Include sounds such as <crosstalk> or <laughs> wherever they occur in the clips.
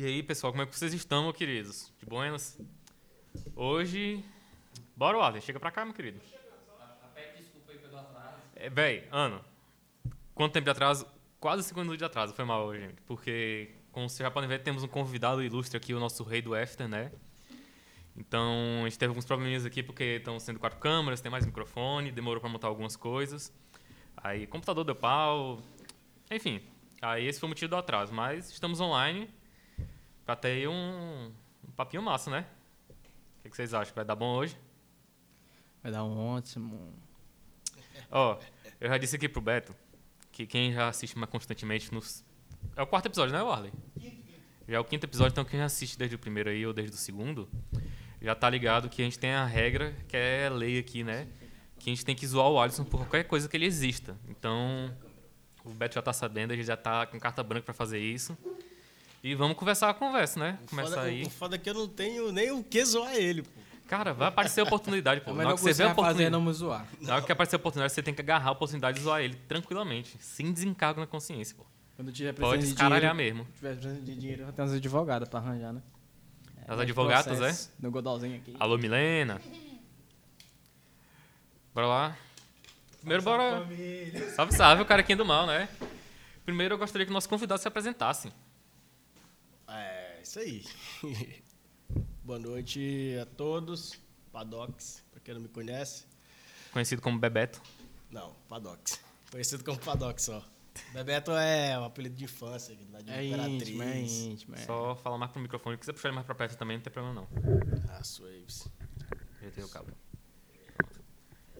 E aí, pessoal, como é que vocês estão, meus queridos? De buenas? Hoje. Bora, Waller, chega pra cá, meu querido. É, véi, Ana, quanto tempo de atraso? Quase 5 minutos de atraso, foi mal hoje, gente. Porque, como vocês já podem ver, temos um convidado ilustre aqui, o nosso rei do after, né? Então, a gente teve alguns probleminhas aqui porque estão sendo quatro câmeras, tem mais microfone, demorou para montar algumas coisas. Aí, computador deu pau. Enfim, aí esse foi o motivo do atraso. Mas estamos online aí um, um papinho massa, né? O que, que vocês acham? Vai dar bom hoje? Vai dar um ótimo. Ó, eu já disse aqui pro Beto que quem já assiste mais constantemente nos. É o quarto episódio, né, Warley? Já é o quinto episódio, então quem já assiste desde o primeiro aí ou desde o segundo, já tá ligado que a gente tem a regra, que é lei aqui, né? Que a gente tem que zoar o Alisson por qualquer coisa que ele exista. Então, o Beto já tá sabendo, a gente já tá com carta branca para fazer isso. E vamos conversar a conversa, né? Começar foda, aí. O foda é que eu não tenho nem o que zoar ele, pô. Cara, vai aparecer a oportunidade, pô. Hora melhor que que você vê a vai fazer é oportunidade. não me zoar. Na hora que aparecer a oportunidade, você tem que agarrar a oportunidade de zoar ele tranquilamente, sem desencargo na consciência, pô. Quando tiver Pode precisando de escaralhar dinheiro, mesmo. tiver precisando de dinheiro, eu tenho umas advogadas pra arranjar, né? As É, advogatas, processo No Godolzinho aqui. Alô, Milena. Bora lá. Primeiro, bora. Salve, salve, o carequinho do mal, né? Primeiro, eu gostaria que o nosso convidado se apresentasse. É, isso aí. <laughs> Boa noite a todos. Padox, pra quem não me conhece. Conhecido como Bebeto. Não, Padox. Conhecido como Padox só. Bebeto é um apelido de infância, lá de É Imperatriz. íntimo, é íntimo. É. Só fala mais pro microfone. Se quiser puxar ele mais pra perto também, não tem problema não. Ah, Swaves. Ajeitei o cabo.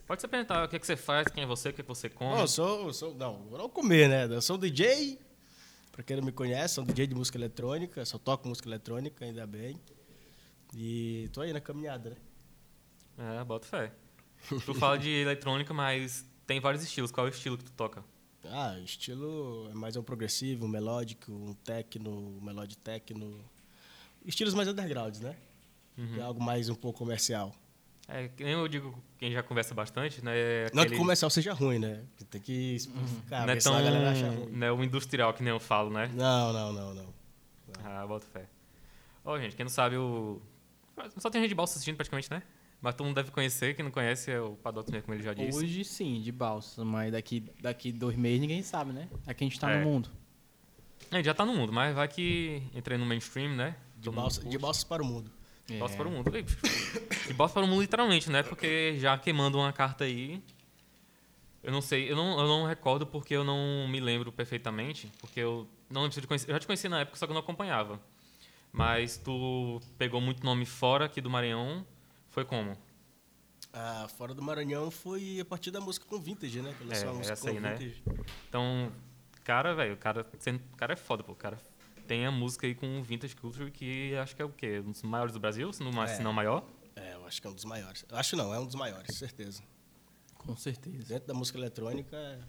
Pode se apresentar o que, é que você faz, quem é você, o que, é que você come. Bom, eu sou, eu sou. Não, vou não comer, né? Eu sou DJ. Pra quem não me conhece, sou um DJ de música eletrônica. Só toco música eletrônica, ainda bem. E tô aí na caminhada, né? É, bota fé. Tu fala de eletrônica, mas tem vários estilos. Qual é o estilo que tu toca? Ah, estilo é mais um progressivo, um melódico, um techno, um melody techno. Estilos mais undergrounds, né? Uhum. É algo mais um pouco comercial. É, que nem eu digo, quem já conversa bastante, né? é Não que aquele- comercial seja ruim, né? Tem que especificar, não é tão a galera acha ruim. não é o industrial que nem eu falo, né? Não, não, não, não. Ah, bota fé. Ó, gente, quem não sabe, o. Só tem gente de balsa assistindo praticamente, né? Mas todo mundo deve conhecer, quem não conhece é o Padoto como ele já disse. Hoje sim, de balsa, mas daqui, daqui dois meses ninguém sabe, né? Aqui a gente tá É. no mundo. A gente já tá no mundo, mas vai que entrei no mainstream, né? De, balsa, de balsas para o mundo. Bosta É. para o mundo. Ei, E bosta para o mundo literalmente, né? Porque já queimando uma carta aí. Eu não sei, eu não, eu não recordo porque eu não me lembro perfeitamente. Porque eu não lembro se eu te conheci. Eu já te conheci na época, só que eu não acompanhava. Mas tu pegou muito nome fora aqui do Maranhão. Foi como? Ah, fora do Maranhão foi a partir da música com vintage, né? Que É, música essa com aí, né? vintage. Então, cara, velho, o cara, o cara é foda, pô. O cara tem a música aí com Vintage Culture, que acho que é o quê? Um dos maiores do Brasil, se não, mais- É. se não maior. É, eu acho que é um dos maiores. Eu acho não, é um dos maiores, certeza. Com certeza. Dentro da música eletrônica é,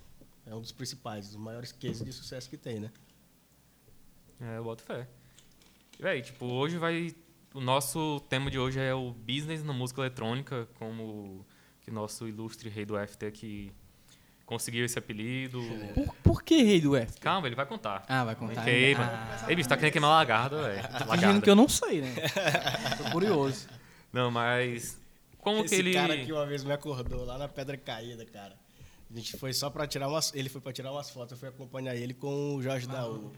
é um dos principais, dos maiores cases de sucesso que tem, né? É, eu boto fé. Véi, tipo, hoje vai. O nosso tema de hoje é o business na música eletrônica, como que nosso ilustre rei do FT que conseguiu esse apelido. Por, por que rei do F? Calma, ele vai contar. Ah, vai contar. Queima. Ah, Ei, bicho, tá querendo queimar lagarda, velho. <laughs> fingindo Lagarda. que eu não sei, né? Tô curioso. Não, mas. Como Esse que ele. cara que uma vez me acordou lá na Pedra Caída, cara. A gente foi só pra tirar umas. Ele foi pra tirar umas fotos, eu fui acompanhar ele com o Jorge Daú.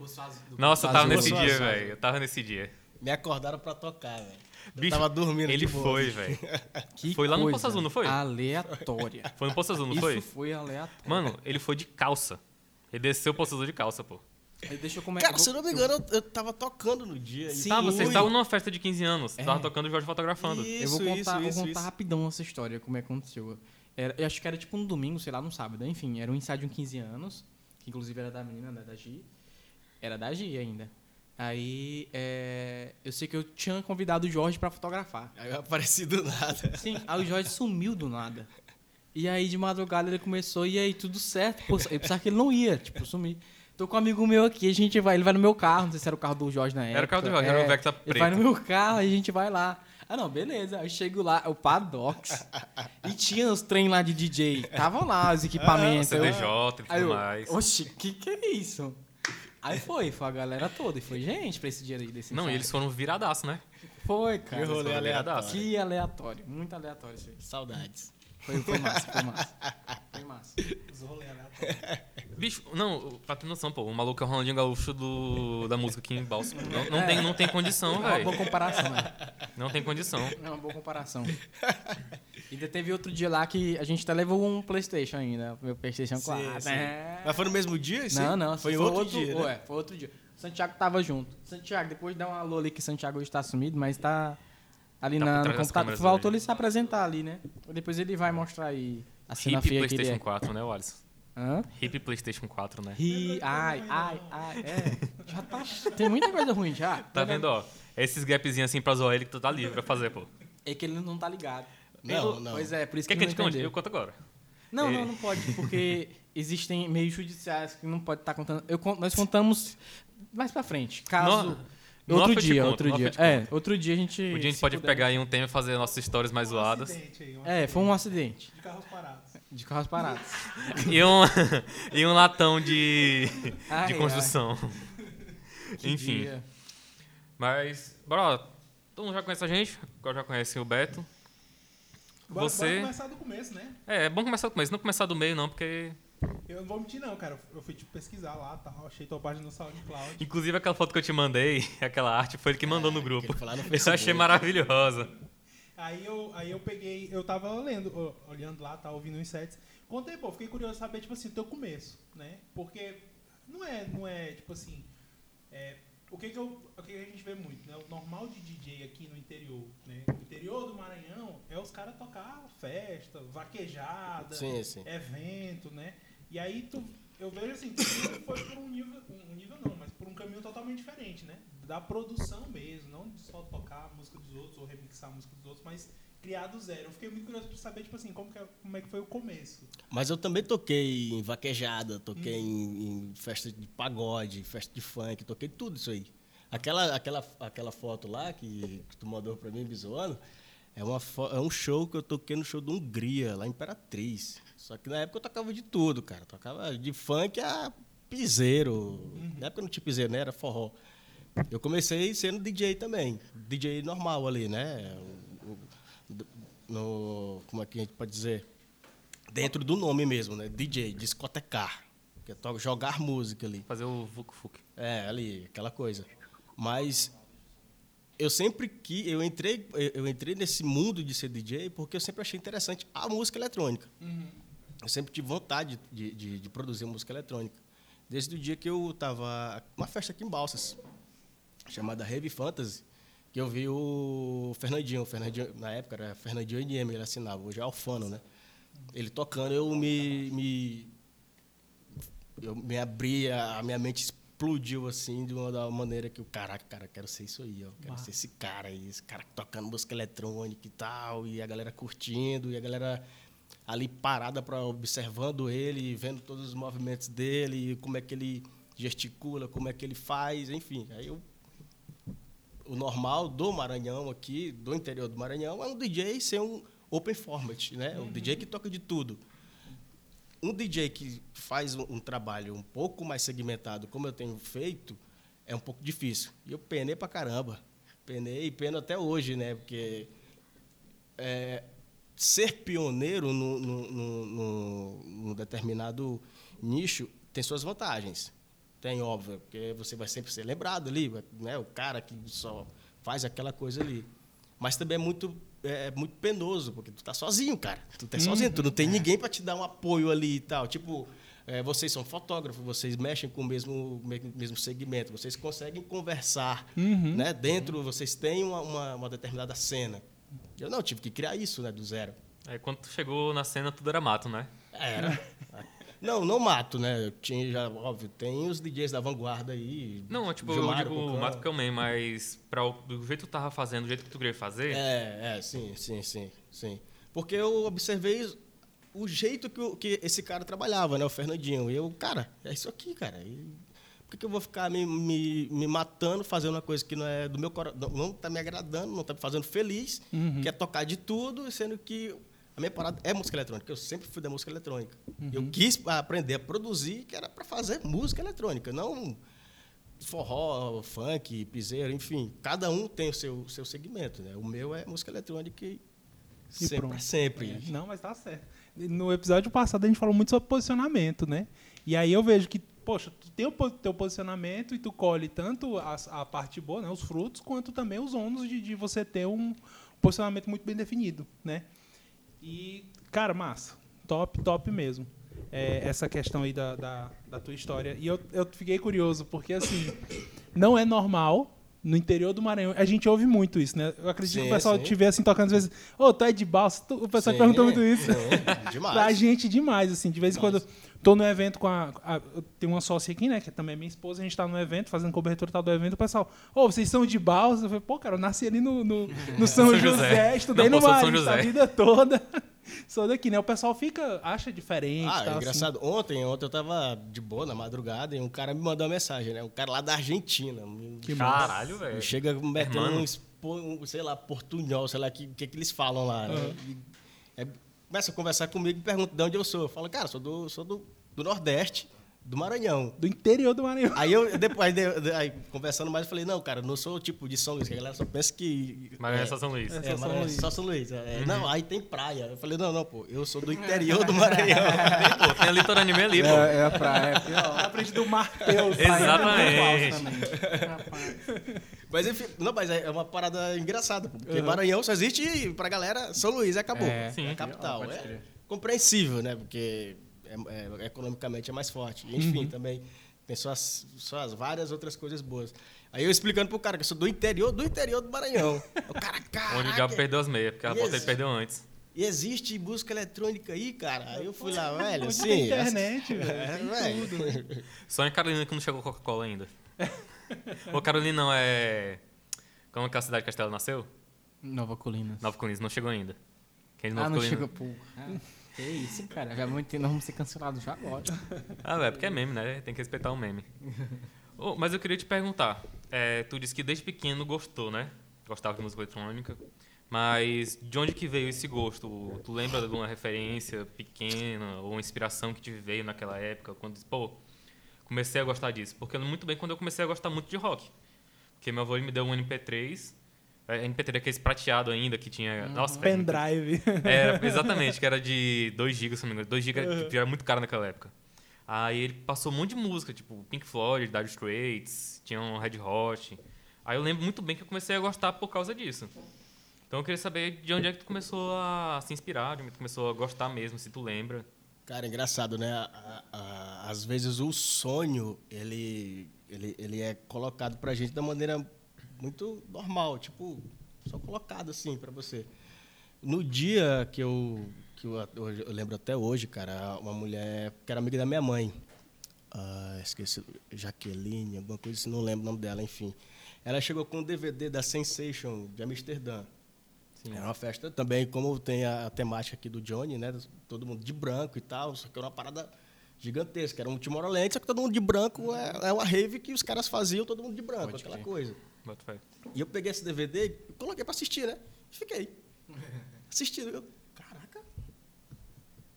Nossa, eu tava nesse dia, velho. Eu tava nesse dia. Me acordaram pra tocar, velho. Bicho, tava dormindo. Ele boa. foi, velho. <laughs> Que Foi lá no Poço Azul, não foi? Aleatória. <laughs> Foi no Poço Azul, não Isso foi? foi aleatório. Mano, ele foi de calça. Ele desceu o Poço Azul de calça, pô. Deixa eu comer. Cara, eu se vou- eu não me engano, eu, eu tava tocando no dia. e Sim, Tá, vocês estavam numa festa de 15 anos. É. Tava tocando o Jorge fotografando. Eu vou Isso, contar, isso, vou isso, contar isso. rapidão essa história, como é que aconteceu. Era, eu acho que era tipo um domingo, sei lá, num sábado. Enfim, era um ensaio de um 15 anos, que inclusive era da menina, né, da Gi. Era da Gi ainda. Aí, é, eu sei que eu tinha convidado o Jorge pra fotografar. Aí eu apareci do nada. Sim, aí o Jorge sumiu do nada. E aí, de madrugada, ele começou, e aí, tudo certo. Pô, eu pensava que ele não ia, tipo, sumir. Tô com um amigo meu aqui, a gente vai, ele vai no meu carro, não sei se era o carro do Jorge na época. Era o carro do Jorge, era o Vectra Ele vai no preto. meu carro, aí a gente vai lá. Ah, não, beleza. Eu chego lá, é o Padox. e tinha os trem lá de DJ. Tava lá os equipamentos. CDJ Eu- e tudo mais. Oxi, que que é isso? Aí foi, foi a galera toda. E foi gente pra esse dia aí desse Não, e eles foram viradaço, né? Foi, cara. Que rolê aleatório. Que aleatório. Muito aleatório isso aí. Saudades. Foi, foi massa, foi massa. Foi massa. Os rolês aleatórios. <laughs> Bicho, não, pra ter noção, pô, o maluco é o Ronaldinho Gaúcho do, da música aqui em Balsa. Não, não tem, não tem condição, É uma boa velho. comparação, né? Não tem condição. É uma boa comparação. Ainda teve outro dia lá que a gente até levou um Playstation ainda. Meu Playstation Sim, 4. sim. né? Mas foi no mesmo dia? Não, não. Foi em outro, dia, né? Ué, foi outro dia. Santiago tava junto. Santiago, depois dá um alô ali que Santiago hoje tá sumido, mas tá ali Tá na, no computador. Faltou ele se apresentar ali, né? Depois ele vai mostrar aí a cena Hip feia que ele PlayStation é. 4, né, Wallace? Hã? Hip PlayStation 4, né? Ri, ai, ai, ai, é. Já tá. Tem muita coisa ruim já. Tá vendo, ó? Esses gapzinhos assim pra zoar ele que tu tá livre pra fazer, pô. É que ele não tá ligado. Não, não. Pois é, por isso Quer que, que a ele gente não conte? entendeu. Eu conto agora. Não, É. não, não pode, porque existem meios judiciais que não pode estar contando. Eu, nós contamos mais pra frente. Caso. No- no outro dia, conto, outro dia. É, outro dia a gente. Um dia a gente pode puder. pegar aí um tema e fazer nossas histórias mais Um zoadas. acidente aí, um É, foi um acidente De carros parados. De carros parados. E um, <laughs> e um latão de, Ai, de construção. <laughs> Enfim. dia. Mas, bora lá. Todo mundo já conhece a gente, agora já conhece o Beto. Bora, Você- bora começar do começo, né? É, é bom começar do começo, não começar do meio não, porque... Eu não vou mentir não, cara. Eu fui tipo, pesquisar lá, tal, achei tua página no SoundCloud. Inclusive aquela foto que eu te mandei, <laughs> aquela arte, foi ele que mandou no Que grupo. no Eu achei maravilhosa. Aí eu, aí eu peguei, eu tava lendo, olhando lá, tava ouvindo os sets. Contei, pô, fiquei curioso de saber, tipo assim, teu começo, né? Porque não é, não é, tipo assim, é, o que que, eu, o que que a gente vê muito, né? O normal de DJ aqui no interior, né? O interior do Maranhão é os caras tocar festa, vaquejada, Sim, sim. evento, né? E aí tu, eu vejo assim, tu foi por um nível, um nível não, mas por um caminho totalmente diferente, né? Da produção mesmo, não só tocar a música dos outros ou remixar a música dos outros, mas criar do zero. Eu fiquei muito curioso pra saber, tipo assim, como, que é, como é que foi o começo. Mas eu também toquei em vaquejada, toquei em, em festa de pagode, festa de funk, toquei tudo isso aí. Aquela, aquela, aquela foto lá que, que tu mandou pra mim, Bisoano, é, uma é um show que eu toquei no show da Hungria, lá em Imperatriz. Só que na época eu tocava de tudo, cara. Tocava de funk a piseiro. Na época não tinha piseiro, né? Era forró. Eu comecei sendo DJ também. DJ normal ali, né? No, como é que a gente pode dizer? Dentro do nome mesmo, né? DJ, discotecar. Que é jogar música ali. Fazer o Vuk Fuk. É, ali, aquela coisa. Mas eu sempre que eu entrei, eu- entrei nesse mundo de ser DJ porque eu sempre achei interessante a música eletrônica. Eu sempre tive vontade de, de, de produzir música eletrônica. Desde o dia que eu estava uma festa aqui em Balsas, chamada Heavy Fantasy, que eu vi o Fernandinho, o Fernandinho na época era Fernandinho NM, ele assinava, hoje é Alfano, né? Ele tocando, eu me, me eu me abri, a minha mente explodiu assim de uma maneira que o caraca, cara, quero ser isso aí, ó, quero ser esse cara aí, esse cara tocando música eletrônica e tal, e a galera curtindo, e a galera ali parada para observando ele, vendo todos os movimentos dele, como é que ele gesticula, como é que ele faz, enfim. Aí eu o normal do Maranhão aqui, do interior do Maranhão, é um DJ ser um open format, né? Um DJ que toca de tudo. Um DJ que faz um, um trabalho um pouco mais segmentado, como eu tenho feito, é um pouco difícil. E eu penei pra caramba. Penei e peno até hoje, né? Porque é, ser pioneiro num no, no, no, determinado nicho tem suas vantagens. Tem, óbvio, porque você vai sempre ser lembrado ali, né? O cara que só faz aquela coisa ali. Mas também é muito, é, muito penoso, porque tu tá sozinho, cara. Tu tá sozinho, tu não tem ninguém para te dar um apoio ali e tal. Tipo, é, vocês são fotógrafos, vocês mexem com o mesmo, me- mesmo segmento, vocês conseguem conversar, né? Dentro, vocês têm uma, uma, uma determinada cena. Eu não, tive que criar isso, né? Do zero. Aí quando tu chegou na cena, tudo era mato, né? Era. <laughs> Não, não mato, né? Eu tinha já, óbvio, tem os DJs da vanguarda aí. Não, tipo, Gilmar, eu digo mato que eu meio, mas pra o, do jeito que tu tava fazendo, do jeito que tu queria fazer, É, é, sim, sim, sim, sim. Porque eu observei o jeito que, o- que esse cara trabalhava, né? O Fernandinho. E eu, cara, é isso aqui, cara. E por que, que eu vou ficar me, me, me matando, fazendo uma coisa que não é do meu coração, não tá me agradando, não tá me fazendo feliz, que é tocar de tudo, sendo que a minha parada é música eletrônica. Eu sempre fui da música eletrônica. Eu quis aprender a produzir, que era para fazer música eletrônica, não forró, funk, piseiro, enfim. Cada um tem o seu, seu segmento, né? O meu é música eletrônica e, E sempre, pronto. sempre. É, Não, mas tá certo. No episódio passado a gente falou muito sobre posicionamento, né? E aí eu vejo que, poxa, tu tem o teu posicionamento e tu colhe tanto a, a parte boa, né, os frutos, quanto também os ônus de, de você ter um posicionamento muito bem definido, né? E, cara, massa. Top, top mesmo. É, essa questão aí da, da, da tua história. E eu, eu fiquei curioso, porque assim, não é normal. No interior do Maranhão, a gente ouve muito isso, né? Eu acredito que Sim, o pessoal sim. te vê assim tocando às vezes, ô, tu é de balsa? O pessoal Sim, pergunta muito isso. sim, demais. <laughs> Pra gente demais, assim. De vez em quando tô no evento com a, a- tenho uma sócia aqui, né? Que também é minha esposa, a gente tá no evento, fazendo cobertura tal do evento, o pessoal, ô, vocês são de balsa? Eu falei, pô, cara, eu nasci ali no, no, <laughs> no São, São José, José. estudei Não, no Marista a vida toda. <laughs> Sou daqui, né? O pessoal fica, acha diferente. Ah, tal, é assim. engraçado. Ontem, ontem eu tava de boa na madrugada e um cara me mandou uma mensagem, né? Um cara lá da Argentina. Que Caralho, velho. Chega metendo um, um, sei lá, portunhol, sei lá, o que, que, que eles falam lá, né? E, é, começa a conversar comigo e pergunta de onde eu sou. Eu falo, cara, sou do, sou do, do Nordeste, do Maranhão. Do interior do Maranhão. Aí eu, depois, de- de- aí, conversando mais, eu falei, não, cara, não sou o tipo de São Luís, que a galera só pensa que... Maranhão é é, só São Luís. É. é, só São Maranhão é Luís. só São Luís. É, Não, aí tem praia. Eu falei, não, não, pô, eu sou do interior do Maranhão. Pô, <laughs> tem a litorânea ali, pô. É, é a praia, é. Na frente do Marteus. Exatamente. Rapaz. <laughs> Mas enfim, não, mas é uma parada engraçada, porque Uhum. Maranhão só existe pra galera São Luís acabou. É, É, sim. a capital. É compreensível, né? Porque é- é- economicamente é mais forte. E, Uhum. Enfim, também tem suas, suas várias outras coisas boas. Aí eu explicando pro cara que eu sou do interior do interior do Maranhão. <laughs> o cara, cara. Onde o diabo perdeu as meias, porque a volta ele perdeu antes. E existe música eletrônica aí, cara? Aí eu fui lá, velho, assim. tem internet, essa- velho, É, tem velho. Só em Carolina que não chegou Coca-Cola ainda. Ô, Carolina não é. Como é que a cidade de Castelo nasceu? Nova Colinas. Nova Colinas, não chegou ainda. Quem de ah, Nova não Colinas? chega, pô. Ah, que isso, cara. Já ter- nós vamos ser cancelados já agora. Ah, é porque é meme, né? Tem que respeitar o meme. Ô, mas eu queria te perguntar. é, tu disse que desde pequeno gostou, né? Gostava de música eletrônica. Mas de onde que veio esse gosto? Tu lembra de alguma referência pequena ou inspiração que te veio naquela época? Quando, pô, comecei a gostar disso. Porque muito bem quando eu comecei a gostar muito de rock. Porque meu avô me deu um MP3. É, MP3 aquele prateado ainda, que tinha... Nossa, cara, muito- Pendrive. era, <laughs> exatamente, que era de 2 GB, se não me engano. 2 GB tipo, era muito caro naquela época. Aí ele passou um monte de música, tipo Pink Floyd, Dire Straits, tinha um Red Hot. Aí eu lembro muito bem que eu comecei a gostar por causa disso. Então eu queria saber de onde é que tu começou a se inspirar, de onde tu começou a gostar mesmo, se tu lembra. Cara, engraçado, né? A- a- às vezes o sonho, ele, ele, ele é colocado pra gente da maneira muito normal, tipo, só colocado assim pra você. No dia que eu, que eu, eu lembro até hoje, cara, uma mulher que era amiga da minha mãe, ah, esqueci, Jaqueline, alguma coisa assim, não lembro o nome dela, enfim. Ela chegou com um DVD da Sensation de Amsterdã. Sim. Era uma festa também, como tem a, a temática aqui do Johnny, né? Todo mundo de branco e tal, só que era uma parada gigantesca. Era um Tomorrowland, só que todo mundo de branco é, é uma rave que os caras faziam, todo mundo de branco, Pode aquela crer. coisa. E eu peguei esse DVD e coloquei pra assistir, né? E fiquei. <laughs> Assistindo. Eu, caraca.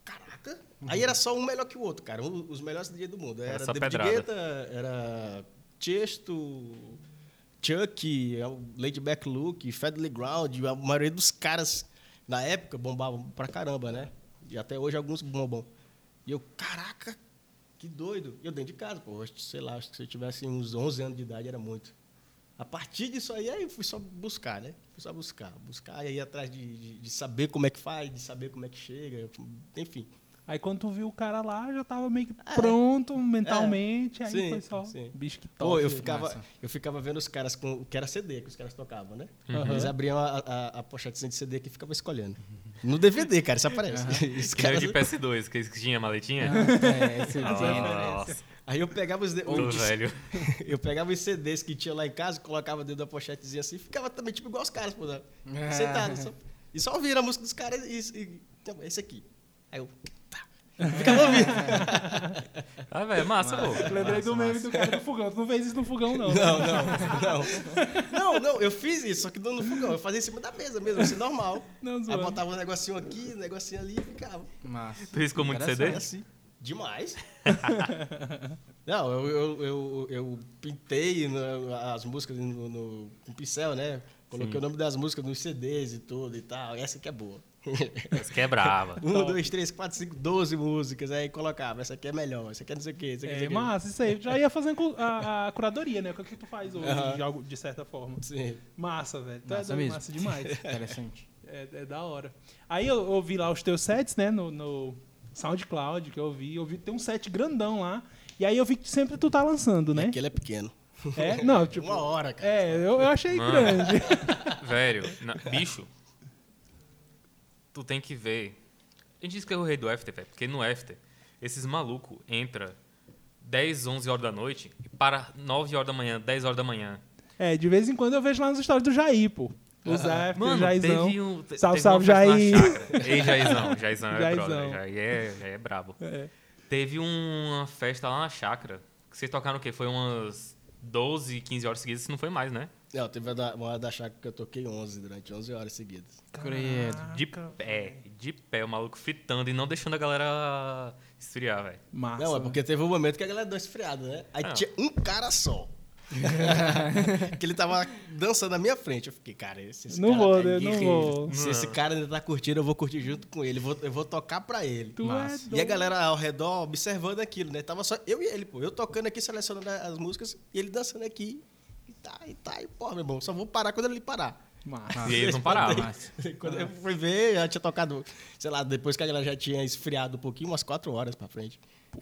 Caraca. Aí era só um melhor que o outro, cara. um- os melhores DJ do mundo. Era Era, David pedrada. Guetta, era Chesto, Chuck, é o Lady Back Luke, Fedley Ground. A maioria dos caras, na época, bombavam pra caramba, né? E até hoje alguns bombam. E eu, caraca, que doido. E eu dentro de casa, pô, acho que, sei lá, acho que se eu tivesse uns 11 anos de idade era muito. A partir disso aí, aí eu fui só buscar, né? Fui só buscar, buscar e ir atrás de, de, de saber como é que faz, de saber como é que chega, enfim. Aí quando tu viu o cara lá, já tava meio que pronto mentalmente. Aí É. Sim, foi só. sim. Bicho que top. Pô, eu ficava, massa. eu ficava vendo os caras com. que era CD que os caras tocavam, né? Uhum. Eles abriam a, a, a pochetezinha de CD que ficava escolhendo. No DVD, cara, isso aparece. <laughs> Os Que nem o caras- de PS2, que tinha maletinha. É, esse Ah, gênero. Nossa, Aí eu pegava os. os- velho. <laughs> Eu pegava os CDs que tinha lá em casa, colocava dentro da pochetezinha assim, ficava também tipo igual os caras, pô, né? É. sentado. Só, e só ouvindo a música dos caras e, e então, esse aqui. Aí eu. Tá. Ficava ouvindo. <laughs> Ah, velho, massa, pô. Lembrei do meme do cara do fogão. Tu não fez isso no fogão, não. né? Não, não, não. Não, não, eu fiz isso, só que não no fogão. Eu fazia em cima da mesa mesmo, assim, normal. Não, Aí botava um negocinho aqui, um negocinho ali e ficava. Massa. Tu riscou muito CD? assim. Demais. <laughs> Não, eu, eu, eu, eu pintei no- as músicas no, no- com pincel, né? Coloquei Sim. o nome das músicas nos CDs e tudo e tal. Essa que é boa. Essa que é brava. <laughs> Um, dois, três, quatro, cinco, doze músicas. Aí colocava, essa aqui é melhor, essa aqui é não sei o quê, essa aqui não sei É massa, isso aí. Já ia fazendo a, a curadoria, né? O que, que tu faz hoje, Aham. de, certa forma. Sim. Massa, velho. Tu é Massa doido, mesmo. massa demais. <laughs> Interessante. É, é da hora. Aí eu ouvi lá os teus sets, né? No, no SoundCloud que eu ouvi. Eu vi tem um set grandão lá. E aí eu vi que sempre tu tá lançando, né? Aquele é pequeno. É? Não, <laughs> tipo. Uma hora, cara. É, eu, eu achei Mano. grande. <laughs> Velho, na- <laughs> bicho, tu tem que ver. A gente disse que é o rei do after, velho, porque no after, esses malucos entra 10, 11 horas da noite e para 9 horas da manhã, 10 horas da manhã. É, de vez em quando eu vejo lá nas histórias do Jair, pô. O Zé, o Mano, Jairzão. teve um. te- Salve, teve salve, festa na Jair. chácara. Ei, Jairzão, <laughs> Jairzão é Jairzão. brother, Jair é, Jair é brabo. É. Teve uma festa lá na chácara, que vocês tocaram o quê? Foi umas 12, 15 horas seguidas, se não foi mais, né? Não, teve uma da, uma da chácara que eu toquei 11 durante 11 horas seguidas. Credo. De pé, de pé, o maluco fritando e não deixando a galera esfriar, velho. Massa. Não, é porque teve um momento que a galera deu esfriada, né? Aí Ah. tinha um cara só. <laughs> que ele tava dançando na minha frente. Eu fiquei, cara, esse, esse Não cara vou, tá né? Não vou. Se esse cara ainda tá curtindo, eu vou curtir junto com ele. Eu vou, eu vou tocar pra ele. Tu Massa. é E a galera ao redor observando aquilo, né? Tava só eu e ele, pô. Eu tocando aqui, selecionando as músicas, e ele dançando aqui. E tá, e tá, e porra, meu irmão. Só vou parar quando ele parar. Massa. <laughs> E eles não paravam. Massa. Quando eu fui ver, já tinha tocado, sei lá, depois que a galera já tinha esfriado um pouquinho, umas quatro horas pra frente.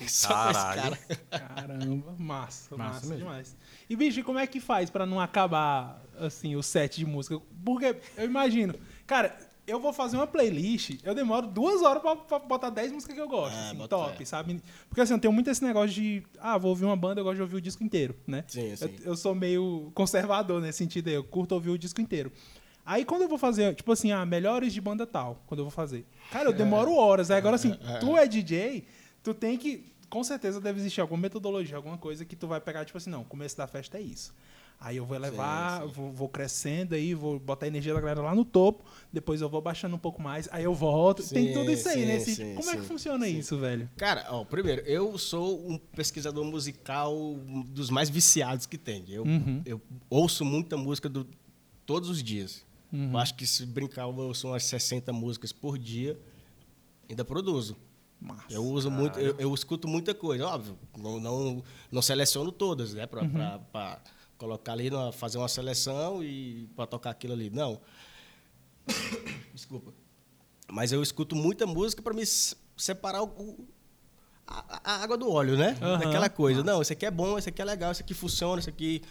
Só com esse caralho. cara. Caramba, massa, massa, Massa demais. E, bicho, e como é que faz pra não acabar, assim, o set de música? Porque eu imagino, cara, eu vou fazer uma playlist, eu demoro duas horas pra, pra botar 10 músicas que eu gosto, Ah, assim, top, fé. sabe? Porque, assim, eu tenho muito esse negócio de, ah, vou ouvir uma banda, eu gosto de ouvir o disco inteiro, né? Sim, sim. Eu, eu sou meio conservador nesse sentido aí, eu curto ouvir o disco inteiro. Aí quando eu vou fazer, tipo assim, ah, melhores de banda tal, quando eu vou fazer. Cara, eu demoro horas. Aí agora assim, tu é DJ, tu tem que. Com certeza deve existir alguma metodologia, alguma coisa que tu vai pegar, tipo assim, não, o começo da festa é isso. Aí eu vou levar, sim. Vou, vou crescendo aí, vou botar a energia da galera lá no topo, depois eu vou baixando um pouco mais, aí eu volto. tem Sim, tudo isso aí, sim, né? Esse- sim, Como é que sim, funciona sim. isso, velho? Cara, ó, primeiro, eu sou um pesquisador musical dos mais viciados que tem. Eu, Uhum. eu ouço muita música do- todos os dias. Uhum. Eu acho que se brincar, eu ouço umas 60 músicas por dia. Ainda produzo. Massa. Eu uso muito, eu, eu escuto muita coisa, óbvio. Não, não, não seleciono todas, né? Pra- pra colocar ali, fazer uma seleção e para tocar aquilo ali. Não. <coughs> Desculpa. Mas eu escuto muita música para me se- separar o, a, a água do óleo, né? Aham. Daquela coisa. Não, esse aqui é bom, esse aqui é legal, esse aqui funciona, esse aqui,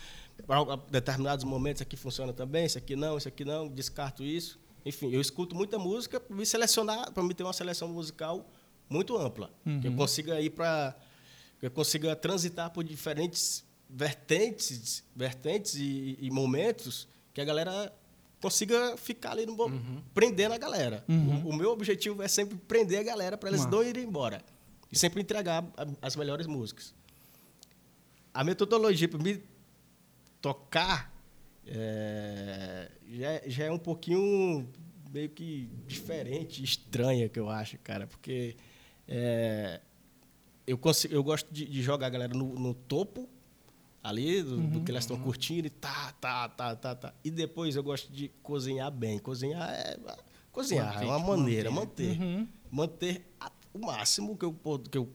para determinados momentos, esse aqui funciona também, esse aqui não, esse aqui não, descarto isso. Enfim, eu escuto muita música para me selecionar, para me ter uma seleção musical muito ampla. Que eu consiga ir para. Que eu consiga transitar por diferentes vertentes, vertentes e, e momentos que a galera consiga ficar ali no mo- prendendo a galera. O, o meu objetivo é sempre prender a galera para eles Massa. não irem embora e sempre entregar a- as melhores músicas. A metodologia para me tocar é, já, já é um pouquinho meio que diferente, estranha que eu acho, cara, porque é, eu, consigo, eu gosto de, de jogar a galera no, no topo ali, do, do que elas estão curtindo, e tá, tá, tá, tá, tá. E depois eu gosto de cozinhar bem. Cozinhar é. Cozinhar Manter, é uma maneira, manter. manter. Uhum. Manter a- o máximo que eu, que, eu,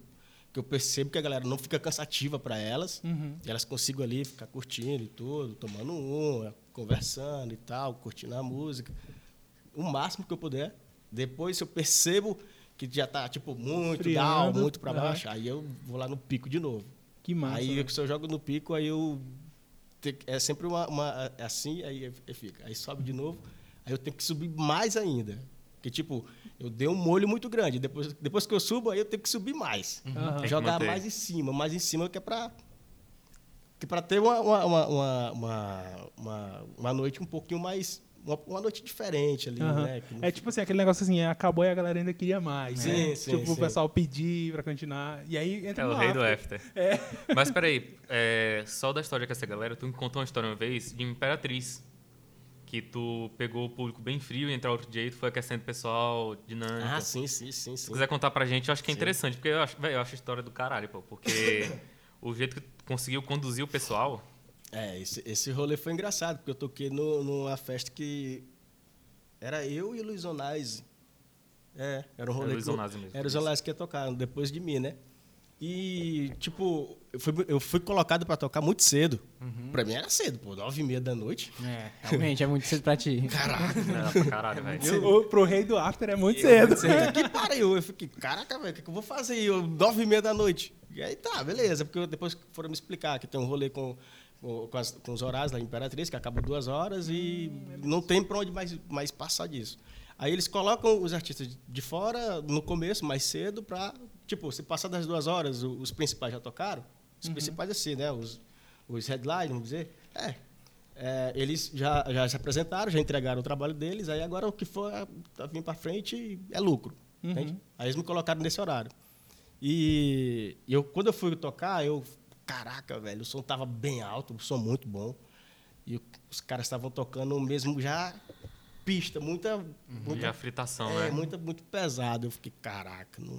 que eu percebo que a galera não fica cansativa para elas. Uhum. E elas consigam ali ficar curtindo e tudo, tomando um, conversando e tal, curtindo a música. O máximo que eu puder. Depois, eu percebo que já tá, tipo, muito down, Esfriando, muito para baixo, aí eu vou lá no pico de novo. Que massa. aí, velho. se eu jogo no pico, aí eu... te- É sempre uma, uma- é assim, aí eu- fica. Aí sobe de novo, aí eu tenho que subir mais ainda. Porque, tipo, eu dei um molho muito grande. Depois, depois que eu subo, aí eu tenho que subir mais. Que Jogar mais em cima, mais em cima, que é pra, que pra ter uma, uma, uma, uma- uma noite um pouquinho mais. Uma, uma noite diferente ali, Aham. né? que É tipo assim, aquele negócio assim, acabou e a galera ainda queria mais. Sim, né? sim, tipo, o sim. pessoal pedir pra continuar. E aí entra É o no rei do after. after. É. Mas peraí, é, só da história com essa galera, tu me contou uma história uma vez de Imperatriz. que tu pegou o público bem frio e entrar outro jeito, foi aquecendo o pessoal, dinâmica. Ah, sim, sim, sim, Se sim. quiser contar pra gente, eu acho que é Sim. interessante, porque eu acho, véi, eu acho a história do caralho, pô. Porque <laughs> o jeito que tu conseguiu conduzir o pessoal. É, esse, esse rolê foi engraçado, porque eu toquei no, numa festa que era eu e o Luiz Onais. É, era um rolê Era o Luiz eu- mesmo, Era o isso. Onais que ia tocar depois de mim, né? E, tipo, eu fui, eu fui colocado pra tocar muito cedo. Pra mim era cedo, pô, nove e meia da noite. É, realmente, é muito cedo pra ti. Caraca, pra caralho, velho. Eu- o- pro rei do after é muito cedo. que <laughs> pariu. Eu fiquei, caraca, velho, o que, que eu vou fazer aí? Eu, nove e meia da noite. E aí tá, beleza. Porque eu- depois foram me explicar que tem um rolê com, com, as- com os horários da Imperatriz, que acaba duas horas e não tem pra onde mais, mais passar disso. Aí eles colocam os artistas de fora no começo, mais cedo, pra. Tipo, se passar das duas horas, os principais já tocaram. Os principais assim, né? Os, os headlines, vamos dizer. É. É, eles já, já se apresentaram, já entregaram o trabalho deles, aí agora o que for a, a vir para frente é lucro. entende? Aí eles me colocaram nesse horário. E eu, quando eu fui tocar, eu. Caraca, velho, o som tava bem alto, o som muito bom. E os caras estavam tocando mesmo já pista, muita. muita E a fritação, é, né? muito, muito pesado. Eu fiquei, caraca, não,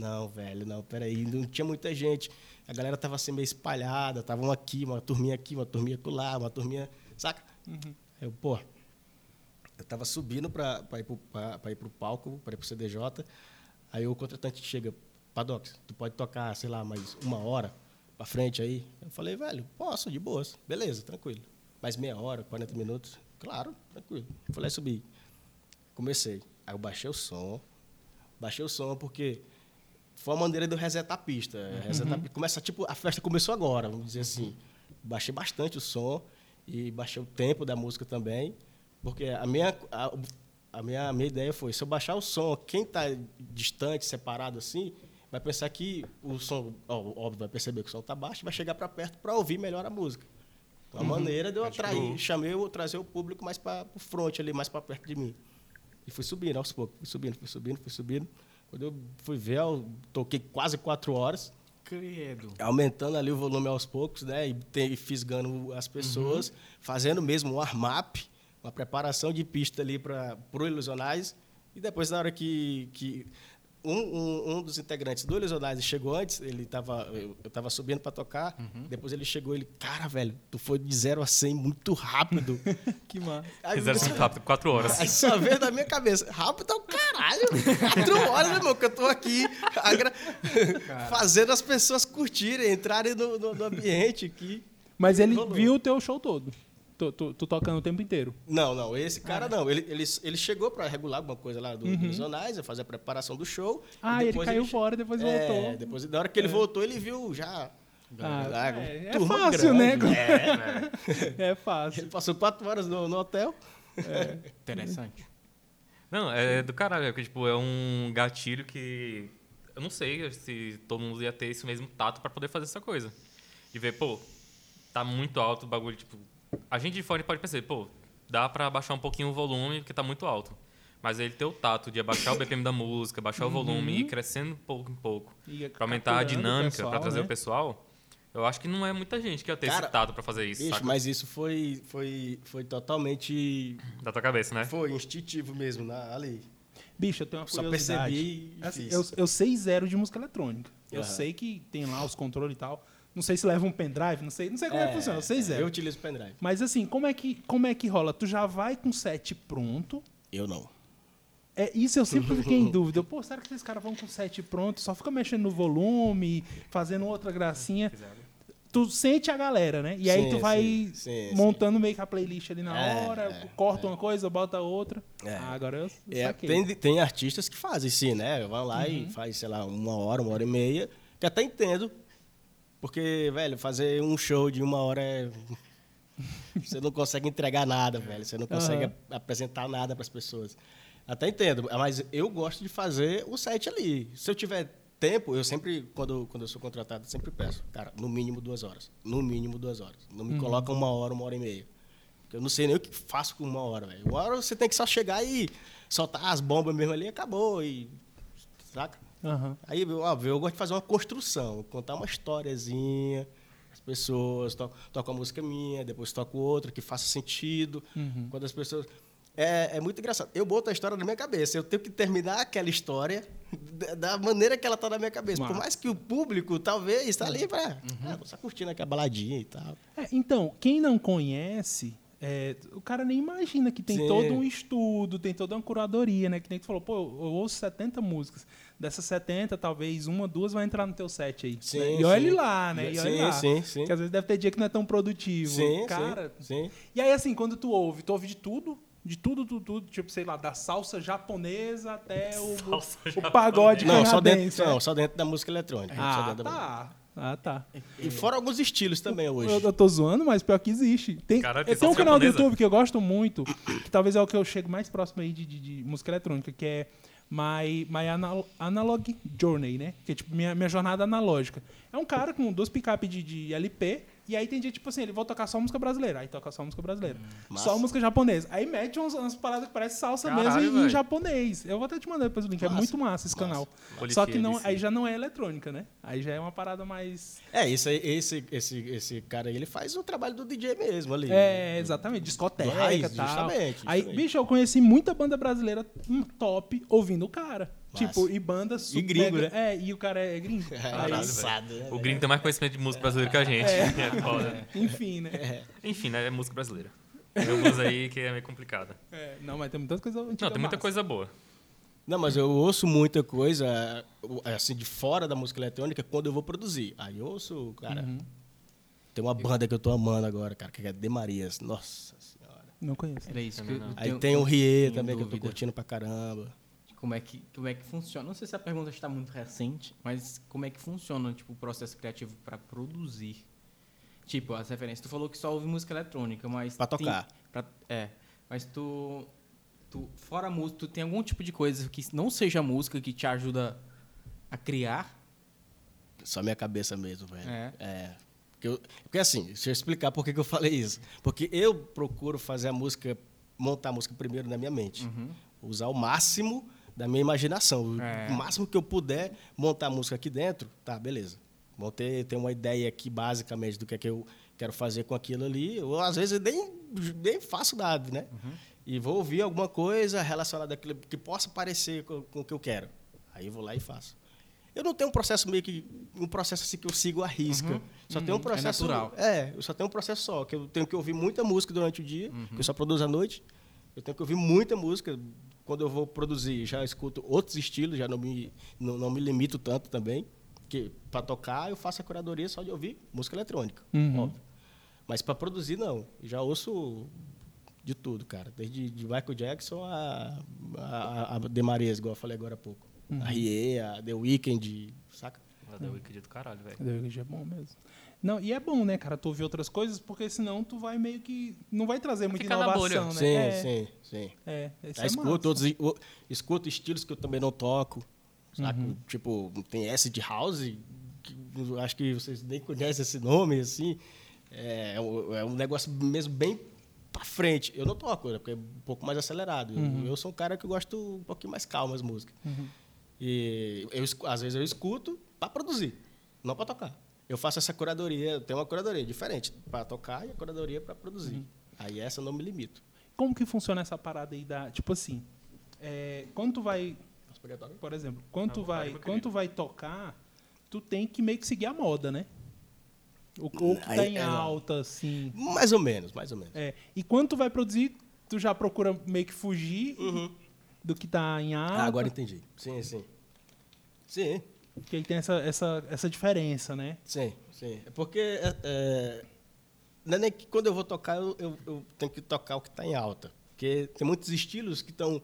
não, velho, não, peraí, não tinha muita gente. A galera tava assim meio espalhada, tava uma aqui, uma turminha aqui, uma turminha lá, uma turminha, saca? Aí eu, pô, eu tava subindo pra, pra, ir pro, pra, pra ir pro palco, pra ir pro CDJ, aí o contratante chega, Padox, tu pode tocar, sei lá, mais uma hora pra frente aí? Eu falei, velho, posso, de boas, beleza, tranquilo. Mais meia hora, 40 minutos, claro, tranquilo. Falei, subi. Comecei. Aí eu baixei o som. Baixei o som porque foi uma maneira de eu resetar a pista. Resetar a pista. Começa, tipo, a festa começou agora, vamos dizer assim. Baixei bastante o som e baixei o tempo da música também. Porque a minha, a, a minha, a minha ideia foi, se eu baixar o som, quem está distante, separado assim, vai pensar que o som, óbvio, vai perceber que o som está baixo, vai chegar para perto para ouvir melhor a música. Uma maneira de eu atrair, chamei, o- trazer o público mais para o front ali, mais para perto de mim. E fui subindo aos poucos, fui subindo, fui subindo, fui subindo. Quando eu fui ver, eu toquei quase quatro horas, Credo. aumentando ali o volume aos poucos, né? E, te- e fisgando as pessoas, fazendo mesmo um warm-up, uma preparação de pista ali para o Ilusionais. E depois, na hora que, que um, um, um dos integrantes do Ilusionais chegou antes, ele tava, eu estava subindo para tocar, depois ele chegou ele, cara, velho, tu foi de 0 a 100 muito rápido. <laughs> Que massa. Aí, isso muito rápido, quatro <laughs> horas. Aí só veio da minha cabeça. Rápido é o caralho. Quatro horas, meu irmão, que eu tô aqui agra- fazendo as pessoas curtirem, entrarem no, no- no ambiente aqui. Mas ele Rolou. viu o teu show todo. Tu, tu- tu tocando o tempo inteiro. Não, não, esse cara não. Ele, ele, ele chegou pra regular alguma coisa lá do, dos jornais, fazer a preparação do show. Ah, e ele caiu fora, depois é, voltou. Depois, na hora que ele voltou, ele viu já. Ah, Ah, é, é fácil, né? grande. <laughs> É, É, fácil. Ele passou quatro horas no, no hotel. Interessante. Não, é do caralho, porque, tipo, é um gatilho que. Eu não sei se todo mundo ia ter esse mesmo tato pra poder fazer essa coisa. De ver, pô, tá muito alto o bagulho, tipo. A gente de fora pode perceber, pô, dá pra baixar um pouquinho o volume porque tá muito alto. Mas ele ter o tato de abaixar o BPM da música, baixar o volume e ir crescendo pouco em pouco. E Pra aumentar a dinâmica, pra trazer né? o pessoal, eu acho que não é muita gente que ia ter Cara, esse tato pra fazer isso, Bicho, saca? mas isso foi, foi, foi totalmente. Da tua cabeça, né? Foi instintivo mesmo na, ali. Bicho, eu tenho uma Só curiosidade. percebi e Assim, eu, eu sei zero de música eletrônica. Eu sei que tem lá os controles e tal. Não sei se leva um pendrive, não sei, não sei como é, que funciona. Sei zero. Eu utilizo pendrive. Mas assim, como é que como é que rola? Tu já vai com set pronto? Eu não. É, isso eu sempre fiquei em <laughs> dúvida. Pô, será que esses caras vão com set pronto? Só fica mexendo no volume, fazendo outra gracinha. Tu sente a galera, né? E aí Sim, tu vai sim, sim, montando meio que a playlist ali na É, hora, é, corta uma coisa, bota outra. É. Ah, agora eu É, saquei. tem, tem artistas que fazem sim, né? Vão lá Uhum. e faz, sei lá, uma hora, uma hora e meia, que até entendo. Porque, velho, fazer um show de uma hora é. <laughs> Você não consegue entregar nada, velho. Você não consegue ap- apresentar nada para as pessoas. Até entendo, mas eu gosto de fazer o set ali. Se eu tiver tempo, eu sempre, quando, quando eu sou contratado, sempre peço, cara, no mínimo duas horas. No mínimo duas horas. Não Uhum. me coloca uma hora, uma hora e meia. Porque eu não sei nem o que faço com uma hora, velho. Uma hora você tem que só chegar e soltar as bombas mesmo ali e acabou. E, saca? Aham. Aí, óbvio, eu gosto de fazer uma construção, contar uma historiazinha, as pessoas, toco, toco a música minha, depois toco outra que faça sentido. Uhum. Quando as pessoas. É, é muito engraçado. Eu boto a história na minha cabeça. Eu tenho que terminar aquela história da- maneira que ela tá na minha cabeça. Por Massa. mais que o público, talvez, está ali pra. Uhum. Ah, só curtindo aquela baladinha e tal. É, então, quem não conhece, é, o cara nem imagina que tem Sim. todo um estudo, tem toda uma curadoria, né? Que nem tu falou, pô, eu ouço 70 músicas. Dessas 70, talvez uma, duas vai entrar no teu set aí. Sim, né? E olha sim. ele lá, né? E olha Sim, lá. sim, sim. Porque às vezes deve ter dia que não é tão produtivo. Sim, cara. sim, sim. E aí, assim, quando tu ouve, tu ouve de tudo? De tudo, tudo, tudo. Tipo, sei lá, da salsa japonesa até o, Salsa o japonesa. pagode Não, só canadense. dentro, né? não, só dentro da música eletrônica. só Ah, dentro da música. tá. Ah, tá. E fora alguns estilos também hoje. Eu, eu tô zoando, mas pior que existe. Tem, Caralho, tem, um salsa canal do? YouTube que eu gosto muito, que talvez é o que eu chego mais próximo aí de, de- de música eletrônica, que é My, My Anal- Analog Journey, né? Que é tipo minha, minha jornada analógica. É um cara com duas picapes de, de LP, e aí tem dia, tipo assim, ele vai tocar só música brasileira, aí toca só música brasileira. massa. só música japonesa. Aí mete uns, umas paradas que parece salsa Caralho, mesmo em, em japonês. Eu vou até te mandar depois o link, é Massa, muito massa esse massa. canal. Policia Só que não, aí já não é eletrônica, né? Aí já é uma parada mais... É, esse, aí- esse, esse, esse cara aí, ele faz o trabalho do DJ mesmo ali. É, exatamente, discoteca Do raiz, e tal. justamente, Aí, justamente. bicho, eu conheci muita banda brasileira hum, top ouvindo o cara. Massa. Tipo, e banda super. gringo, né? É, e o cara é gringo. <laughs> É, Aí, engraçado, né? O gringo tem mais conhecimento de música brasileira que a gente. É. <laughs> foda. <laughs> enfim, né? Enfim, né? É música brasileira. Tem algumas aí que é meio complicada. É, não, mas tem muitas coisas Não, tem muita coisa boa. Não, mas eu ouço muita coisa, assim, de fora da música eletrônica quando eu vou produzir. Aí eu ouço, cara. Uhum. Tem uma banda que eu tô amando agora, cara, que é De Marias. Nossa senhora. Não conheço. Era isso eu, eu Aí tem o Rie também, que eu tô dúvida curtindo pra caramba. Como é, que, como é que funciona? Não sei se a pergunta está muito recente, mas como é que funciona tipo, o processo criativo para produzir? Tipo, as referências. Tu falou que só ouve música eletrônica, mas. Tem- tocar. pra- é. Mas tu, tu. Fora a música, tu tem algum tipo de coisa que não seja música que te ajuda a criar? Só minha cabeça mesmo, velho. É. É. Porque, eu- porque assim, deixa eu explicar por que que eu falei isso. Porque eu procuro fazer a música, montar a música primeiro na minha mente. Usar o máximo da minha imaginação. O- É. O máximo que eu puder montar a música aqui dentro, tá, beleza. Vou ter, ter uma ideia aqui, basicamente, do que é que eu quero fazer com aquilo ali. Ou às vezes eu nem, nem faço nada, né? E vou ouvir alguma coisa relacionada àquilo que possa parecer com, com o que eu quero. Aí eu vou lá e faço. Eu não tenho um processo meio que. Um processo assim que eu sigo à risca. Só tem um Uhum. É processo. natural. É, eu só tenho um processo só, que eu tenho que ouvir muita música durante o dia, Uhum. que eu só produzo à noite. Eu tenho que ouvir muita música. Quando eu vou produzir, já escuto outros estilos, já não me, não, não me limito tanto também. Que para tocar, eu faço a curadoria só de ouvir música eletrônica, Uhum. óbvio. Mas para produzir, não. Já ouço de tudo, cara. Desde de Michael Jackson a, a, a De Marias, igual eu falei agora há pouco. A Rie, a The Weeknd, saca? Vai dar o Wicked do caralho, velho. Deve é bom mesmo. Não, e é bom, né, cara, tu ouvir outras coisas, porque senão tu vai meio que. Não vai trazer muita Fica na inovação, bolha. né? Sim, é, sim, sim. É, Já é escuto, outros, escuto estilos que eu também não toco. Uhum. Tipo, tem acid house, que eu acho que vocês nem conhecem esse nome, assim. É, um- é um negócio mesmo bem pra frente. Eu não toco, né, porque é um pouco mais acelerado. Eu- Uhum. Eu, sou um cara que gosto um pouquinho mais calmo as músicas. E eu, às vezes eu escuto pra produzir, não pra tocar. Eu faço essa curadoria, eu tenho uma curadoria diferente pra tocar e a curadoria pra produzir. Uhum. Aí essa eu não me limito. Como que funciona essa parada aí da. Tipo assim, é, quando tu vai. Por exemplo, quando Não, tu fale, vai, quando tu vai tocar, tu tem que meio que seguir a moda, né? O corpo Aí- tá em é, alta, assim. Mais ou menos, mais ou menos. É. E quando tu vai produzir, tu já procura meio que fugir Uhum. do que tá em alta. Ah, agora entendi. Sim, sim. Sim, Porque aí tem essa, essa, essa diferença, né? sim, sim. É porque é, é, não é nem que quando eu vou tocar, eu, eu- eu tenho que tocar o que está em alta. Porque tem muitos estilos que estão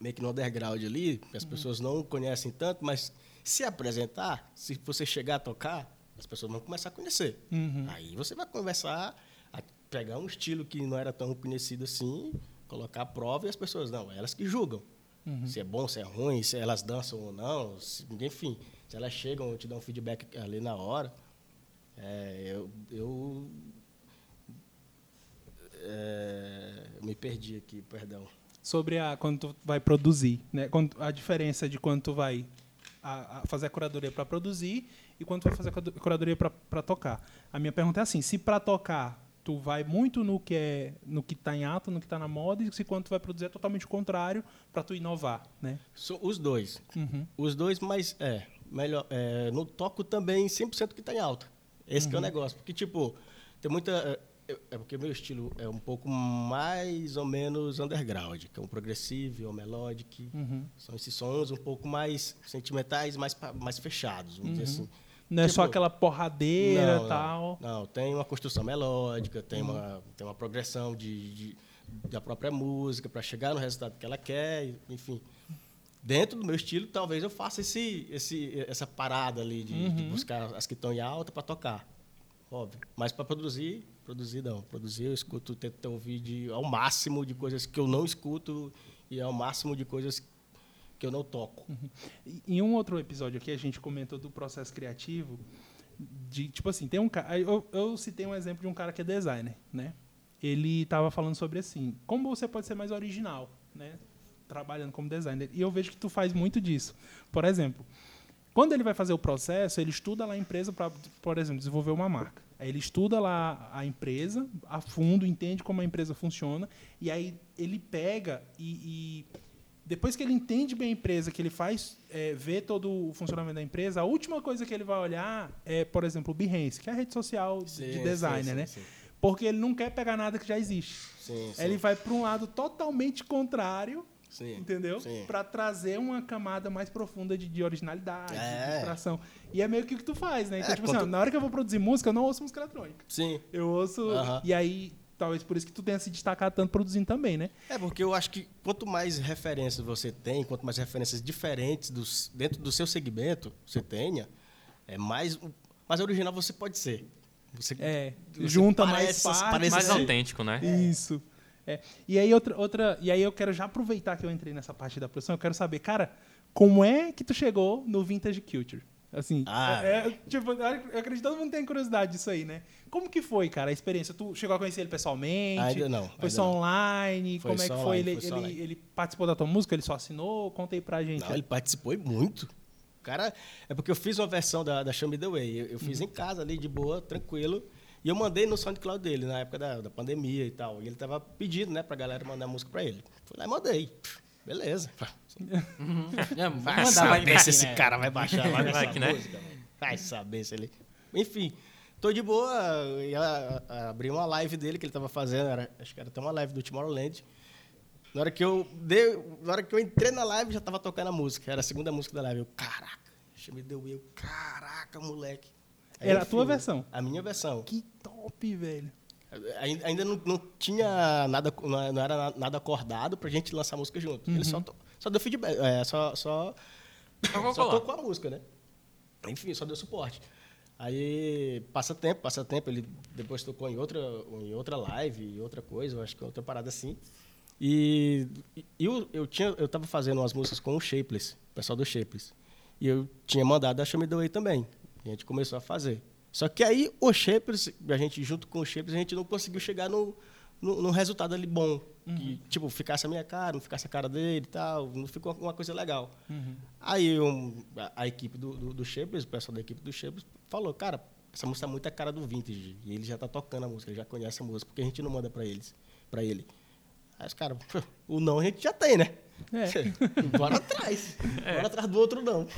meio que no underground ali, que as pessoas não conhecem tanto, mas se apresentar, se você chegar a tocar, as pessoas vão começar a conhecer. Uhum. Aí você vai conversar, a pegar um estilo que não era tão conhecido assim, colocar a prova e as pessoas, não, elas que julgam. Se é bom, se é ruim, se elas dançam ou não, se- enfim, se elas chegam, te dão um feedback ali na hora. É, eu, eu, é, me perdi aqui, perdão. Sobre a quando tu vai produzir, né? Quando, a diferença de quando tu vai a, a fazer a curadoria para produzir e quando tu vai fazer a curadoria para tocar. A minha pergunta é assim, se para tocar tu vai muito no que é no que está em alta, no que está na moda, e se quando tu vai produzir é totalmente o contrário para tu inovar, né? So, os dois. Uhum. Os dois, mas é, melhor, é, no toco também 100% que está em alta. Esse uhum. é o negócio, porque tipo, tem muita é, é porque meu estilo é um pouco mais ou menos underground, que é um progressivo ou melodic. Uhum. São esses sons um pouco mais sentimentais, mais mais fechados, vamos dizer uhum. assim. Não é só tipo, aquela porradeira e tal. Não, não, tem uma construção melódica, tem, uhum. uma, tem uma progressão de, de da própria música para chegar no resultado que ela quer, enfim. Dentro do meu estilo, talvez eu faça esse, esse, essa parada ali de, uhum. de buscar as que estão em alta para tocar. Óbvio. Mas para produzir, produzir não. Produzir eu escuto, tento ouvir de, ao máximo de coisas que eu não escuto e ao máximo de coisas que eu não toco. Uhum. Em um outro episódio aqui, a gente comentou do processo criativo. De, tipo assim, tem um cara. Eu, eu citei um exemplo de um cara que é designer, né? Ele estava falando sobre assim, como você pode ser mais original, né? Trabalhando como designer. E eu vejo que tu faz muito disso. Por exemplo, quando ele vai fazer o processo, ele estuda lá a empresa para, por exemplo, desenvolver uma marca. Aí ele estuda lá a empresa a fundo, entende como a empresa funciona, e aí ele pega e, e depois que ele entende bem a empresa, que ele faz, é, vê todo o funcionamento da empresa, a última coisa que ele vai olhar é, por exemplo, o Behance, que é a rede social sim, de designer, sim, né? Sim, Porque ele não quer pegar nada que já existe. Ele vai para um lado totalmente contrário, entendeu? Para trazer uma camada mais profunda de, de originalidade, é. de distração. E é meio que o que tu faz, né? Então, é, tipo assim, na hora que eu vou produzir música, eu não ouço música eletrônica. Sim. Eu ouço. Uh -huh. E aí talvez por isso que tu tenha se destacado tanto produzindo também, né? É, porque eu acho que quanto mais referências você tem, quanto mais referências diferentes dos, dentro do seu segmento você tenha, é mais, mais original você pode ser. Você, é, você junta parece, mais partes. Mais ser. autêntico, né? Isso. É. E aí outra, outra, e aí eu quero já aproveitar que eu entrei nessa parte da produção, eu quero saber, cara, como é que tu chegou no Vintage Culture? Assim, ah. é, é, tipo, eu acredito que todo mundo tem curiosidade disso aí, né? Como que foi, cara, a experiência? Tu chegou a conhecer ele pessoalmente? Ainda não. Foi só não. online? Foi Como é que foi? Online, ele, foi ele, ele, participou da tua música? Ele só assinou? Conta aí pra gente. Não, ele participou muito. Cara, é porque eu fiz uma versão da, da Show Me The Way. Eu, eu fiz uhum. em casa ali, de boa, tranquilo. E eu mandei no SoundCloud dele, na época da, da pandemia e tal. E ele tava pedindo, né, pra galera mandar música pra ele. Fui lá e mandei. Beleza. Uhum. É, vai saber se esse cara vai baixar lá nessa né? música. Vai saber se ele... Enfim, tô de boa. Ia abrir uma live dele que ele tava fazendo. Era, acho que era até uma live do Tomorrowland. Na hora que eu dei, na hora que eu entrei na live, já tava tocando a música. Era a segunda música da live. Eu, caraca, me deu eu, caraca, moleque. Aí, Era enfim, a tua versão? A minha versão. Que top, velho. Ainda não, não tinha nada, não era nada acordado pra gente lançar a música junto. Uhum. Ele só, só deu feedback, é, só, só, só tocou a música, né? Enfim, só deu suporte. Aí passa tempo, passa tempo, ele depois tocou em outra, em outra live, outra coisa, acho que outra parada assim. E, e eu, eu, tinha, eu tava fazendo umas músicas com o Shapeless, o pessoal do Shapeless. E eu tinha mandado a Show Me The Way também. E a gente começou a fazer. Só que aí o Shapers, a gente junto com o Shapers, a gente não conseguiu chegar no, no, no resultado ali bom. Uhum. Que, tipo, ficasse a minha cara, não ficasse a cara dele e tal. Não ficou uma coisa legal. Uhum. Aí um, a, a, equipe do, do, do Shapers, o pessoal da equipe do Shapers, falou, cara, essa música é muito a cara do Vintage. E ele já tá tocando a música, ele já conhece a música. Por que a gente não manda para eles, para ele? Aí os caras, <laughs> o não a gente já tem, né? É. Bora atrás. É. Bora atrás do outro não.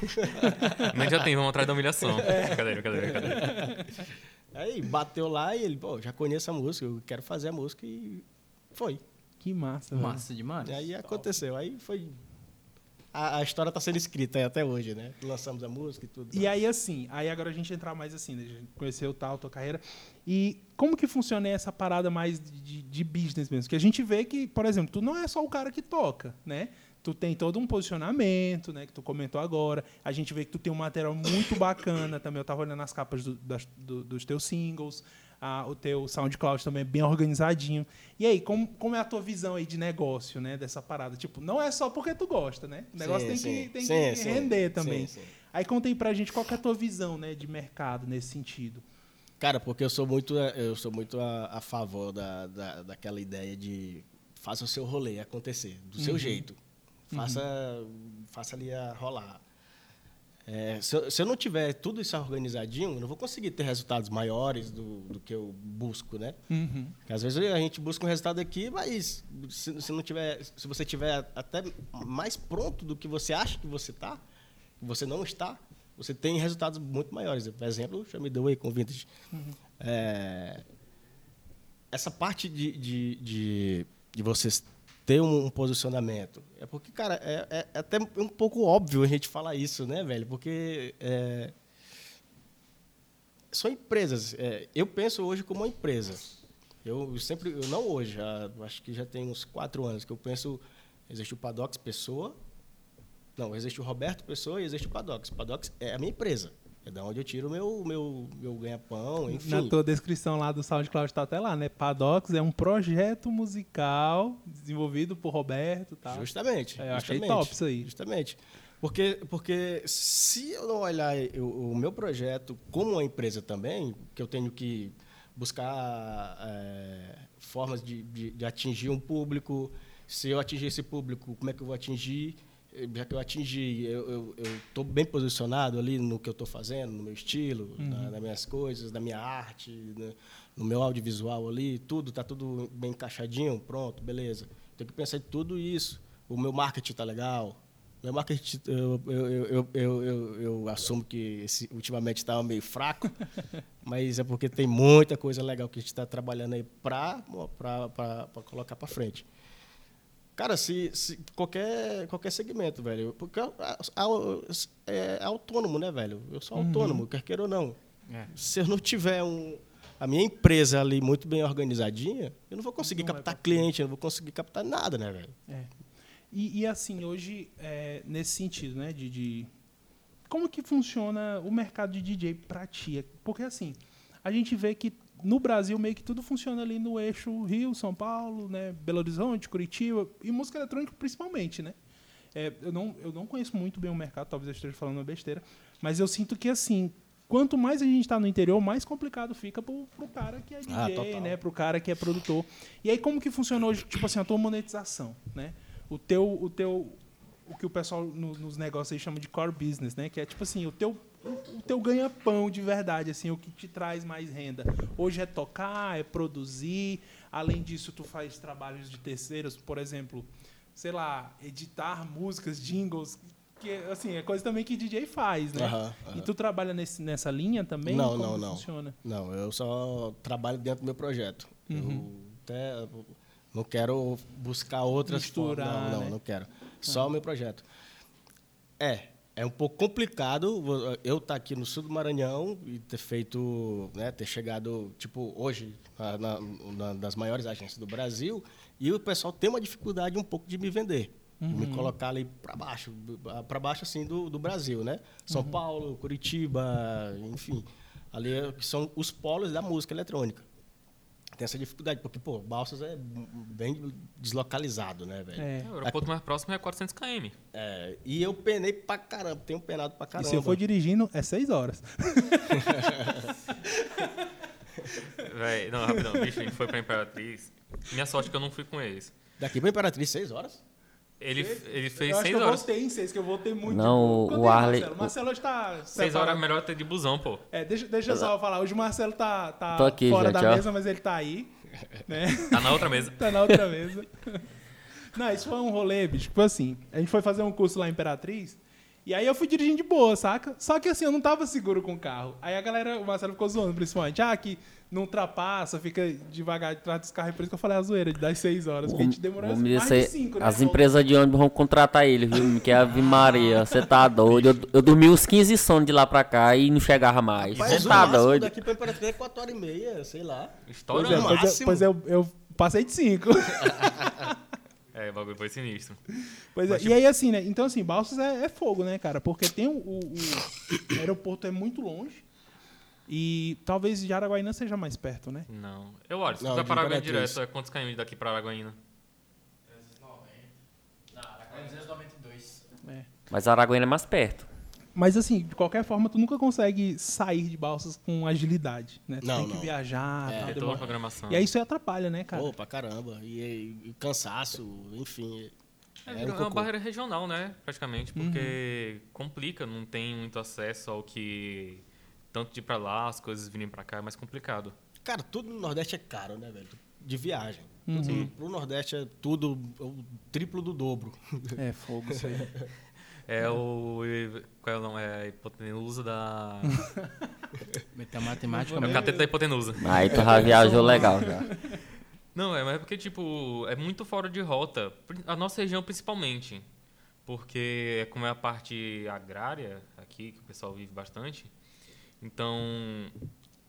Mas já tem, vamos atrás da humilhação. É. Cadê, cadê, cadê? Aí bateu lá e ele, pô, já conheço a música, eu quero fazer a música e foi. Que massa, Massa velho. demais. E aí aconteceu. Aí foi a, a, história está sendo escrita até hoje, né? Lançamos a música e tudo. E aí, assim, aí agora a gente entrar mais assim, né? A gente conheceu tal, tua carreira. E como que funciona essa parada mais de, de business mesmo? Que a gente vê que, por exemplo, tu não é só o cara que toca, né? tu tem todo um posicionamento, né, que tu comentou agora. A gente vê que tu tem um material muito bacana também. Eu estava olhando as capas do, das, do, dos teus singles a, o teu SoundCloud também é bem organizadinho. E aí, como, como é a tua visão aí de negócio, né, dessa parada? Tipo, não é só porque tu gosta, né? O negócio sim, tem sim. que, tem sim, que render também. Aí conta aí pra gente qual é a tua visão, né, de mercado nesse sentido. Cara, porque eu sou muito, eu sou muito a, a favor da, da, daquela ideia de faça o seu rolê acontecer, do seu uhum. jeito. Faça, uhum. faça ali a rolar. É, se, eu, se, eu, não tiver tudo isso organizadinho, eu não vou conseguir ter resultados maiores do, do que eu busco, né? Uhum. Às vezes a gente busca um resultado aqui, mas se, se, não tiver, se você tiver até mais pronto do que você acha que você está, que você não está, você tem resultados muito maiores. Por exemplo, já me deu aí com Vintage. Uhum. É, essa parte de, de, de, de vocês ter um, um, posicionamento. É porque, cara, é, é, é, até um pouco óbvio a gente falar isso, né, velho? Porque é, são empresas. É, eu penso hoje como uma empresa. Eu sempre, eu não hoje, já, acho que já tem uns quatro anos que eu penso, existe o Padox Pessoa, não, existe o Roberto Pessoa e existe o Padox. O Padox é a minha empresa. É da onde eu tiro o meu, meu, meu ganha-pão, enfim. Na tua descrição lá do SoundCloud está até lá, né? Padox é um projeto musical desenvolvido por Roberto tá? Justamente. É, eu justamente, achei top isso aí. Justamente. Porque, porque se eu não olhar o, o meu projeto como uma empresa também, que eu tenho que buscar é, formas de, de, de atingir um público, se eu atingir esse público, como é que eu vou atingir? Já que eu atingi, eu estou bem posicionado ali no que eu estou fazendo, no meu estilo, uhum. na, nas minhas coisas, na minha arte, né, no meu audiovisual ali, tudo, está tudo bem encaixadinho, pronto, beleza. Tenho que pensar em tudo isso. O meu marketing está legal. Meu marketing, eu, eu, eu, eu, assumo que ultimamente estava meio fraco, <laughs> mas é porque tem muita coisa legal que a gente está trabalhando aí para colocar para frente. Cara, se, se, qualquer, qualquer segmento, velho. Porque é, é, é autônomo, né, velho? Eu sou uhum. autônomo, quer queira ou não. É. Se eu não tiver um, a minha empresa ali muito bem organizadinha, eu não vou conseguir não captar cliente, eu não vou conseguir captar nada, né, velho? É. E, e, assim, hoje, é, nesse sentido, né, de, de, Como que funciona o mercado de DJ pra ti? Porque, assim, a gente vê que no Brasil meio que tudo funciona ali no eixo Rio, São Paulo, né, Belo Horizonte, Curitiba e música eletrônica principalmente, né? É, eu, não, eu não conheço muito bem o mercado, talvez eu esteja falando uma besteira, mas eu sinto que assim, quanto mais a gente está no interior, mais complicado fica pro, pro cara que é DJ, ah, né, pro cara que é produtor. E aí como que funciona hoje, tipo assim, a tua monetização, né? O teu o teu o que o pessoal no, nos negócios aí chama de core business, né? Que é tipo assim, o teu o teu ganha-pão de verdade, assim, o que te traz mais renda. Hoje é tocar, é produzir. Além disso, tu faz trabalhos de terceiros, por exemplo, sei lá, editar músicas, jingles, que assim, é coisa também que DJ faz, né? Uhum, uhum. E tu trabalha nesse, nessa linha também? Não, Como não, não. Funciona? Não, eu só trabalho dentro do meu projeto. Uhum. Até não quero buscar outras Misturar, formas. Não, não, né? não quero. Só o meu projeto. É, é um pouco complicado eu estar tá aqui no sul do Maranhão e ter feito, né, ter chegado, tipo, hoje, na, na, nas maiores agências do Brasil, e o pessoal tem uma dificuldade um pouco de me vender. Uhum. Me colocar ali para baixo, para baixo assim do, do Brasil, né? São uhum. Paulo, Curitiba, enfim, ali é que são os polos da música eletrônica tem essa dificuldade, porque, pô, Balsas é bem deslocalizado, né, velho? É. O aeroporto mais próximo é 400 km. É, e eu penei pra caramba, tenho penado pra caramba. E se eu for dirigindo, é 6 horas. <laughs> Véi, não, rapidão, bicho, a gente foi pra Imperatriz. Minha sorte é que eu não fui com eles. Daqui pra Imperatriz, 6 horas? Ele, ele fez eu 6 horas. Eu voltei em 6, que eu voltei muito. Não, o Arley. Marcelo? Marcelo hoje tá. 6 horas é melhor ter de busão, pô. É, deixa, deixa eu só falar. Hoje o Marcelo tá, tá aqui, fora gente, da ó. mesa, mas ele tá aí. <laughs> Né? Tá na outra mesa. <laughs> tá na outra mesa. <laughs> Não, isso foi um rolê, bicho. Tipo assim, a gente foi fazer um curso lá em Imperatriz. E aí eu fui dirigindo de boa, saca? Só que assim, eu não tava seguro com o carro. Aí a galera, o Marcelo ficou zoando, principalmente. Ah, que não ultrapassa, fica devagar de trás dos carros. É por isso que eu falei a zoeira de das 6 horas. Porque a gente demorou Vamos mais dizer, de 5, né? As empresas de ônibus vão contratar ele, viu? Que é a Ave Maria. Você tá doido. Eu, eu dormi uns 15 sonos de lá pra cá e não chegava mais. Você tá doido. daqui pra Imperatriz é 4 horas e meia, sei lá. História Pois é, pois, é, pois é, eu, eu passei de 5. <laughs> É, o bagulho foi sinistro. Pois é, Mas, e aí assim, né? Então assim, Balsas é, é fogo, né, cara? Porque tem o, o, o <coughs> aeroporto é muito longe. E talvez de Araguaína seja mais perto, né? Não. Eu olho, se Não, de para Araguaína direto, é quantos caminhos daqui pra Araguaína? 292. É. Mas Araguaína é mais perto. Mas assim, de qualquer forma, tu nunca consegue sair de Balsas com agilidade, né? Tu Não, tem que não. viajar, É, tal, É toda programação. E aí isso aí atrapalha, né, cara? Pô, pra caramba. E, e cansaço, enfim. É, Era vira um uma barreira regional, né? Praticamente, porque complica, não tem muito acesso ao que. Tanto de ir pra lá, as coisas virem pra cá é mais complicado. Cara, tudo no Nordeste é caro, né, velho? De viagem. Uhum. Tudo, pro Nordeste é tudo o triplo do dobro. É, fogo isso aí. <laughs> É o. Qual é o nome? É a hipotenusa da. Meter <laughs> matemática É o mesmo. cateto da hipotenusa. Aí tu já viajou legal já. Não, é, mas é porque, tipo, é muito fora de rota. A nossa região, principalmente. Porque, é como é a parte agrária aqui, que o pessoal vive bastante. Então,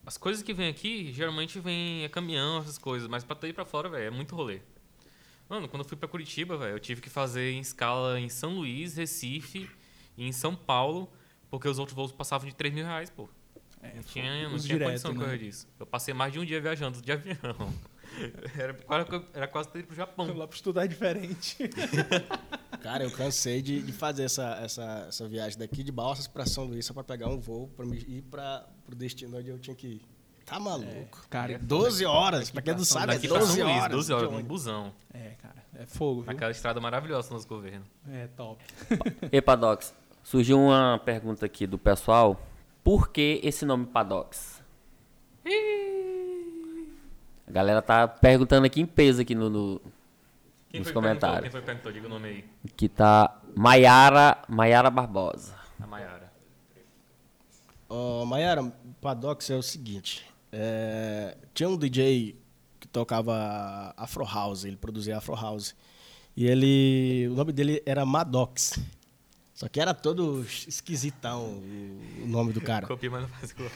as coisas que vêm aqui, geralmente vem é caminhão, essas coisas. Mas pra ir pra fora, velho, é muito rolê. Mano, quando eu fui pra Curitiba, velho, eu tive que fazer em escala em São Luís, Recife e em São Paulo, porque os outros voos passavam de 3 mil reais, pô. não tinha, não tinha direto, condição de né? correr disso. Eu passei mais de um dia viajando de <laughs> avião. Era quase, era quase ter ido pro Japão. Lá pra estudar é diferente. <laughs> Cara, eu cansei de, de fazer essa, essa, essa viagem daqui de Balsas pra São Luís só pra pegar um voo pra me ir pra, pro destino onde eu tinha que ir. Tá maluco? Cara, 12 horas, pra quem não sabe, é Daqui pra 12 São Luís, horas. 12 horas, ônibus. busão. É, cara. É fogo, viu? Naquela estrada maravilhosa do nosso governo. É top. <laughs> E Padox, surgiu uma pergunta aqui do pessoal. Por que esse nome Padox? A galera tá perguntando aqui em peso aqui no, no- Quem nos comentários. Quem foi que perguntou? Diga o nome aí. Que tá Maiara, Maiara Barbosa. A Mayara. Ó, Mayara, o Padox é o seguinte. É, tinha um DJ que tocava Afro House, ele produzia Afro House. E ele. O nome dele era Maddox. Só que era todo esquisitão o, nome do cara. Copia, mas não faz igual.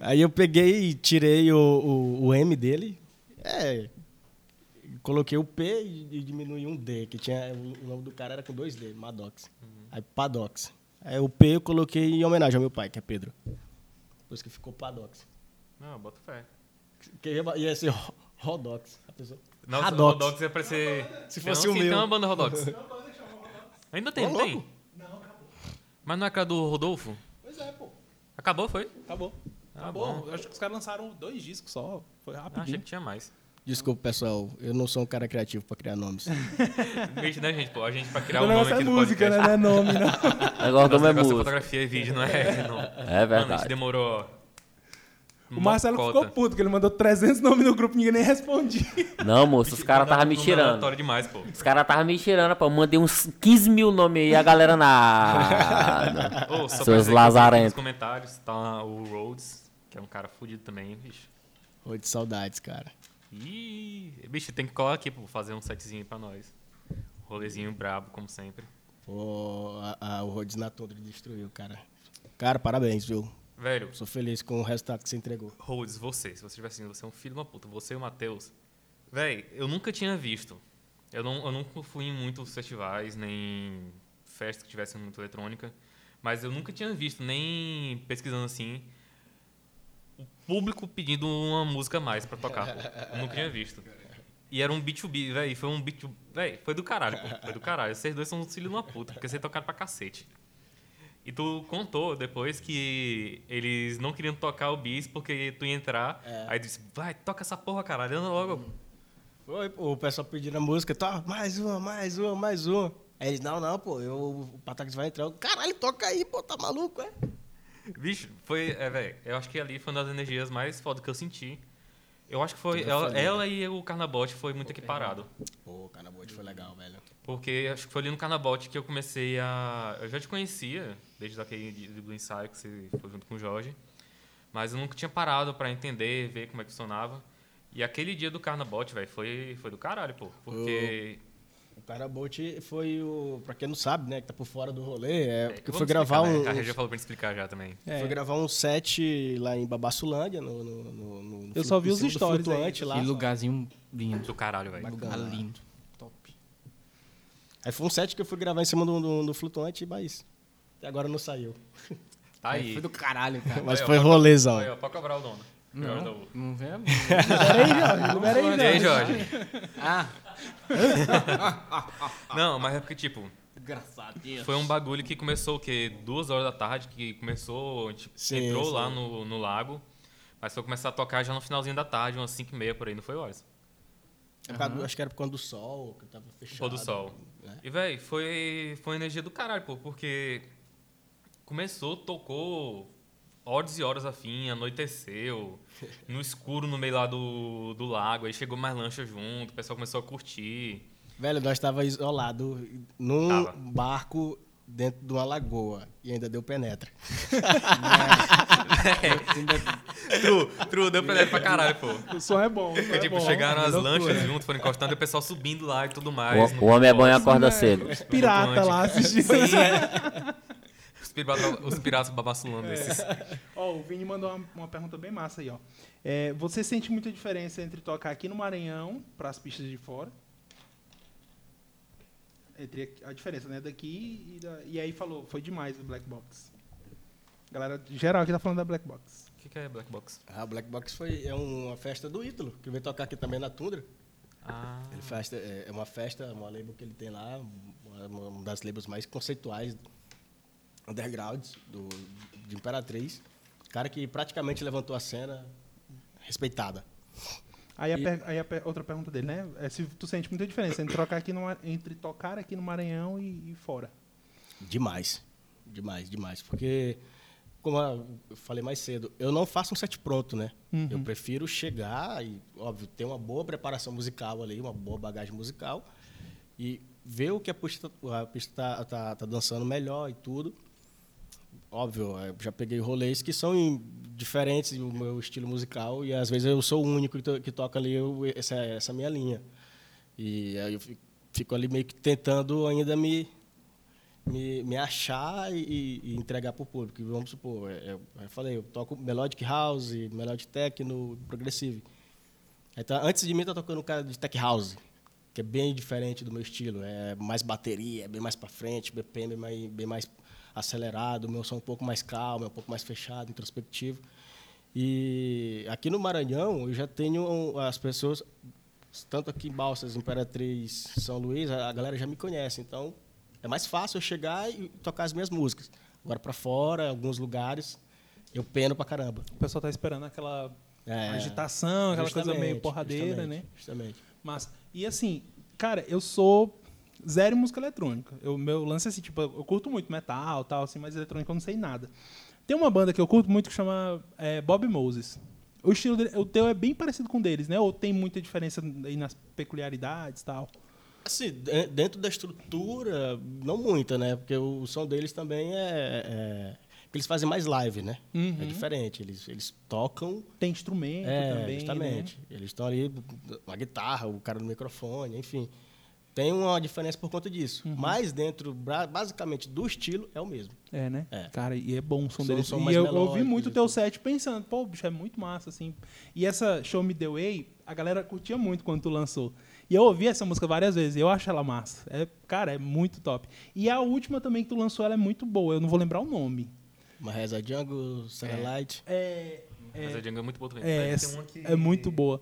Aí eu peguei e tirei o, o, o M dele. É. Coloquei o P e, e diminui um D, que tinha. O, nome do cara era com dois D, Maddox. Aí Padox. Aí o P eu coloquei em homenagem ao meu pai, que é Pedro. Por isso que ficou Padox. Não, bota fé. Que ia, ia ser Ro- Rodox. A pessoa. Nossa, Radox. Rodox ia parecer... Se fosse o sim, meu. Tem uma banda Rodox. <laughs> Ainda tem, não tem? louco. Mas não é aquela do Rodolfo? Pois é, pô. Acabou, foi? Acabou. Ah, Acabou. bom. Eu acho que os caras lançaram dois discos só. Foi Ah, achei que tinha mais. Desculpa, pessoal. Eu não sou um cara criativo pra criar nomes. <laughs> Gente, né, gente? Pô, a gente pra criar O um nome aqui é do música, né? podcast. Não é nome, não. <laughs> Agora Nosso como é é música. fotografia e vídeo, não é? Não. É Mano, a gente verdade. demorou... O Marcelo ficou puto, que ele mandou 300 nomes no grupo e ninguém nem respondia. Não, moço, os caras estavam me tirando. demais, pô. Os caras estavam me tirando, pô. Eu mandei uns 15 mil nomes aí, a galera. <laughs> Ô, só Seus lazarentos. Nos comentários tá o Rhodes, que é um cara fudido também, bicho. De saudades, cara. Ih, bicho, tem que colar aqui, pô, fazer um setzinho pra nós. Rolezinho brabo, como sempre. Pô, a, a, o Rhodes na Tundra destruiu, cara. Cara, parabéns, viu? Velho, Sou feliz com o resultado que você entregou. Rhodes, você, se você estiver assistindo, você é um filho de uma puta. Você e o Matheus. Véi, eu nunca tinha visto. Eu, não, eu nunca fui em muitos festivais, nem festas que tivessem muito eletrônica. Mas eu nunca tinha visto, nem pesquisando assim, o público pedindo uma música a mais pra tocar. Eu nunca tinha visto. E era um B2B, véi, foi um B2... Véi, foi do caralho, pô. Foi do caralho. Vocês dois são um filho de uma puta, porque vocês tocaram pra cacete. E tu contou depois que eles não queriam tocar o bis porque tu ia entrar. Aí tu disse, vai, toca essa porra, caralho, anda logo. Foi, pô, o pessoal pedindo a música, tá, mais uma, mais uma, mais uma. Aí eles, não, não, pô, eu, o Patax vai entrar. Eu, Caralho, toca aí, pô, tá maluco, é? Bicho, foi, é, velho, eu acho que ali foi uma das energias mais foda que eu senti. Eu acho que foi, ela, ela e o Carnabote foi muito equiparado. Pô, o Canabote foi legal, velho. Porque acho que foi ali no Carnabote que eu comecei a... Eu já te conhecia, desde aquele de- do ensaio que você foi junto com o Jorge. Mas eu nunca tinha parado pra entender, ver como é que funcionava. E aquele dia do Carnabote, velho, foi, foi do caralho, pô. Porque... O Canabote foi o. Pra quem não sabe, né, que tá por fora do rolê, é, porque vamos foi gravar explicar, um. né? A Regia falou pra gente explicar já também. É. Foi gravar um set lá em Babassulândia, no. no, no, no Eu só vi os stories aí. flutuante lá. Que lugarzinho lindo. Do caralho, velho. Lugar lindo. Aí foi um set que eu fui gravar em cima do, do, do flutuante, mas. Até agora não saiu. <laughs> Tá aí. Foi do caralho, cara. Mas Aí, foi rolezão. Aí, ó, pode cobrar o dono. Não, não vem a mim. Libera aí, Jorge. Libera aí, E aí, Jorge. Ah, <laughs> Não, mas é porque, tipo, engraçadinho. foi um bagulho que começou o quê? Duas horas da tarde, que começou, a gente Sim, entrou sim. lá no, no lago, mas foi começar a tocar já no finalzinho da tarde, umas 5 e meia por aí, não foi horas? Por do- acho que era por conta do sol, que tava fechado. Pôr do sol. Né? E, véi, foi, foi energia do caralho, pô, porque começou, tocou horas e horas a fim, anoiteceu, <laughs> no escuro no meio lá do, do lago, aí chegou mais lancha junto, o pessoal começou a curtir. Velho, nós tava isolado num Tava. barco dentro de uma lagoa e ainda deu penetra. <laughs> Tru, tru, deu pra, pra caralho, pô. O som é bom. Som Porque, é tipo, bom. chegaram as Loucura. lanchas junto, foram encostando e o pessoal subindo lá e tudo mais. O, o homem é bom e acorda É, cedo. Os pirata lá assistindo. <laughs> Os piratas, os piratas babassulando esses. Ó, o Vini mandou uma, uma pergunta bem massa aí, ó. É, você sente muita diferença entre tocar aqui no Maranhão para as pistas de fora? Entre a diferença, né? Daqui e, da- e aí falou, foi demais o Black Box. Galera, geral aqui tá falando da Black Box. O que, que é Black Box? A Black Box foi, é uma festa do Ítalo, que veio tocar aqui também na Tundra. Ah, Ele festa, é é uma festa, uma label que ele tem lá, uma, uma das labels mais conceituais, undergrounds, do, de Imperatriz. Cara que praticamente levantou a cena respeitada. Aí, a E- per- aí a per- outra pergunta dele, né? É se tu sente muita diferença entre, trocar aqui no, entre tocar aqui no Maranhão e, e fora. Demais. Demais, demais. Porque, como eu falei mais cedo, eu não faço um set pronto, né? Uhum. Eu prefiro chegar e, óbvio, ter uma boa preparação musical ali, uma boa bagagem musical e ver o que a pista, a pista tá, tá, dançando melhor e tudo. Óbvio, eu já peguei rolês que são em- diferentes do meu estilo musical e às vezes eu sou o único que, to- que toca ali eu- essa, essa minha linha. E aí eu fi- fico ali meio que tentando ainda me, me, me achar e, e entregar para o público. Vamos supor, é, é, eu falei, eu toco melodic house, melodic techno, progressive. Tá, antes de mim tá tocando um cara de tech house, que é bem diferente do meu estilo. É mais bateria, é bem mais para frente, BPM mais, bem mais acelerado, o meu som é um pouco mais calmo, é um pouco mais fechado, introspectivo. E aqui no Maranhão eu já tenho as pessoas, tanto aqui em Balsas, Imperatriz, São Luís, a galera já me conhece. Então é mais fácil eu chegar e tocar as minhas músicas. Agora para fora, alguns lugares, eu peno pra caramba. O pessoal tá esperando aquela É, agitação, aquela coisa meio porradeira, justamente, né? Justamente. Mas, e assim, cara, eu sou zero em música eletrônica. Eu, meu lance é assim, tipo, eu curto muito metal tal, assim, mas eletrônica eu não sei nada. Tem uma banda que eu curto muito que chama é, Bob Moses. O estilo dele, o teu é bem parecido com o deles, né? Ou tem muita diferença aí nas peculiaridades e tal? Assim, de- dentro da estrutura, não muita, né? Porque o som deles também é. é porque eles fazem mais live, né? Uhum. É diferente. Eles, eles tocam. Tem instrumento É, também, justamente. né? Eles estão ali, a guitarra, o cara no microfone, enfim. Tem uma diferença por conta disso. Uhum. Mas dentro, basicamente, do estilo, é o mesmo. É, né? É. Cara, e é bom o som Som- e mais eu, eu ouvi muito o teu set pensando, pô, bicho, é muito massa, assim. E essa Show Me The Way, a galera curtia muito quando tu lançou. E eu ouvi essa música várias vezes, eu acho ela massa. É, cara, é muito top. E a última também que tu lançou, ela é muito boa, eu não vou lembrar o nome. Uma Reza Jungle, Satellite. É, a Django é muito boa também. é, Tem essa uma que- é muito boa.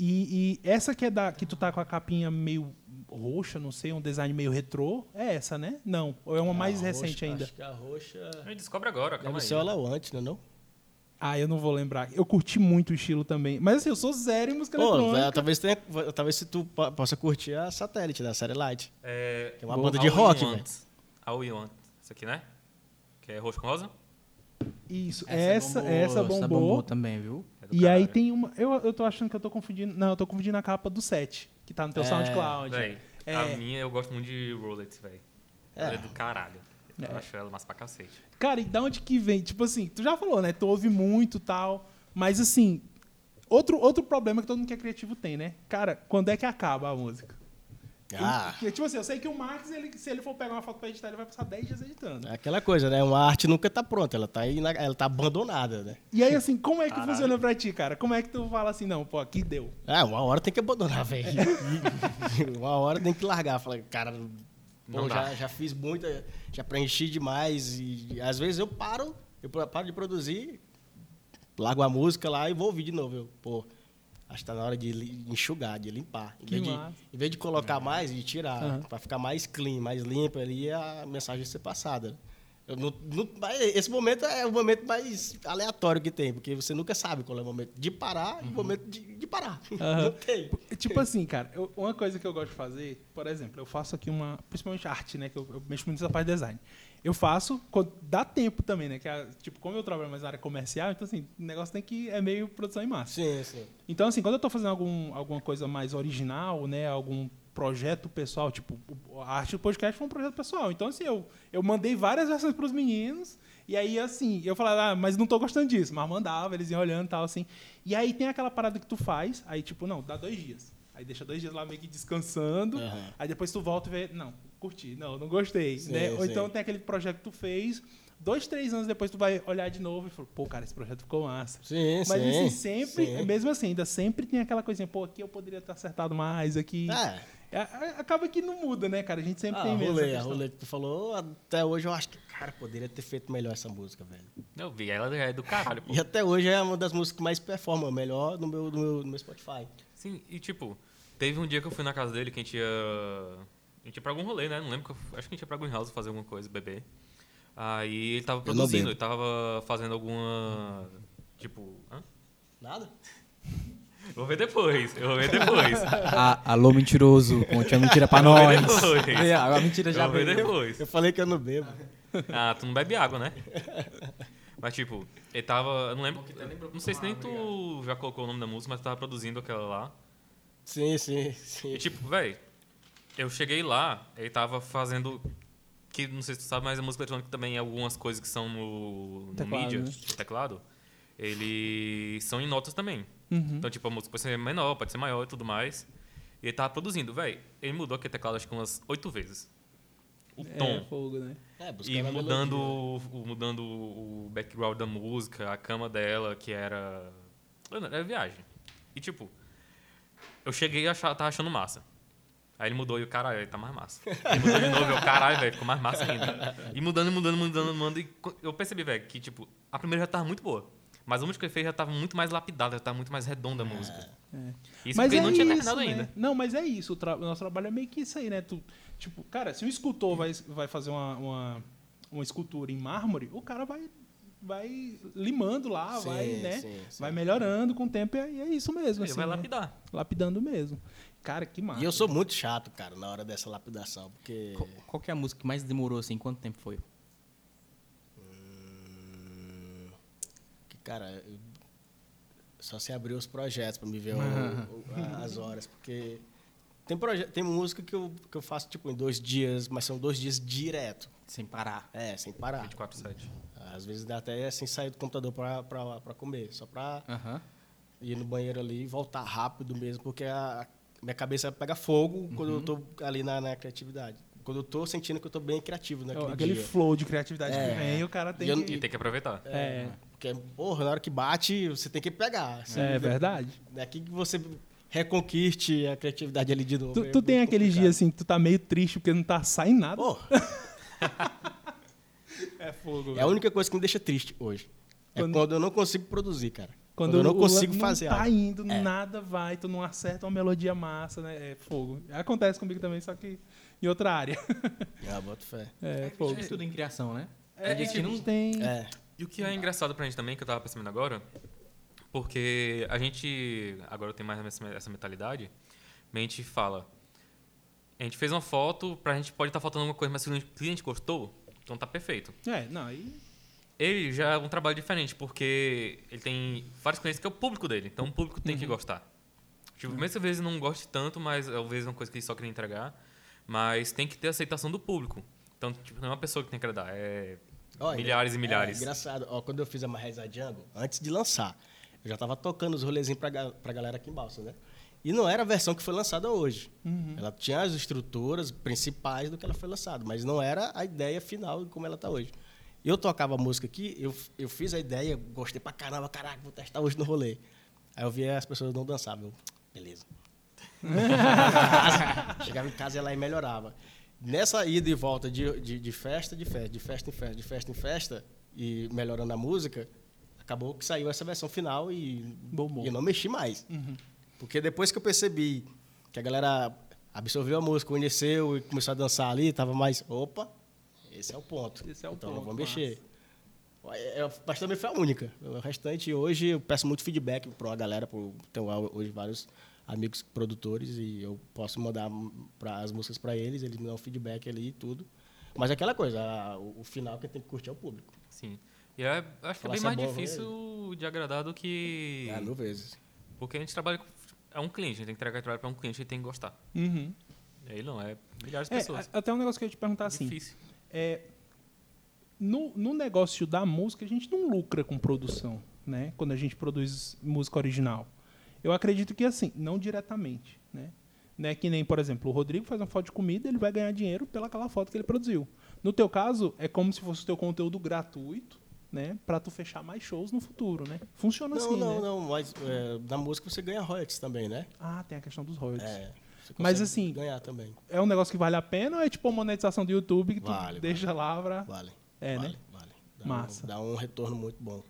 E, e essa que é da que tu tá com a capinha meio roxa, não sei, um design meio retrô, é essa, né? Não, ou é uma mais A recente roxa- ainda. Acho que a roxa. A gente descobre agora, calma Deve aí. ser ela antes, né? Não? Ah, eu não vou lembrar. Eu curti muito o estilo também. Mas assim, eu sou zero em música Pô, eletrônica. talvez, tenha, talvez se tu po- possa curtir a Satellite da Satellite. É, Que é uma banda de We rock, Want. velho. All We Want. Isso aqui, né? Que é roxo com rosa? Isso, essa, bombou, essa bombou. bombou também, viu? É E aí caralho. tem uma. Eu, eu tô achando que eu tô confundindo. Não, eu tô confundindo a capa do set, que tá no teu É, SoundCloud. Véi, É. a minha eu gosto muito de Rolex, velho. É. Ela é do caralho. Eu É. acho ela massa pra cacete. Cara, e da onde que vem? Tipo assim, tu já falou, né? Tu ouve muito e tal. Mas assim, outro, outro problema que todo mundo que é criativo tem, né? Cara, quando é que acaba a música? Ah, Porque, tipo assim, eu sei que o Max, ele, se ele for pegar uma foto pra editar, ele vai passar 10 dias editando. é aquela coisa, né? Uma arte nunca tá pronta, ela tá, aí na- ela tá abandonada, né? E aí, assim, como é que Caralho. funciona pra ti, cara? Como é que tu fala assim, não, pô, aqui deu? Ah, uma hora tem que abandonar, velho. <laughs> uma hora tem que largar. Falar, cara, dá. já, já fiz muita, já preenchi demais. E às vezes eu paro, eu paro de produzir, largo a música lá e vou ouvir de novo. Eu, pô, acho que tá na hora de enxugar, de limpar. Em Que vez de, em vez de colocar mais e tirar, Aham. pra ficar mais clean, mais limpo ali, a mensagem ser passada. Não- não- esse momento é o momento mais aleatório que tem, porque você nunca sabe qual é o momento de parar e o momento de, de parar. <laughs> Aham. Não tem. Tipo assim, cara, eu- uma coisa que eu gosto de fazer, por exemplo, eu faço aqui uma. Principalmente arte, né? Que eu, eu mexo muito nessa parte de design. Eu faço dá tempo também, né? Que é, tipo, como eu trabalho mais na área comercial, então assim, o negócio tem que. É meio produção em massa. Sim, sim. Então, assim, quando eu tô fazendo algum, alguma coisa mais original, né? Algum projeto pessoal, tipo, a arte do podcast foi um projeto pessoal. Então, assim, eu, eu mandei várias versões pros meninos. E aí, assim, eu falava, ah, mas não tô gostando disso. Mas mandava, eles iam olhando e tal, assim. E aí tem aquela parada que tu faz, aí, tipo, não, dá dois dias. Aí deixa dois dias lá meio que descansando. Aham. Aí depois tu volta e vê, não, curti, não, não gostei. Sim, né? Ou sim. então tem aquele projeto que tu fez, dois, três anos depois tu vai olhar de novo e fala, pô, cara, esse projeto ficou massa. Sim, Mas sim. assim, sempre, sim. mesmo assim, ainda sempre tem aquela coisinha, pô, aqui eu poderia ter acertado mais, aqui. É. É, é, Acaba que não muda, né, cara? A gente sempre Ah, tem mesmo. rolê, a rolê que tu falou, até hoje eu acho que, cara, poderia ter feito melhor essa música, velho. Eu vi, ela já é do caralho, pô. E até hoje é uma das músicas que mais performa, melhor no meu, no meu, no meu Spotify. Sim, e tipo, teve um dia que eu fui na casa dele que a gente ia. A gente ia pra algum rolê, né? Não lembro que eu, acho que a gente ia pra Greenhouse fazer alguma coisa, beber. Aí ele tava Eu produzindo, ele tava fazendo alguma. Tipo. Hã? Nada? <laughs> Eu vou ver depois, eu vou ver depois. <laughs> Ah, alô, mentiroso. Conte a mentira pra <laughs> Eu vou ver nós. depois. É, A mentira Eu já vou ver veio. depois. Eu falei que eu não bebo. Ah, tu não bebe água, né? Mas tipo, ele tava. Eu não lembro. Não sei se nem tu já colocou o nome da música, mas tu tava produzindo aquela lá. Sim, sim, sim. E tipo, véi, eu cheguei lá, ele tava fazendo. Que não sei se tu sabe, mas a música eletrônica também algumas coisas que são no, no Teclado, mídia, né? no teclado, eles são em notas também. Uhum. Então, tipo, a música pode ser menor, pode ser maior e tudo mais. E ele tava produzindo, véi. Ele mudou aquele teclado acho que umas oito vezes. O É, tom. fogo, né? É, E buscando a mudando, melodia. o, mudando o background da música, a cama dela, que era. Era viagem. E tipo, eu cheguei e achava, tava achando massa. Aí ele mudou e o caralho, ele tá mais massa. Ele mudou de novo e o caralho, velho, ficou mais massa ainda. E mudando, mudando, mudando, mudando. E eu percebi, velho, que tipo, a primeira já tava muito boa. Mas a música que ele fez já tava muito mais lapidada, já tava muito mais redonda a música. É. Isso mas porque ele é não tinha isso, terminado né? ainda. Não, mas é isso. O, tra- o nosso trabalho é meio que isso aí, né? Tu, tipo, cara, se um escultor vai, vai fazer uma, uma, uma escultura em mármore, o cara vai, vai limando lá, Sim, vai, né? sim, sim. Vai melhorando com o tempo e é, é isso mesmo. Ele assim, vai né? lapidar. Lapidando mesmo. Cara, que massa. E eu sou muito chato, cara, na hora dessa lapidação, porque. Qual, qual que é a música que mais demorou, assim? Quanto tempo foi? Hum, que, cara, eu- só se abrir os projetos pra me ver o- o- as horas, porque tem, tem música que eu, que eu faço tipo em dois dias, mas são dois dias direto. Sem parar. É, sem parar. 24-7. Às vezes dá até assim sair do computador pra comer, só pra Aham. ir no banheiro ali e voltar rápido mesmo, porque a minha cabeça pega fogo quando eu tô ali na, na criatividade. Quando eu tô sentindo que eu tô bem criativo naquele Aquele dia. flow de criatividade É. que vem, o cara tem E eu- que... E tem que aproveitar. É, Porque, porra, na hora que bate, você tem que pegar. Você- é verdade. Daqui que você reconquiste a criatividade ali de novo. Tu, é tu tem aqueles dias assim que tu tá meio triste porque não tá saindo nada. Pô, <laughs> É fogo. é a velho. única coisa que me deixa triste hoje. É Quando- quando, eu não consigo produzir, cara. Quando, Quando eu não consigo não fazer tá algo. indo, É. nada vai, tu não acerta uma melodia massa, né? É fogo. Acontece comigo também, só que em outra área. <laughs> Ah, boto fé. É, É fogo. tudo em criação, né? É, A gente não tem. É. E o que é engraçado pra gente também, que eu tava percebendo agora, porque a gente, agora tem mais essa essa mentalidade, a gente fala, a gente fez uma foto, pra gente pode estar faltando alguma coisa, mas se o cliente gostou, então tá perfeito. É, não, aí. Ele já é um trabalho diferente, porque ele tem vários clientes que é o público dele, então o público tem que gostar. Tipo, mesmo que às vezes não goste tanto, mas às vezes é uma coisa que ele só queria entregar, mas tem que ter aceitação do público. Então, tipo, não é uma pessoa que tem que agradar, é Olha, milhares e É, milhares. engraçado. Ó, quando eu fiz a Marreza Django, antes de lançar, eu já tava tocando os rolezinhos pra, ga- pra galera aqui em Balsa, né? E não era a versão que foi lançada hoje. Ela tinha as estruturas principais do que ela foi lançada, mas não era a ideia final de como ela tá hoje. Eu tocava a música aqui, eu, eu fiz a ideia, gostei pra caramba, caraca, vou testar hoje no rolê. Aí eu via as pessoas não dançavam. Eu, beleza. <laughs> Chegava em casa e ela aí melhorava. Nessa ida e volta de, de, de festa, de festa, de festa em festa, de festa em festa, e melhorando a música, acabou que saiu essa versão final e, Bombou. e eu não mexi mais. Porque depois que eu percebi que a galera absorveu a música, conheceu e começou a dançar ali, tava mais, opa, Esse é o ponto. Esse é o então ponto, não vou mexer. É, é, mas também foi a única. O restante, hoje, eu peço muito feedback para a galera. Por, tenho hoje vários amigos produtores e eu posso mandar pra, as músicas para eles, eles me dão feedback ali e tudo. Mas é aquela coisa, a, o, o, final que tem que curtir é o público. Sim. E é, acho que é bem mais difícil de agradar do que. É, mil vezes. Porque a gente trabalha. É um cliente, a gente tem que entregar trabalho para um cliente e tem que gostar. Uhum. E aí não, é milhares de é, pessoas. Até um negócio que eu ia te perguntar assim. Difícil. É, no, no negócio da música, a gente não lucra com produção, né? Quando a gente produz música original. Eu acredito que assim, não diretamente, né? Não é que nem, por exemplo, o Rodrigo faz uma foto de comida, ele vai ganhar dinheiro pelaquela foto que ele produziu. No teu caso, é como se fosse o teu conteúdo gratuito, né? Pra tu fechar mais shows no futuro, né? Funciona não, assim, não, né? Não, não, mas é, na música você ganha royalties também, né? Ah, tem a questão dos royalties. É. Mas assim, ganhar também. É um negócio que vale a pena ou é tipo a monetização do YouTube que tu vale, deixa vale. lá pra... Vale. É, vale, né? Vale. Dá Massa. Um, dá um retorno muito bom.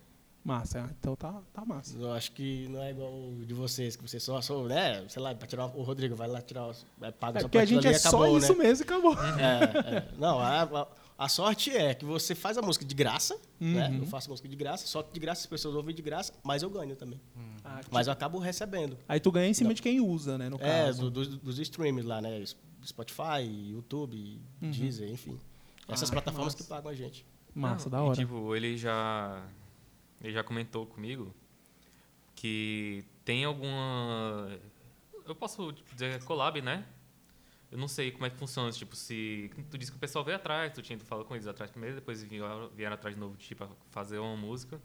Massa, ah, então tá, tá massa. Eu acho que não é igual o de vocês, que vocês só, só né, sei lá, pra tirar o Rodrigo, vai lá tirar, vai pagar é, só porque a gente é acabou, só isso né? mesmo e acabou. É, é. Não, a, a, a, sorte é que você faz a música de graça, Uhum. né? Eu faço música de graça, só que de graça as pessoas ouvem de graça, mas eu ganho também. Ah, Mas eu acabo recebendo. Aí tu ganha em cima de quem usa, né, no É, caso. do, do, dos streams lá, né? Spotify, YouTube, Deezer, enfim. Essas Ah, plataformas massa. que pagam a gente. Massa, Não, da e, hora. tipo, ele já. Ele já comentou comigo que tem alguma. Eu posso tipo, dizer collab, né? Eu não sei como é que funciona, tipo, se. Tu disse que o pessoal veio atrás, tu tinha tu falou com eles atrás primeiro, depois vieram, vieram atrás de novo, tipo, fazer uma música.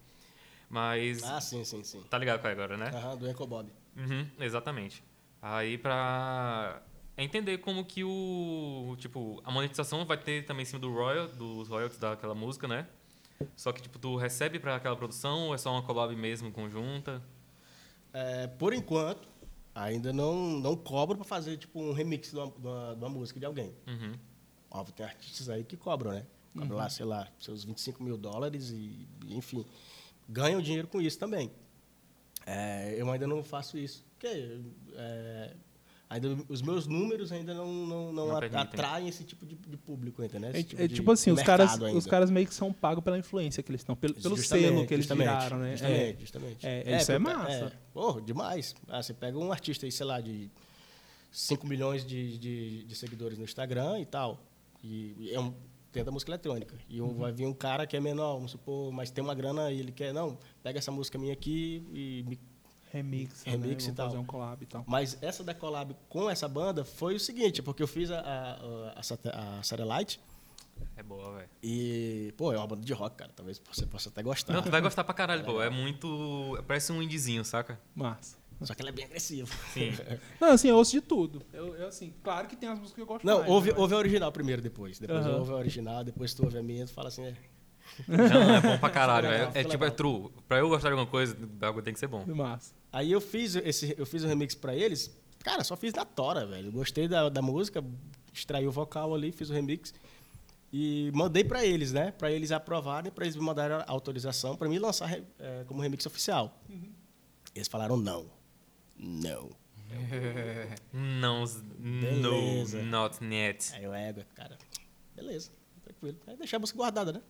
Mas. Ah, sim, sim, sim. Tá ligado qual é agora, né? Aham, do Enco Bob. Uhum, exatamente. Aí pra entender como que o. Tipo, a monetização vai ter também em cima do royal, dos royalties daquela música, né? Só que, tipo, tu recebe pra aquela produção ou é só uma collab mesmo, conjunta? É, por enquanto, ainda não, não cobro para fazer tipo um remix de uma, de uma- de uma música de alguém. Uhum. Óbvio, tem artistas aí que cobram, né? Cobram lá, sei lá, seus 25 mil dólares e, enfim, ganham dinheiro com isso também. É, eu ainda não faço isso. Porque é, ainda, os meus números ainda não, não, não, Não permitem. atraem esse tipo de, de público, entendeu? É, Esse é tipo assim, os caras, ainda. os caras meio que são pagos pela influência que eles estão, pelo, pelo selo que eles viraram, né? Justamente, justamente. É, isso é massa. Porra, demais. Ah, você pega um artista aí, sei lá, de 5 milhões de, de, de seguidores no Instagram e tal. E, e é um dentro da música eletrônica. E um- vai vir um cara que é menor, vamos supor, mas tem uma grana e ele quer, não, pega essa música minha aqui e me É, remix, Remix né? e tal. fazer um collab e tal. mas essa da collab com essa banda foi o seguinte, porque eu fiz a, a, a, a Satellite É boa, velho. e, pô, é uma banda de rock, cara. Talvez você possa até gostar. Não, tu vai gostar pra caralho, <laughs> pô. É muito. Parece um indizinho, saca? Massa. Só que ela é bem agressiva. Sim. <laughs> Não, assim, eu ouço de tudo. Eu, eu, assim, claro que tem as músicas que eu gosto Não, mais. ouve, né? ouve a original primeiro, depois. Depois Aham. ouve a original, depois tu ouve a minha, tu fala assim, é, <laughs> Não, é bom pra caralho. Legal, É, é tipo, é legal. true. Pra eu gostar de alguma coisa, o bagulho tem que ser bom. Massa. Aí eu fiz esse, eu fiz um remix pra eles. Cara, só fiz na tora, velho. Gostei da, da música, extraí o vocal ali, fiz o remix e mandei pra eles, né? Pra eles aprovarem, pra eles me mandarem a autorização pra mim lançar eh, como remix oficial. Eles falaram não. Não. <laughs> Não, Beleza. no, not yet. Aí eu ego, cara, beleza, tranquilo. Aí deixei a música guardada, né?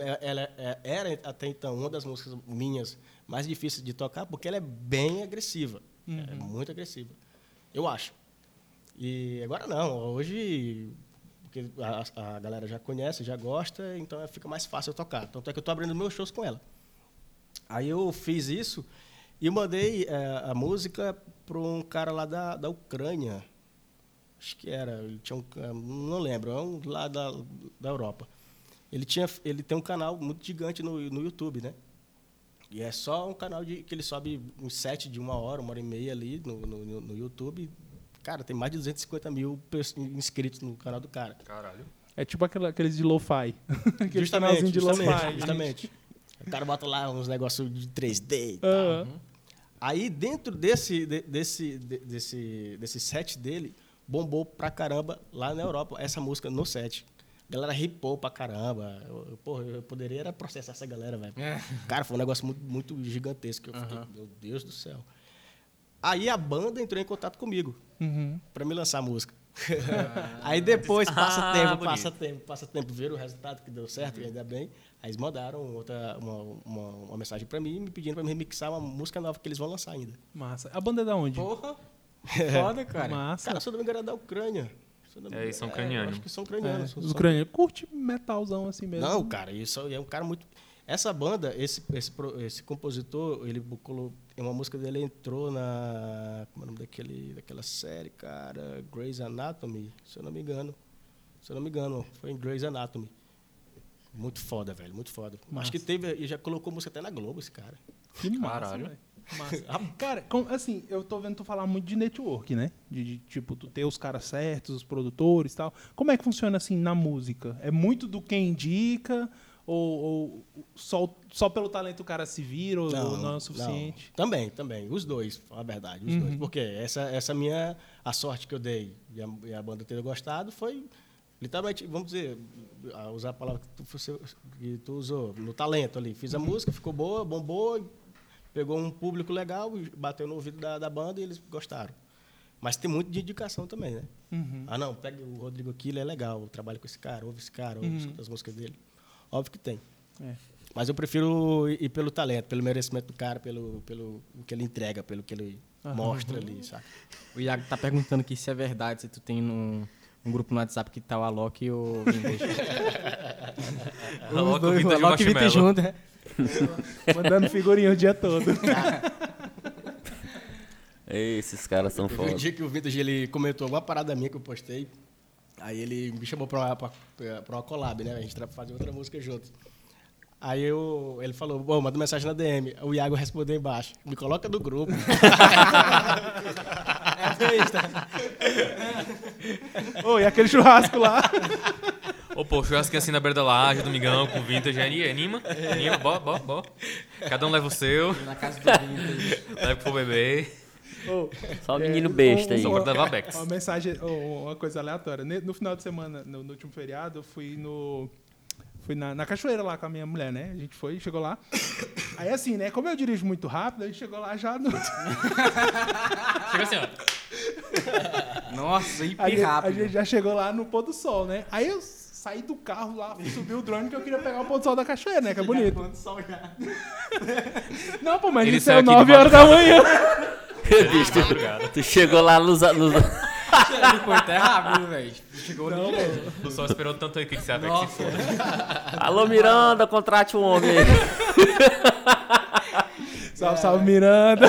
É- Ela é- era até então uma das músicas minhas mais difíceis de tocar, porque ela é bem agressiva. É muito agressiva. Eu acho. E agora não, hoje. Porque a, a galera já conhece, já gosta, então fica mais fácil eu tocar. Tanto é que eu estou abrindo meus shows com ela. Aí eu fiz isso e mandei eh, a música para um cara lá da, da Ucrânia. Acho que era, tinha um, não lembro, é um lá da, da Europa. Ele, tinha, ele tem um canal muito gigante no, no YouTube, né? E é só um canal de, que ele sobe um set de uma hora, uma hora e meia ali no, no, no- YouTube. Cara, tem mais de 250 mil inscritos no canal do cara. Caralho. É tipo aquela- aqueles de lo-fi. <laughs> Justamente, de justamente, lo-fi. justamente. O cara bota lá uns negócios de 3D e tal. Aí dentro desse, de- desse, de- desse, desse set dele, bombou pra caramba lá na Europa essa música no set. A galera ripou pra caramba. Eu, eu, porra, eu poderia era processar essa galera, velho. Cara, foi um negócio muito, muito gigantesco. Eu fiquei, meu Deus do céu. Aí a banda entrou em contato comigo Uhum. pra me lançar a música. <laughs> Aí depois passa Ah, tempo, bonito. passa tempo, passa tempo, ver o resultado que deu certo, Uhum. e ainda bem. Aí eles mandaram outra, uma, uma, uma mensagem pra mim, me pedindo pra me remixar uma música nova que eles vão lançar ainda. Massa. A banda é da onde? Porra. <laughs> Foda, cara. Massa. Cara, se eu não me engano, é da Ucrânia. É, eles são eu ucranianos. acho que são É, ucranianos. os são- ucranianos. Curte metalzão assim mesmo. Não, cara, isso é um cara muito. Essa banda, esse, esse, esse compositor, ele colocou. Uma música dele entrou na. Como é o nome daquele, daquela série, cara? Grey's Anatomy, se eu não me engano. Se eu não me engano, foi em Grey's Anatomy. Muito foda, velho, muito foda. Massa. Acho que teve. E já colocou música até na Globo, esse cara. Que massa, Caralho. velho. Cara, assim, eu tô vendo tu falar muito de network, né? De, de, tipo, tu ter os caras certos, os produtores e tal. Como é que funciona assim na música? É muito do quem indica? Ou, ou só, só pelo talento o cara se vira? Ou ou não, é o suficiente? não. Também, também. Os dois, a verdade, os Uhum. dois. Porque essa, essa minha. A sorte que eu dei e a, e a banda ter gostado foi. Literalmente, vamos dizer, usar a palavra que tu, que tu usou, no talento ali. Fiz a Uhum. música, ficou boa, bombou, pegou um público legal, bateu no ouvido da, da banda e eles gostaram. Mas tem muito de indicação também, né? Uhum. Ah, não, pega o Rodrigo aqui, ele é legal, eu trabalho com esse cara, ouve esse cara, ouve Uhum. escuta as músicas dele. Óbvio que tem. É. Mas eu prefiro ir pelo talento, pelo merecimento do cara, pelo, pelo o que ele entrega, pelo que ele mostra ali, sabe? O Iago tá perguntando aqui se é verdade, se tu tem num, um grupo no WhatsApp que tá o Alok e o Vintage. <laughs> Alok, o Vintage Alok e o Vintage junto, né? Mandando figurinha o dia todo. <laughs> Esses caras são foda. um dia que o Vintage ele comentou alguma parada minha que eu postei. Aí ele me chamou pra uma, pra, pra uma collab, né? A gente fazer outra música juntos. Aí eu, ele falou, bom, manda mensagem na DM. O Iago respondeu embaixo, me coloca no grupo. <laughs> Ô, e aquele churrasco lá? <laughs> Ô, pô, churrasquinho assim na beira da laje, domingão, com vintage, aí, anima, anima, bó, bó, bó. Cada um leva o seu, Na casa do Vintage. leva pro beber. Ô, Só o é, menino besta aí. Só pra levar Bex. Uma mensagem, uma coisa aleatória. No final de semana, no, no último feriado, eu fui no. Fui na, na cachoeira lá com a minha mulher, né? A gente foi, chegou lá. Aí assim, né? Como eu dirijo muito rápido, a gente chegou lá já no. <laughs> Chega assim, ó. Nossa, hiper gente, a rápido. gente já chegou lá no pôr do sol, né? Aí eu saí do carro lá, subi o drone que eu queria pegar o pôr do sol da cachoeira, né? Que é bonito. <laughs> Não, pô, mas Ele isso saiu é aqui 9 de horas da manhã. <laughs> Bicho, tu, tu chegou lá nos. nos... Ele foi até rápido, velho. Chegou Não, no O sol esperou tanto aí que você se foda. <laughs> Alô, Miranda, contrate um homem aí. Salve, salve, Miranda.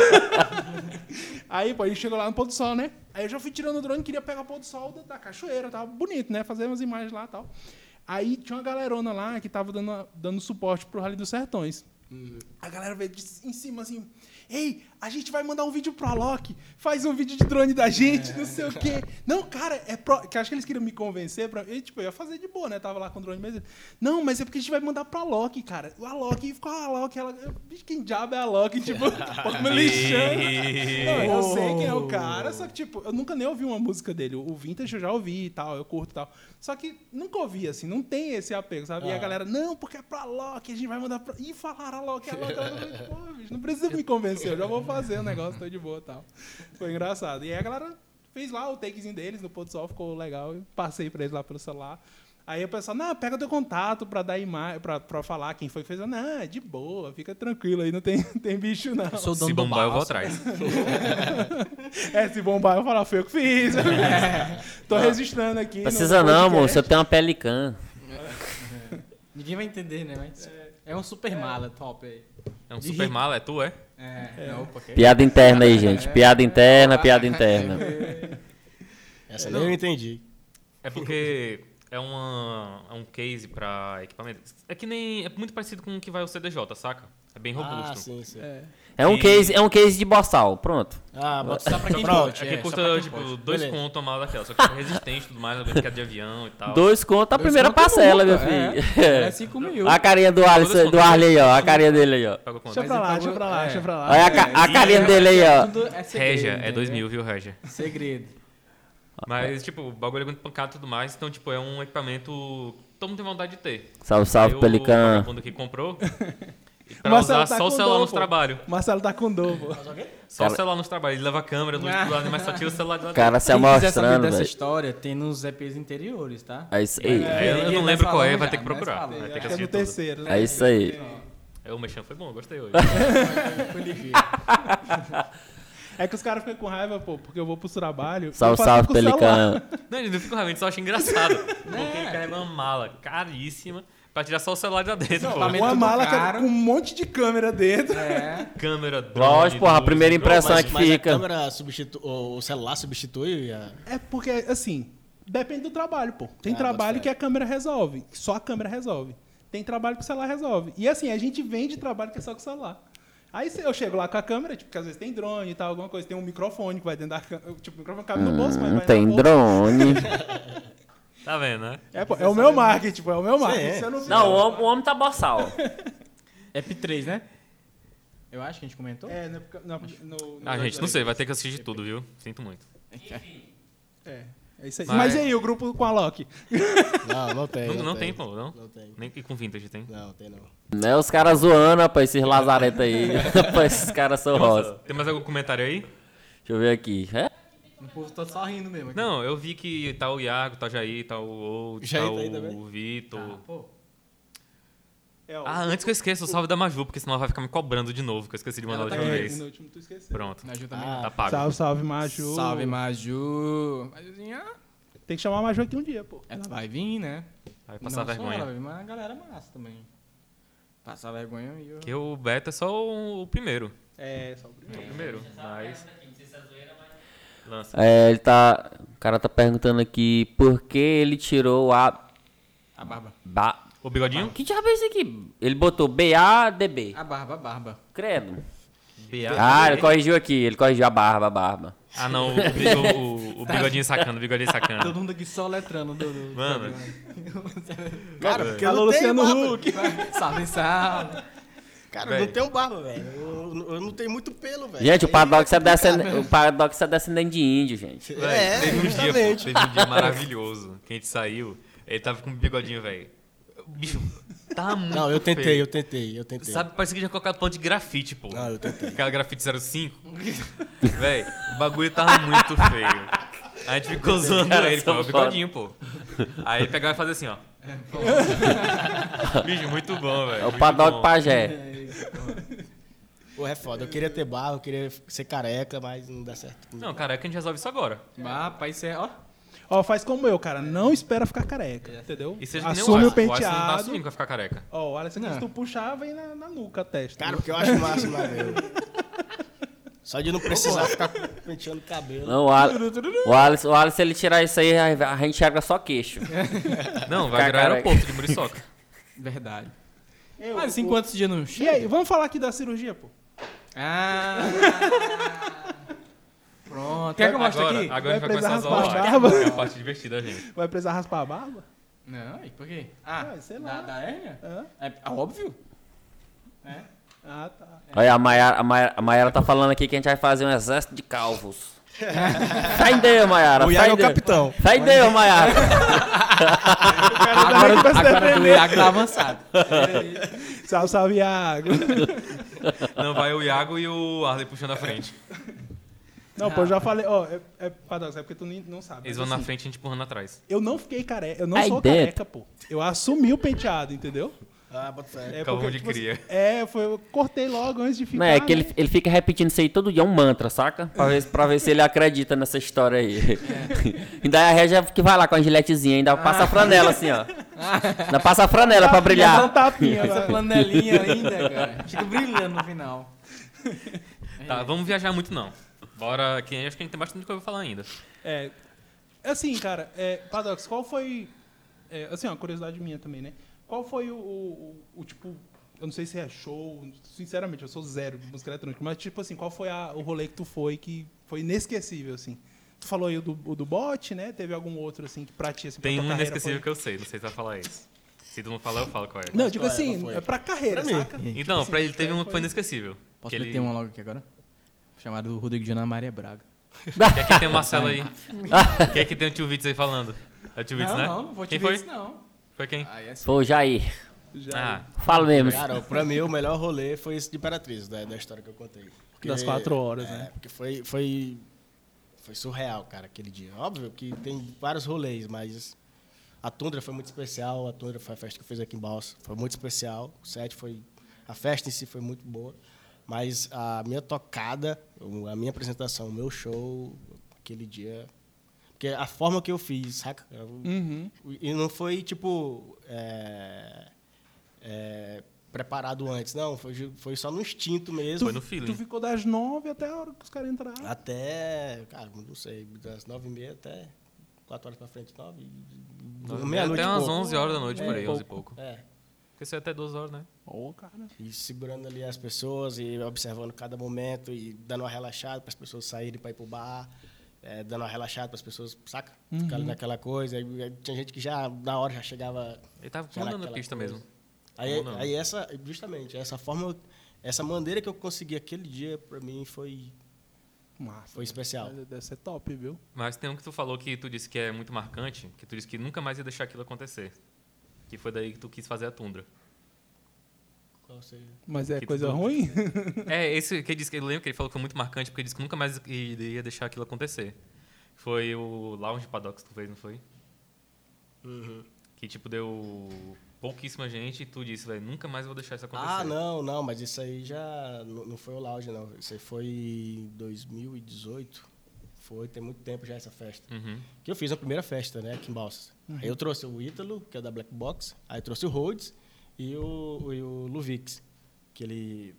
Aí, pô, a gente chegou lá no pôr do sol, né? Aí eu já fui tirando o drone, queria pegar o pôr do sol da, da cachoeira, tava bonito, né? Fazer umas imagens lá e tal. Aí tinha uma galerona lá que tava dando, dando suporte pro Rally dos Sertões. A galera veio de, em cima assim, ei, a gente vai mandar um vídeo pro Alok, faz um vídeo de drone da gente, não sei o quê. Não, cara, é pro... que acho que eles queriam me convencer pra... E, tipo, eu ia fazer de boa, né? Tava lá com o drone mesmo. Não, mas é porque a gente vai mandar pro Alok, cara. O Alok, e ficou a Alok, ela... Bicho, quem diabo é Alok? Tipo, <laughs> me lixando. Não, eu sei quem é o cara, só que, tipo, eu nunca nem ouvi uma música dele. O Vintage eu já ouvi e tal, eu curto e tal. Só que nunca ouvi, assim, não tem esse apego, sabe? E a galera, não, porque é pra Loki, a gente vai mandar pra. Ih, falaram a Loki, a Loki. Eu falei, Pô, bicho, não precisa me convencer, eu já vou fazer o negócio, tô de boa e tal. Foi engraçado. E aí a galera fez lá o takezinho deles no pôr do sol, ficou legal. Eu passei pra eles lá pelo celular. Aí o pessoal, não, pega teu contato pra dar imagem, pra, pra falar quem foi que fez. Eu, Não, é de boa, fica tranquilo aí, não tem, <laughs> tem bicho não. Eu sou dono Se do bombar, eu vou atrás. <laughs> É, se bombar, eu vou falar, foi eu que fiz. <laughs> Tô registrando aqui. no Precisa não, moço. Eu tenho uma pelicã. Ninguém vai entender, né? Mas é um super mala top aí. É um De super rico. mala, é tu, é? É, não, porque... Piada interna aí, gente. Piada interna, piada interna. Essa nem eu entendi. É porque é, uma, é um case pra equipamento. É que nem. É muito parecido com o que vai o CDJ, saca? É bem robusto. Ah, sim, sim. É um E- case, é um case de boçal. Pronto. Ah, bota Só pra quem Pronto. curte, É é, custa, tipo, curte. dois Beleza. conto a mala daquela. Só que é resistente e tudo mais, é brincadeira de avião e tal. Dois conto a Dois primeira conto parcela, nunca, meu filho. É, <laughs> é 5 mil. A carinha do, Alisson, do. Arley aí, ó. A carinha dele aí, ó. Deixa pra lá, deixa pra lá, pagou- deixa pra lá. Olha a, a carinha dele aí, ó. Tudo é é dois mil, viu, Régia? Segredo. Mas, tipo, o bagulho é muito pancado e tudo mais. Então, tipo, é um equipamento que todo mundo tem vontade de ter. Salve, salve, Aí o Pelican. vagabundo que comprou, Pra Marcelo usar tá só o celular dor, nos trabalhos. Marcelo tá com dor, pô. Só Cara- o celular nos trabalhos. Ele leva a câmera, luz, Ah. tudo, mas só tira o celular de lá cara se quiser saber amostrando, dessa velho. história, tem nos EPs interiores, tá? É isso aí. É, eu- eu não lembro tá qual é, falando vai já, ter que procurar. Vai ter que que é assistir no tudo. terceiro, né? É isso aí. É, o mexão foi bom, gostei hoje. <laughs> Foi ligeiro. É que os caras ficam com raiva, pô, porque eu vou pro trabalho. Salve, salve. Pelicano. Não, ele não fica com raiva, ele só acha engraçado. <laughs> Porque ele carrega uma mala caríssima pra tirar só o celular de lá dentro, pô. Equipamento Uma mala caro. com um monte de câmera dentro. É. <laughs> Câmera, drone, Lógico, porra, a primeira impressão é que mas fica. a câmera substitui, o celular substitui a... É porque, assim, depende do trabalho, pô. Tem Ah, trabalho que a câmera resolve. Só a câmera resolve. Tem trabalho que o celular resolve. E assim, a gente vende trabalho que é só com o celular. Aí eu chego lá com a câmera, tipo, que às vezes tem drone e tal, alguma coisa, tem um microfone que vai dentro da câmera. Tipo, o microfone cabe no bolso, mas Hum, vai tem drone. <laughs> Tá vendo, né? É, pô, é o meu marketing, pô, é o meu marketing. Eu não Não, o homem, o homem tá boçal. <laughs> EP3, né? Eu acho que a gente comentou. É, no, no, no, no- Ah, gente, não sei, vai ter que assistir de tudo, viu? Sinto muito. É, é isso aí. Mas- Mas, e aí, o grupo com a Loki? <laughs> Não, não tem. Não, não, não tem, pô, não? Não tem. Nem que com vintage tem. Não, tem não. Né, os caras zoando, rapaz, esses lazaretos aí. <laughs> Rapaz, esses caras são rosa. Tem mais algum comentário aí? Deixa eu ver aqui. É? O povo tá só rindo mesmo. Aqui. Não, eu vi que tá o Iago, tá o Jair, tá o Old, tá tá o Vitor. Ah, pô. É, ó, Ah, antes que eu esqueça, o salve da Maju, porque senão ela vai ficar me cobrando de novo, que eu esqueci de mandar Ela tá última é, vez. no último tu esqueceu. Pronto, Me ajuda também. Ah, tá pago. Salve, salve, Maju. Salve, Maju. Majuzinha. Tem que chamar a Maju aqui um dia, pô. Ela vai vir, né? Vai passar Não só vergonha. Ela vai vir, mas a galera massa também. Passar vergonha e eu... Porque o Beto é só o, o primeiro. É, só o É primeiro. o primeiro, mas... Lança. É, ele tá. O cara tá perguntando aqui por que ele tirou a. A barba. Ba... O bigodinho? Que diabo é isso aqui? Ele botou B-A-D-B. A barba, a barba. Credo. BA. Ah, ele corrigiu aqui, ele corrigiu a barba, a barba. Ah, não, o, o- o- o bigodinho sacando, o bigodinho sacando. Todo mundo aqui só letrando. Do, do, Mano. Cara, porque eu não tenho Luciano. Huck. salve, salve. Cara, Velho. eu não tenho barba, velho. Eu, eu não tenho muito pelo, velho. Gente, o Aí Padox é, descendente, o Padox é descendente de índio, gente. Véi, É, teve um dia, pô, teve um dia <laughs> maravilhoso que a gente saiu, ele tava com um bigodinho, velho. O bicho tá muito Não, eu tentei, feio. eu tentei, eu tentei. Sabe, parece que já colocado ponto de grafite, pô. Não, eu tentei. Aquela grafite 05. <laughs> Véi, o bagulho tava muito feio. A gente ficou zoando ele, pô, o bigodinho, pô. Aí ele pegava e fazia assim, ó. <laughs> Bicho, muito bom, velho. É o bom. Pajé. <laughs> Pô, é foda. Eu queria ter barba, eu queria ser careca, mas não dá certo. Não, careca a gente resolve isso agora. Ah, pai, isso é... Ó. Ó, faz como eu, cara. Não espera ficar careca, entendeu? E seja que nem Assume o Alisson. Alisson não tá penteado. assumindo que vai ficar careca. Ó, o Alisson, se tu puxar, vem na, na nuca a testa. Cara, porque eu acho massa, mas <laughs> eu. Só de não precisar ficar penteando o cabelo. Não, o, Al o Alisson, o Alisson, se ele tirar isso aí, a gente enxerga só queixo. Não, vai Ficar virar careca. aeroporto de Muriçoca. <laughs> Verdade. Eu, Mas assim, o- quantos dias não E chega? aí, vamos falar aqui da cirurgia, pô. Ah... <laughs> Pronto. Quer que eu mostre Agora, aqui? agora a gente Vai vai começar a raspar a barba. é a parte divertida da gente. Vai precisar raspar a barba? Não, e por quê? Ah, Ah, sei lá. Da, da hérnia? É, é óbvio. É. Ah, tá. Olha, a Mayara, a, Mayara, a Mayara tá falando aqui que a gente vai fazer um exército de calvos. Em Deus, Mayara. O Iago em é o Deus. capitão. Em Deus, Mayara. Agora, agora do Iago tá avançado. <laughs> Salve, salve, Iago. <laughs> Não, vai o Iago e o Arley puxando a frente. Não, pô, eu já falei, ó, é, é, Padox, é porque tu não sabe. Eles vão na assim, frente e a gente empurrando atrás. Eu não fiquei careca, eu não Aí sou dentro. careca, pô. Eu assumi o penteado, entendeu? Ah, bota fé. É Calvão de tipo assim, cria. é, foi, eu cortei logo antes de ficar. Não, é que ele, né? ele fica repetindo isso aí todo dia, é um mantra, saca? Pra ver, pra ver se ele acredita nessa história aí. <laughs> E daí a Regia que vai lá com a giletezinha, ainda passa a franela assim, ó. Ainda passa a franela pra Dá um brilhar. tapinha, <laughs> Essa vai. flanelinha ainda, cara. Fica brilhando no final. <laughs> Tá, vamos viajar muito não. Bora, que acho que a gente tem bastante coisa pra falar ainda. É, assim, cara, é, Padox, qual foi. é, assim, uma curiosidade minha também, né? Qual foi o, o- o- o tipo. Eu não sei se é show, sinceramente, eu sou zero de música eletrônica, mas tipo assim, qual foi a- o rolê que tu foi que foi inesquecível, assim? Tu falou aí o do, o do bot, né? Teve algum outro, assim, que pra ti, assim, pra Tem tua um carreira inesquecível foi... que eu sei, não sei se vai falar esse. Se tu não falar, eu falo qual é. Não, digo é? assim, foi? é pra carreira, Pra mim. saca? Então, Tipo pra assim, ele teve foi- um que foi inesquecível. Posso que ele... meter uma logo aqui agora? Chamado Rodrigo de Ana Maria Braga. Que aqui tem o Marcelo aí. <laughs> que aqui tem o tio Vitz aí falando. É o tio Vitz, não, né? não, não vou te Quem foi? isso, não. Foi quem? É Foi o Jair. Já. Ah, Fala mesmo. Cara, pra mim o melhor rolê foi esse de Imperatriz, da, da história que eu contei. Porque- Das quatro horas, é, né? Porque foi, foi, foi surreal, cara, aquele dia. Óbvio que tem vários rolês, mas a Tundra foi muito especial. A Tundra foi a festa que eu fiz aqui em Balsa. Foi muito especial. O set foi... A festa em si foi muito boa. Mas a minha tocada, a minha apresentação, o meu show, aquele dia... Porque a forma que eu fiz, saca? Eu- Uhum. e não foi, tipo, é, é, preparado antes, não. Foi, foi só no instinto mesmo. foi no feeling. Tu ficou das nove até a hora que os caras entraram. Até, cara, não sei, das nove e meia até quatro horas pra frente, nove. Nove- meia-noite até umas. 11 horas da noite, É, por aí, pouco. 11 e pouco. É, Porque isso é até 12 horas, né? Ô, cara. e segurando ali as pessoas e observando cada momento e dando uma relaxada para as pessoas saírem para ir pro bar. É, dando uma relaxada para as pessoas, saca? Ficar ali naquela coisa. Aí, aí tinha gente que já, na hora, já chegava Ele tava Já comandando a pista coisa. mesmo. Aí, Ou não? aí essa, justamente, essa forma, essa maneira que eu consegui aquele dia, pra mim, foi, Massa. foi especial. Deve deve ser top, viu? Mas tem um que tu falou que tu disse que é muito marcante, que tu disse que nunca mais ia deixar aquilo acontecer. Que foi daí que tu quis fazer a tundra. Mas é Que coisa tu- ruim? É, esse que ele disse que ele lembra que ele falou que foi muito marcante, porque ele disse que nunca mais iria deixar aquilo acontecer. Foi o Lounge Paddock que tu fez, não foi? Uhum. Que tipo deu pouquíssima gente e tu disse, velho, nunca mais vou deixar isso acontecer. Ah, não, não, mas isso aí já não, foi o lounge, não. Isso aí foi em 2018. Foi, tem muito tempo já essa festa. Uhum. Que eu fiz a primeira festa, né, aqui em Balsas. Aí eu trouxe o Ítalo, que é da Black Box, aí eu trouxe o Rhodes e o, e o Luvix, que ele,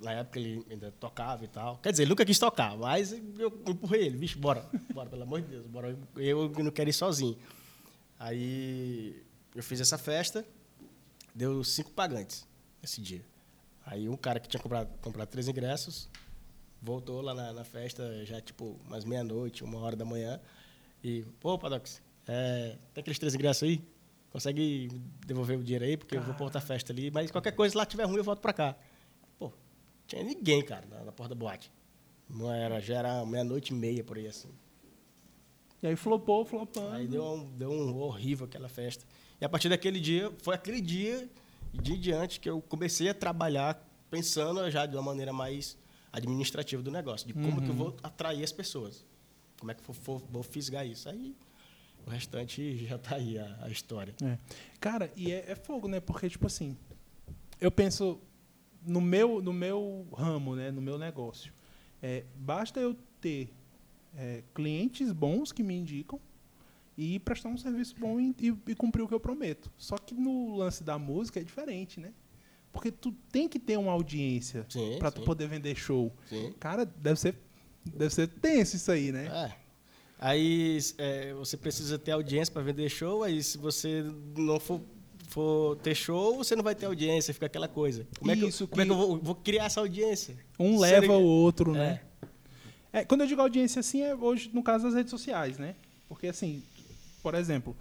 na época ele ainda tocava e tal. Quer dizer, ele nunca quis tocar, mas eu empurrei ele, bicho, bora, bora, pelo amor de Deus, bora, eu não quero ir sozinho. Aí eu fiz essa festa, deu cinco pagantes esse dia. Aí um cara que tinha comprado, comprado três ingressos, voltou lá na, na festa, já tipo umas meia-noite, uma hora da manhã. E, pô, Padox, é, tem aqueles três ingressos aí? Consegue devolver o dinheiro aí? Porque eu vou pra outra festa ali. Mas qualquer coisa, lá tiver ruim, eu volto pra cá. Pô, tinha ninguém, cara, na, na porta da boate. Não era, já era meia-noite e meia, por aí, assim. E aí flopou, flopando. Aí deu um, deu um horrível aquela festa. E a partir daquele dia, foi aquele dia de em diante que eu comecei a trabalhar pensando já de uma maneira mais administrativa do negócio, de como que eu vou atrair as pessoas. Como é que eu vou, vou fisgar isso. Aí o restante já tá aí a, a história. É. Cara, e é, é fogo, né? Porque, tipo assim, eu penso no meu, no meu ramo, né? No meu negócio. É, basta eu ter é, clientes bons que me indicam e prestar um serviço bom e, e- e cumprir o que eu prometo. Só que no lance da música é diferente, né? Porque tu tem que ter uma audiência pra tu poder vender show. Sim. Cara, deve ser, deve ser tenso isso aí, né? É. Aí é, você precisa ter audiência para vender show, aí se você não for, for ter show, você não vai ter audiência, fica aquela coisa. Como é que, eu- Isso como é que- que eu vou, vou criar essa audiência? Um Seria- leva o outro, É. né? É, quando eu digo audiência assim, é hoje no caso das redes sociais, né? Porque assim, por exemplo,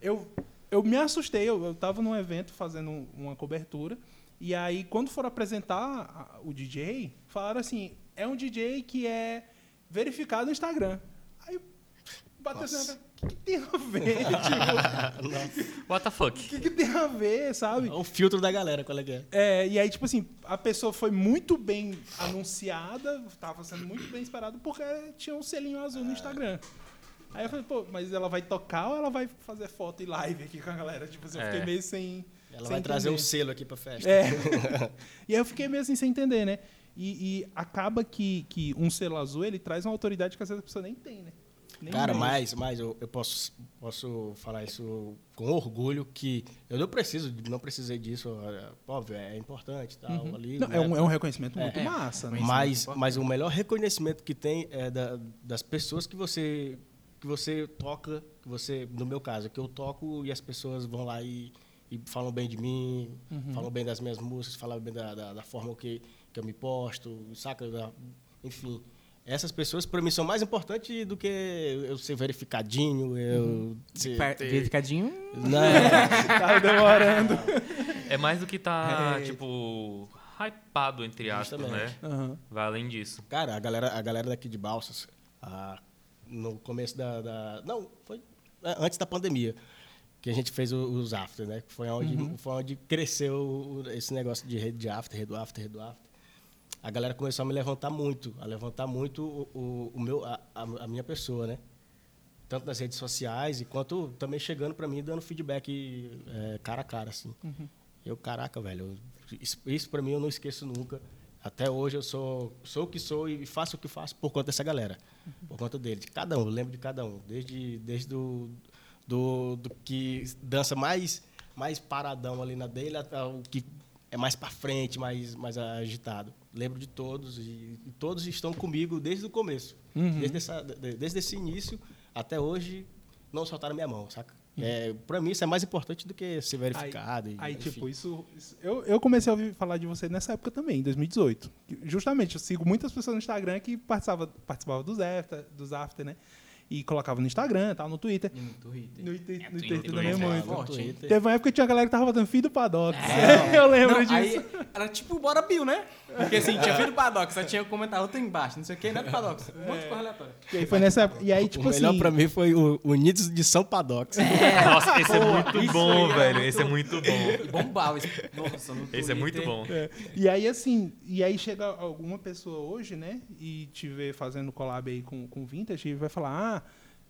eu, eu me assustei, eu, eu tava num evento fazendo uma cobertura, e aí quando foram apresentar o DJ, falaram assim, é um DJ que é verificado no Instagram. Bateu assim, o que, que tem a ver? <laughs> tipo, What the fuck? o que, que tem a ver, sabe? É o filtro da galera, qual é que é? É, e aí, tipo assim, a pessoa foi muito bem anunciada, estava sendo muito bem esperada, porque tinha um selinho azul no Instagram. Aí eu falei, pô, mas ela vai tocar ou ela vai fazer foto e live aqui com a galera? Tipo assim, eu É. fiquei meio sem. Ela sem vai trazer um entender. selo aqui pra festa. É. <laughs> e aí eu fiquei meio assim sem entender, né? E, e acaba que, que um selo azul ele traz uma autoridade que às vezes a pessoa nem tem, né? Nem Cara, tem. mas, mas eu, eu posso, posso falar isso com orgulho que eu não preciso, não precisei disso, é, óbvio, é importante tal, Uhum. ali. Não, né? é, um, é um reconhecimento É, muito é. massa, né? Mas, mas o melhor reconhecimento que tem é da- das pessoas que você que você toca, que você, no meu caso, que eu toco e as pessoas vão lá e, e falam bem de mim, Uhum. falam bem das minhas músicas, falam bem da, da, da forma que, que eu me posto, saca? Da- enfim, essas pessoas para mim são mais importantes do que eu ser verificadinho, eu ser, ter- Verificadinho. Né? <laughs> Tava demorando. É mais do que tá, É. tipo, hypado, entre aspas, né? Aham. Vai além disso. Cara, a galera, a galera daqui de Balsas, ah, no começo da, da- Não, foi é, antes da pandemia. que a gente fez os after, né? Que Foi onde, Uhum. foi onde cresceu esse negócio de rede de after, rede do after, rede do after. A galera começou a me levantar muito, a levantar muito o, o- o meu, a, a- minha pessoa, né? Tanto nas redes sociais, e quanto também chegando para mim, dando feedback é, cara a cara, assim. Eu, caraca, velho, eu- isso, isso para mim eu não esqueço nunca. Até hoje eu sou, sou o que sou e faço o que faço por conta dessa galera. Por conta deles. De cada um, eu lembro de cada um. Desde, desde do, do, do que dança mais, mais paradão ali na dele, até o que é mais para frente, mais, mais agitado. Lembro de todos e, e todos estão comigo desde o começo. Desde, essa, de- desde esse início até hoje, não soltaram minha mão, saca? É, para mim isso é mais importante do que ser verificado. Aí, e, aí, tipo, isso. isso- eu, eu comecei a ouvir falar de você nessa época também, em 2018. Justamente, eu sigo muitas pessoas no Instagram que participavam participava dos after, dos after, né? E colocava no Instagram, tal, no Twitter. E no Twitter. No Twitter, no Twitter, Twitter também muito. Twitter. Teve uma época que tinha galera que tava botando filho do Padox. <laughs> eu lembro Não, disso. aí era tipo Bora Bill, né? Porque assim, tinha filho do Padox, só tinha comentar outro embaixo, não sei o que, não é do Padox. Um monte de coisa aleatória. E aí foi nessa. E aí, tipo o melhor assim. pra mim foi o Unidos de São Padox. Nossa, esse é muito isso bom, aí é velho. muito- Esse é muito bom. E bombava. esse- Nossa, no Esse é muito bom. É, E aí, assim, e aí chega alguma pessoa hoje, né, e te vê fazendo collab aí com, com Vintage e vai falar, ah,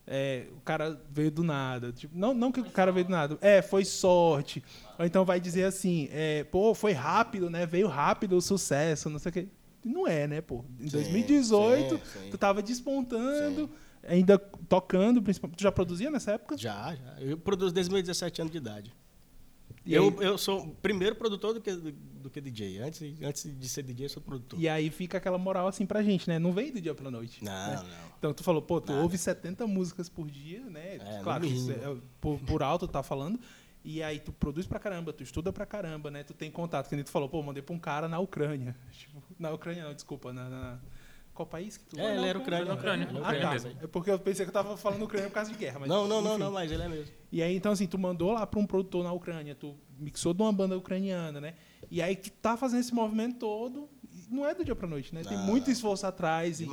é, o cara veio do nada. Tipo, não, não que o cara veio do nada, é, foi sorte. Ou então vai dizer assim, é, pô, foi rápido, né, veio rápido o sucesso, não sei o quê. Não é, né, pô. Em Sim, 2018, sim, sim. tu tava despontando, ainda tocando, principalmente. Tu já produzia nessa época? Já, já. Eu produzo desde meus 17 anos de idade. E eu, aí- eu sou primeiro produtor do que, do, do que DJ. Antes, antes de ser DJ, eu sou produtor. E aí fica aquela moral assim pra gente, né? Não veio do dia pra noite. Não, né? não. Então tu falou, pô, tu Nada. ouve 70 músicas por dia, né? É, claro, é, por, por alto tu tá falando. E aí tu produz pra caramba, tu estuda pra caramba, né? Tu tem contato, que nem tu falou, pô, mandei pra um cara na Ucrânia. <laughs> Tipo, na Ucrânia não, desculpa, na... na- Qual país que tu... É, ele era ucrânio. na Ucrânia, na Ah, Ucrânia tá. mesmo. É porque eu pensei que eu tava falando Ucrânia por causa de guerra, mas... Não, não, não, enfim. não, mas ele é mesmo. E aí, então, assim, tu mandou lá pra um produtor na Ucrânia, tu mixou de uma banda ucraniana, né? E aí tu tá fazendo esse movimento todo, não é do dia pra noite, né? Tem Não. muito esforço atrás. E,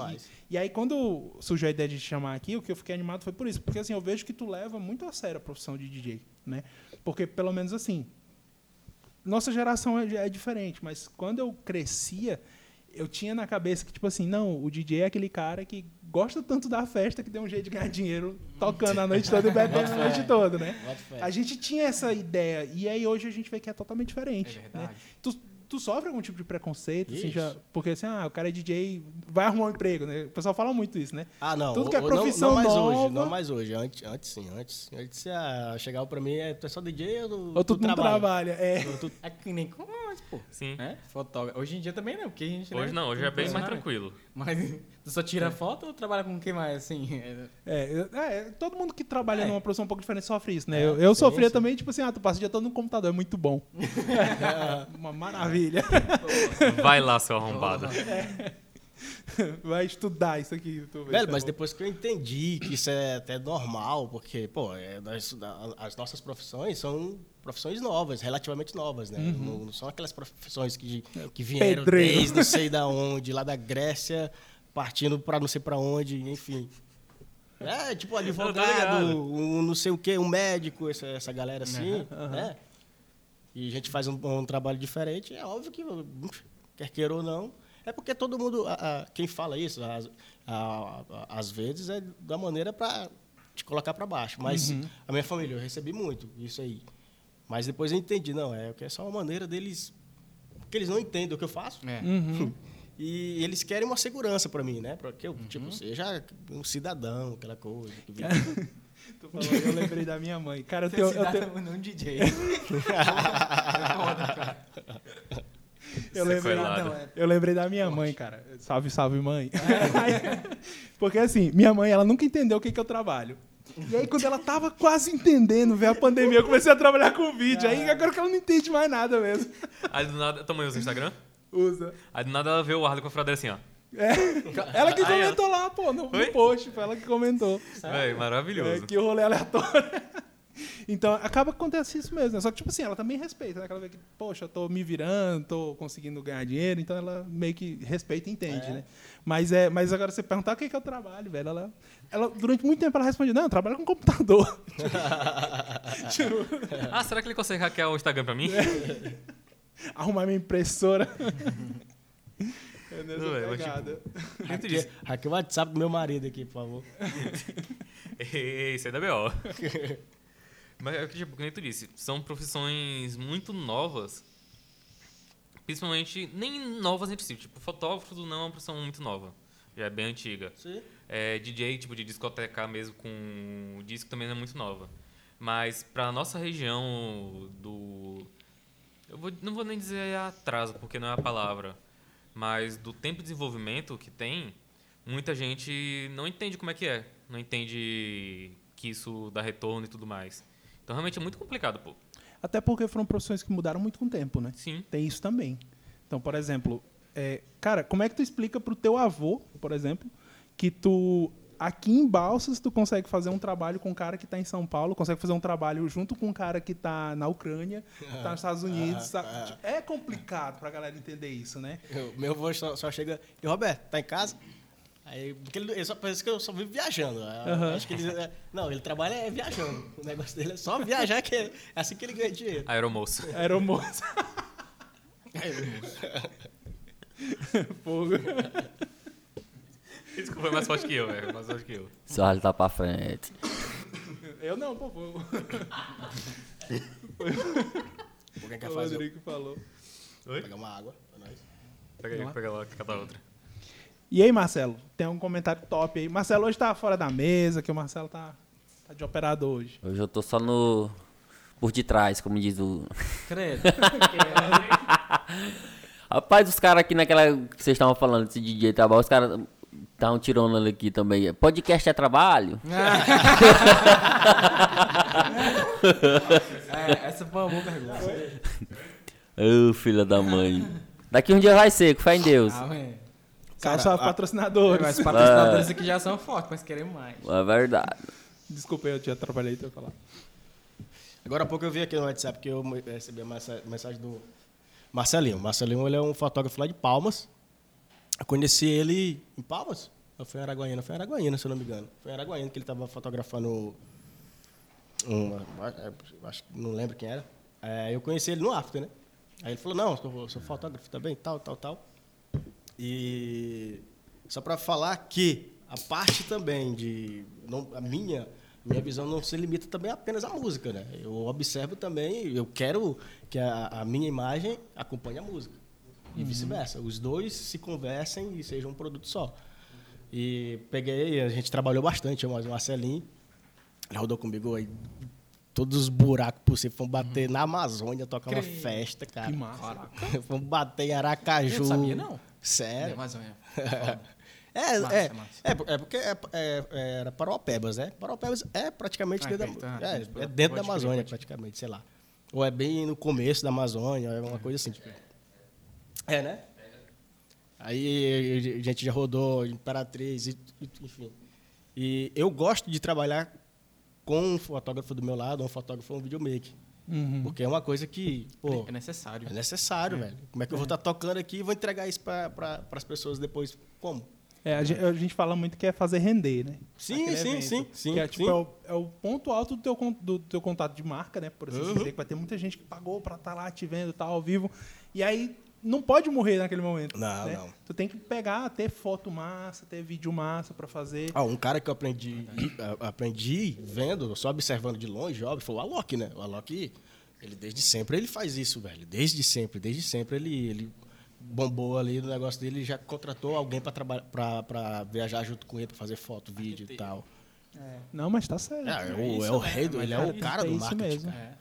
e aí, quando surgiu a ideia de te chamar aqui, o que eu fiquei animado foi por isso. Porque, assim, eu vejo que tu leva muito a sério a profissão de DJ, né? Porque, pelo menos, assim, nossa geração é, é diferente, mas quando eu crescia, eu tinha na cabeça que, tipo assim, não, o DJ é aquele cara que gosta tanto da festa que tem um jeito de ganhar dinheiro tocando a noite toda e bebendo a noite toda, né? A gente tinha essa ideia, e aí hoje a gente vê que é totalmente diferente. É né? verdade. Tu, tu sofre algum tipo de preconceito, assim, já, porque assim, ah, o cara é DJ, vai arrumar um emprego, né? O pessoal fala muito isso, né? Ah, não. Tudo que é o- o- não- profissão não, mais nova- hoje, não mais hoje. Antes, antes sim, antes. Antes ah, chegava pra mim, é, tu é só DJ ou, tu- Ou todo tu mundo trabalha. É. Tu- tu- É que nem pô. Sim. Né? Fotógrafo. Hoje em dia também não, porque a gente. Hoje né, não, hoje é bem mais tranquilo. Mas <laughs> tu só tira foto ou trabalha com quem mais, assim? É, É, é, todo mundo que trabalha É. numa profissão um pouco diferente sofre isso, né? É, eu eu sofria também, tipo assim, ah, tu passa o dia todo no computador, é muito bom. <laughs> <laughs> Uma maravilha. Vai lá, seu arrombado. <laughs> Vai estudar isso aqui. Velho, é mas bom. depois que eu entendi que isso é até normal, porque, pô, é, nós- as nossas profissões são profissões novas, relativamente novas, né? Não, não são aquelas profissões que, que vieram Pedreiro. desde não sei da <laughs> onde, lá da Grécia, partindo pra não sei pra onde, enfim. É, tipo, <laughs> advogado, um não sei o quê, um médico, essa, essa galera assim, né? E a gente faz um, um trabalho diferente, é óbvio que, quer queira ou não, é porque todo mundo, a- a- quem fala isso, às- a- a- às vezes é da maneira para te colocar para baixo. Mas a minha família, eu recebi muito isso aí. Mas depois eu entendi, não, é que é só uma maneira deles, porque eles não entendem o que eu faço. É. Uhum. <laughs> E eles querem uma segurança para mim, né? Para que eu, tipo, seja um cidadão, aquela coisa. Que vive- <laughs> Tu falou, eu lembrei da minha mãe. Cara, eu tenho, eu tenho, <laughs> é um DJ. <laughs> Eu lembrei, lá, não, né? é. eu lembrei da minha mãe, cara. Salve, salve, mãe. <laughs> Porque assim, minha mãe, ela nunca entendeu o que, que eu trabalho. E aí, quando ela tava quase entendendo, veio a pandemia, eu comecei a trabalhar com vídeo. Aí, agora que ela não entende mais nada mesmo. Aí do nada, tua mãe usa o Instagram? Usa. Aí do nada ela vê o Arley com a fradeira assim, ó. É. Ela que comentou lá, pô, no, no post. Foi ela que comentou. Véi, É, maravilhoso. que rolê aleatório. Então, acaba que acontece isso mesmo. Né? Só que, tipo assim, ela também respeita, né? Ela vê que, poxa, eu tô me virando, tô conseguindo ganhar dinheiro, então ela meio que respeita e entende, é. né? Mas, é, mas agora você perguntar o que, que é o trabalho, velho, ela, ela, durante muito tempo ela responde, não, eu trabalho com computador. <laughs> tipo, ah, será que ele consegue hackear o Instagram pra mim? É. Arrumar minha impressora. <laughs> É nessa não, é, pegada. Tipo, hackeia o WhatsApp do meu marido aqui, por favor. <laughs> Isso aí da B.O. Mas é o que, tipo, como tu disse, são profissões muito novas. Principalmente, nem novas entre si. Tipo, fotógrafo não é uma profissão muito nova. Já é bem antiga. Sim. É, DJ, tipo, de discoteca mesmo com disco também não é muito nova. Mas pra nossa região do... Eu vou, não vou nem dizer atraso, porque não é a palavra. Mas do tempo de desenvolvimento que tem, muita gente não entende como é que é. Não entende que isso dá retorno e tudo mais. Então realmente é muito complicado, pô. Até porque foram profissões que mudaram muito com o tempo, né? Sim. Tem isso também. Então, por exemplo, é, cara, como é que tu explica pro teu avô, por exemplo, que tu aqui em Balsas tu consegue fazer um trabalho com um cara que está em São Paulo, consegue fazer um trabalho junto com um cara que está na Ucrânia, está nos Estados <laughs> Unidos. Tá... É complicado para a galera entender isso, né? Eu, meu avô só, só chega. E Roberto, tá em casa? Aí, porque ele, ele só parece que eu só vivo viajando. Uhum. Acho que ele, é, não, ele trabalha é viajando. O negócio dele é só viajar, que é assim que ele ganha dinheiro. Aeromoço. Aeromoço. <laughs> Fogo. Desculpa, é mais forte que eu, velho. Mais forte que eu. Seu tá pra frente. Eu não, pô. Foi... Alguém quer fazer? O Rodrigo falou. Oi? Pegar uma água pra nós. Pega aí, pega lá, cada outra. E aí, Marcelo? Tem um comentário top aí. Marcelo hoje tá fora da mesa, que o Marcelo tá, tá de operador hoje. Hoje eu tô só no. por detrás, como diz o. Credo. <laughs> Rapaz, os caras aqui naquela. que vocês estavam falando desse DJ trabalho, os caras Tá um tirando aqui também. Podcast é trabalho? <laughs> é, essa foi uma boa pergunta. Ô, oh, filha da mãe. Daqui um dia vai ser, com fé em Deus. Amém. Cara, só patrocinadores. Mas <laughs> patrocinadores aqui já são fortes, mas queremos mais. É verdade. Desculpa, eu te atrapalhei então falar. Agora há pouco eu vi aqui no WhatsApp que eu recebi a mensagem do Marcelinho. Marcelinho ele é um fotógrafo lá de Palmas. Eu conheci ele em Palmas. Foi em Araguaína, foi em Araguaína, se eu não me engano. Foi em Araguaína que ele estava fotografando um, acho que não lembro quem era. É, eu conheci ele no After, né? Aí ele falou, não, eu sou fotógrafo também, tal, tal, tal. E só para falar que a parte também de não, a minha minha visão não se limita também apenas à música, né? Eu observo também, eu quero que a, a minha imagem acompanhe a música e uhum. vice-versa. Os dois se conversem e sejam um produto só. E peguei, a gente trabalhou bastante, eu, o Marcelinho, ele rodou comigo aí, todos os buracos possíveis, fomos bater uhum. na Amazônia, tocar uma festa, cara. Que massa. <laughs> fomos bater em Aracaju. Eu não sabia, não. Sério. Amazônia. <laughs> É, massa, é, massa. é, é, porque é, é, era Paraupebas, né? Paraupebas é praticamente ah, dentro, da, é, é dentro da Amazônia, praticamente, sei lá. Ou é bem no começo da Amazônia, é uma coisa assim. Tipo, é, né? Aí a gente já rodou Imperatriz, enfim. E eu gosto de trabalhar com um fotógrafo do meu lado, um fotógrafo um videomaker. Uhum. Porque é uma coisa que. Pô, é necessário. É necessário, é. velho. Como é que eu vou estar é. tá tocando aqui e vou entregar isso para pra, as pessoas depois? Como? É, a gente, a gente, fala muito que é fazer render, né? Sim, sim, sim, sim. Que é, tipo, sim. É, o, é, o, ponto alto do teu, do teu contato de marca, né? Por assim uhum. dizer, que vai ter muita gente que pagou para estar tá lá te vendo, tá ao vivo. E aí não pode morrer naquele momento. Não, né? não. Tu tem que pegar, ter foto massa, ter vídeo massa para fazer. Ah, um cara que eu aprendi, aprendi vendo, só observando de longe, óbvio, foi o Alok, né? O Alok, ele desde sempre ele faz isso, velho. Desde sempre, desde sempre ele, ele bombou ali no negócio dele, já contratou alguém para trabalhar, para viajar junto com ele, para fazer foto, vídeo e tal. É. Não, mas tá certo. É, é o, é o rei do, ele é, o cara do marketing. Mesmo. É.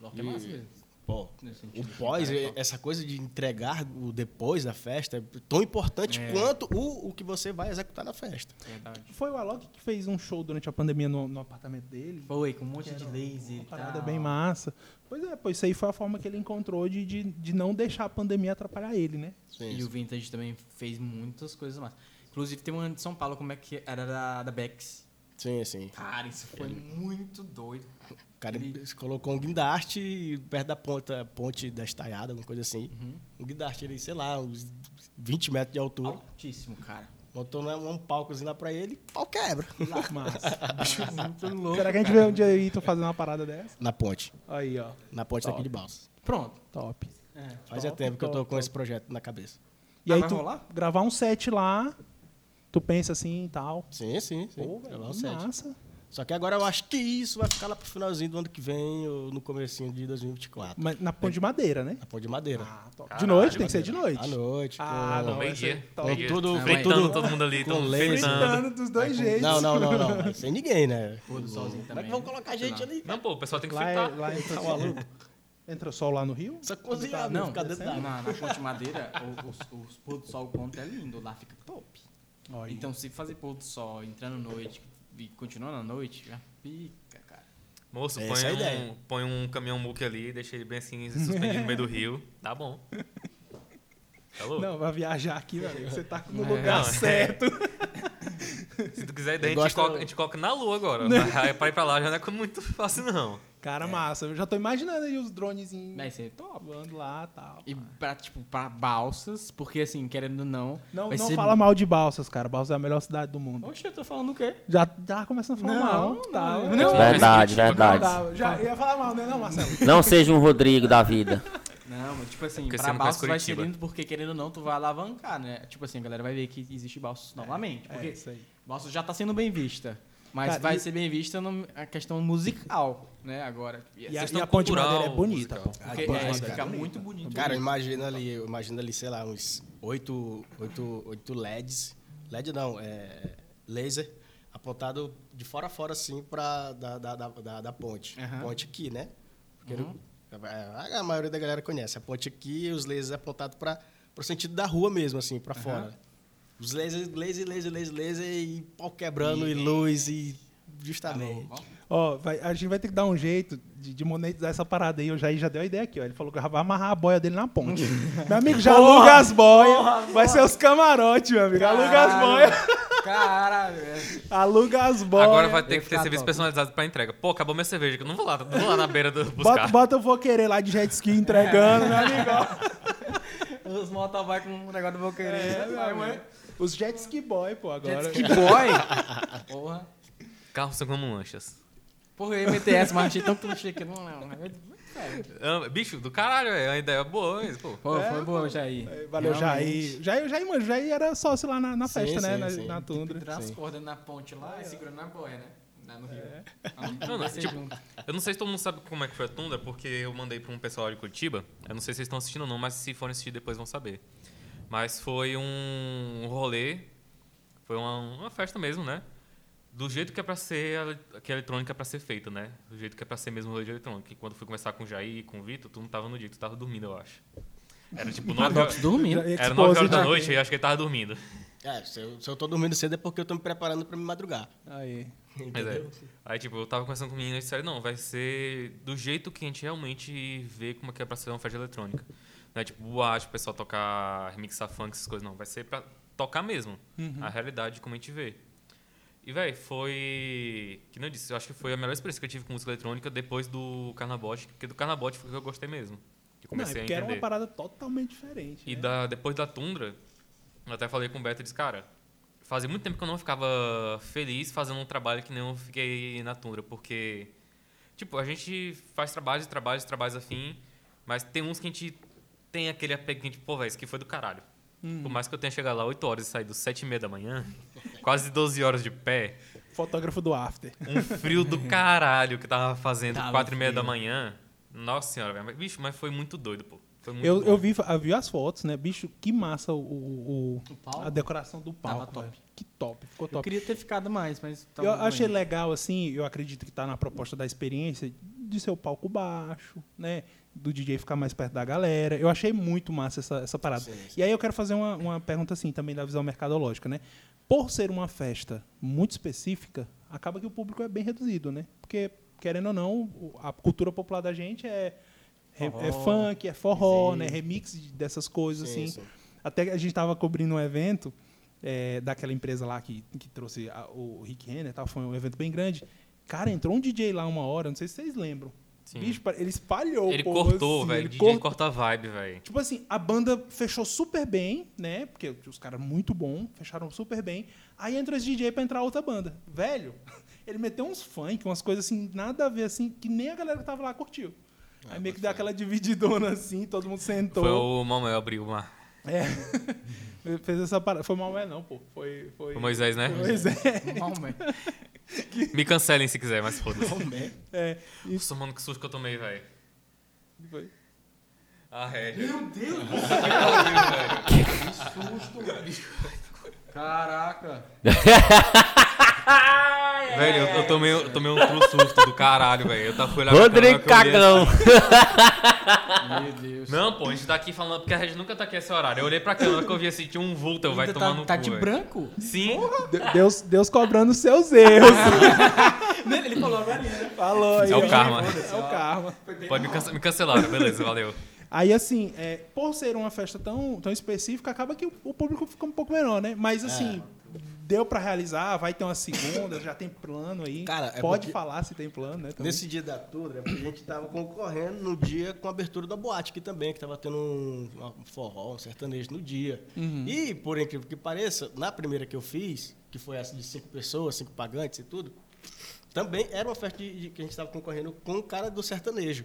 Alok é massa mesmo. Pô, o pós, essa coisa de entregar o depois da festa é tão importante é. quanto o, o que você vai executar na festa. Verdade. Foi o Alok que fez um show durante a pandemia no, no apartamento dele. Foi, com um monte de laser. Uma parada bem massa. Pois é, pois isso aí foi a forma que ele encontrou de, de, de não deixar a pandemia atrapalhar ele, né? Sim, e sim. o Vintage também fez muitas coisas massas. Inclusive tem uma de São Paulo, como é que era da, da Bex. Sim, sim. Cara, isso foi muito doido. Cara se colocou um guindaste perto da ponta, ponte da estaiada, alguma coisa assim. Uhum. Um guindaste ali, sei lá, uns 20 metros de altura. Altíssimo, cara. Botou né, um palcozinho lá pra ele, pau quebra. Massa. <laughs> Muito louco. Será que a gente vê um dia aí tu fazendo uma parada dessa? Na ponte. Aí, ó. Na ponte Top. daqui de Balsas. Pronto. Top. É. Fazia Top, tempo que eu tô top, com top. esse projeto na cabeça. E Ah, aí vai tu rolar? gravar um set lá, tu pensa assim e tal. Sim, sim, sim. Pô, Gravar um set. massa. Só que agora eu acho que isso vai ficar lá pro finalzinho do ano que vem ou no comecinho de 2024. Mas na ponte de madeira, né? Na ponte de madeira. Ah, top. de Caralho, noite, tem que ser de noite. À noite. Ah, com- não, Meio é dia. dia. tudo- Fritando tudo- todo mundo ali, com todo mundo laser. fritando. Dos dois jeitos. Não, não, não, não. <laughs> Sem ninguém, né? Pôr do solzinho Como é também. que vão colocar gente ali? Não, pô, o pessoal tem que Lá, é, fritar. lá entra, Tá maluco? entra sol lá no rio? Só cozinhar, Não, não, ficar dentro na, na Ponte Madeira, o- os, os pôr do sol contra é lindo, lá fica top. Olha. Então, se fazer pôr do sol entrando noite e continuando à noite, já pica, cara. Moço, Essa põe, é um, ideia. põe um caminhão muque ali, deixa ele bem assim, suspendido no meio do rio. Tá bom. <laughs> Tá louco? Não, vai viajar aqui, velho. Você tá no É. lugar Não, é. certo. <laughs> Se tu quiser, daí a gente, coloca, a gente coloca na lua agora. <laughs> Pra ir pra lá já não é muito fácil, não. Cara, massa. Eu já tô imaginando aí os drones Vai ser top. voando lá e tal. E pra, tipo, pra balsas, porque assim, querendo ou não. Não, não ser... fala mal de Balsas, cara. Balsas é a melhor cidade do mundo. Oxe, eu tô falando o quê? Já já começando a falar Não, mal. não, tá. não. Verdade, Não, verdade. Tá, Já ia falar mal, né, não, Marcelo? <laughs> Não seja um Rodrigo da vida. <laughs> Não, mas tipo assim, Porque pra balsas vai ser lindo porque querendo ou não, tu vai alavancar, né? Tipo assim, a galera vai ver que existe balsas novamente. Porque É isso aí. balsas já tá sendo bem vista. Mas Cara, vai e- ser bem vista no, a questão musical, né? Agora. E a, Questão e a ponte de cultural, madeira é bonita, pô. Porque Ah, é, fica cara, muito bonito. Cara, imagina ali, imagina ali, sei lá, uns oito, oito, oito LEDs. LED não, é laser apontado de fora a fora assim pra da, da, da, da, da ponte. Aham. Ponte aqui, né? Porque Uhum. a, a maioria da galera conhece. A ponte aqui e os lasers apontados para o sentido da rua mesmo, assim, pra fora. Os lasers, laser, laser, laser, laser e pau quebrando e, luz e justamente. Ó, vai- a gente vai ter que dar um jeito de, de monetizar essa parada aí. O Jair já deu a ideia aqui, ó. Ele falou que vai amarrar a boia dele na ponte. <laughs> meu amigo, já aluga as boias. Vai ser os camarotes, meu amigo. Aluga as boias. Caralho, <laughs> velho. Aluga as boias. Agora vai ter que ter serviço top. personalizado pra entrega. Pô, acabou minha cerveja. que eu Não vou lá, não vou lá na beira do Bota, buscar. bota eu vou querer lá de jet ski entregando, meu <laughs> amigo. Os motoboy com um negócio do vou querer. É, vai, meu mãe. amigo. Os jet ski boy, pô, agora. Jet ski boy? <laughs> Porra. Carros são como lanchas. Porra, eu ia meter essa, mas achei tão clichê que não não. Ah, bicho, do caralho, é uma ideia boa, mas, pô. Pô, É, foi boa, Jair. Valeu, Realmente. Jair. Jair, Jair, mano, Jair era sócio lá na, na Sim, festa, né? sim, Na, sim. na tundra. Transportando na ponte lá e segurando na boia, né? Lá no Rio. Não, não, ser tipo. Eu não sei se todo mundo sabe como é que foi a Tundra, porque eu mandei pra um pessoal de Curitiba. Eu não sei se vocês estão assistindo ou não, mas se forem assistir depois vão saber. Mas foi um rolê, foi uma, uma festa mesmo, né? Do jeito que é pra ser, a- que a eletrônica é pra ser feita, né? Do jeito que é pra ser mesmo o rolê de eletrônica. E quando fui começar com o Jair e com o Vitor, tu não tava no dia, tu tava dormindo, eu acho. Era tipo <laughs> 9 horas, dormindo. era 9 horas da noite e eu acho que ele tava dormindo. É, se eu, se eu tô dormindo cedo é porque eu tô me preparando pra me madrugar. Aí. <laughs> Mas é. Aí, tipo, eu tava conversando com o menino e disseram, não, vai ser do jeito que a gente realmente vê como é que é pra ser uma festa eletrônica. Não é tipo, boate, o pessoal tocar, remixar funk, essas coisas, não. Vai ser pra tocar mesmo. A realidade como a gente vê. E, velho, foi... Que não eu disse, eu acho que foi a melhor experiência que eu tive com música eletrônica depois do Carnabote, porque do Carnabote foi o que eu gostei mesmo. Que Não, é comecei a era uma entender. parada totalmente diferente. E né? da, depois da Tundra, eu até falei com o Beto e disse, cara, fazia muito tempo que eu não ficava feliz fazendo um trabalho que nem eu fiquei na Tundra, porque, tipo, a gente faz trabalhos, trabalhos, trabalhos afim, mas tem uns que a gente tem aquele apego que a gente, pô, velho, isso aqui foi do caralho. Por mais que eu tenha chegado lá 8 horas e saído 7 e meia da manhã, <laughs> quase 12 horas de pé, Fotógrafo do After. um frio do <laughs> caralho que tava fazendo Tava 4 e meia da manhã. Nossa senhora, velho. Bicho, mas foi muito doido, pô. Foi muito Eu, bom. eu, vi, eu vi as fotos, né? Bicho, que massa o, o- o- a decoração do palco. Tava top. Que top, ficou Eu top. queria ter ficado mais, mas. tava Eu achei bem. legal, assim, eu acredito que tá na proposta da experiência de ser o palco baixo, né? Do DJ ficar mais perto da galera. Eu achei muito massa essa, essa parada. Sim, sim. E aí eu quero fazer uma, uma pergunta, assim, também da visão mercadológica, né? Por ser uma festa muito específica, acaba que o público é bem reduzido, né? Porque, querendo ou não, a cultura popular da gente é, é, é Forró, funk, é forró, sim. né? Remix dessas coisas, Sim, assim. sim. Até que a gente estava cobrindo um evento é, daquela empresa lá que, que trouxe a- o Rick Renner tal, foi um evento bem grande. Cara, entrou um DJ lá uma hora, não sei se vocês lembram. Sim. Bicho, ele espalhou. o Ele povo, cortou, assim, velho. ele DJ cortou. corta a vibe, velho. Tipo assim, a banda fechou super bem, né? Porque os caras muito bom, fecharam super bem. Aí entrou esse DJ pra entrar outra banda. Velho, <laughs> ele meteu uns funk, umas coisas assim, nada a ver, assim, que nem a galera que tava lá curtiu. Aí meio que deu aquela divididona assim, todo mundo sentou. Foi o Manuel abriu uma. É. <laughs> Fez essa parada. Foi mal, não, pô. Foi. Foi, Foi Moisés, né? Pois é. Não, man. Me cancelem se quiser, mas foda-se. é. E Nossa, mano, que susto que eu tomei, velho. foi. Ah, é. Meu Deus! <laughs> Caraca. <laughs> Velho, eu, eu tomei, eu tomei um true susto do caralho, velho. Eu tava fui pra Rodrigo Cagão. <laughs> Meu Deus. Não, pô, a gente tá aqui falando porque a gente nunca tá aqui esse horário. Eu olhei pra câmera que eu vi assim, tinha um vulto, eu vai tomar tá, no tá cu, de velho. branco? Sim. De- Deus, Deus cobrando os seus erros. <laughs> Ele falou agora. né? Falou aí. É o karma. É o karma. Pode me, cance me cancelar, beleza, valeu. Aí, assim, é, por ser uma festa tão, tão específica, acaba que o, o público fica um pouco menor, né? Mas, assim, deu pra realizar, vai ter uma segunda, já tem plano aí. Cara, é Pode porque- falar se tem plano, né? também. Nesse dia da Tundra, a gente tava concorrendo no dia com a abertura da boate aqui também, que tava tendo um, um forró, um sertanejo no dia. E, por incrível que pareça, na primeira que eu fiz, que foi essa de cinco pessoas, cinco pagantes e tudo, também era uma festa de, de- que a gente tava concorrendo com o cara do sertanejo.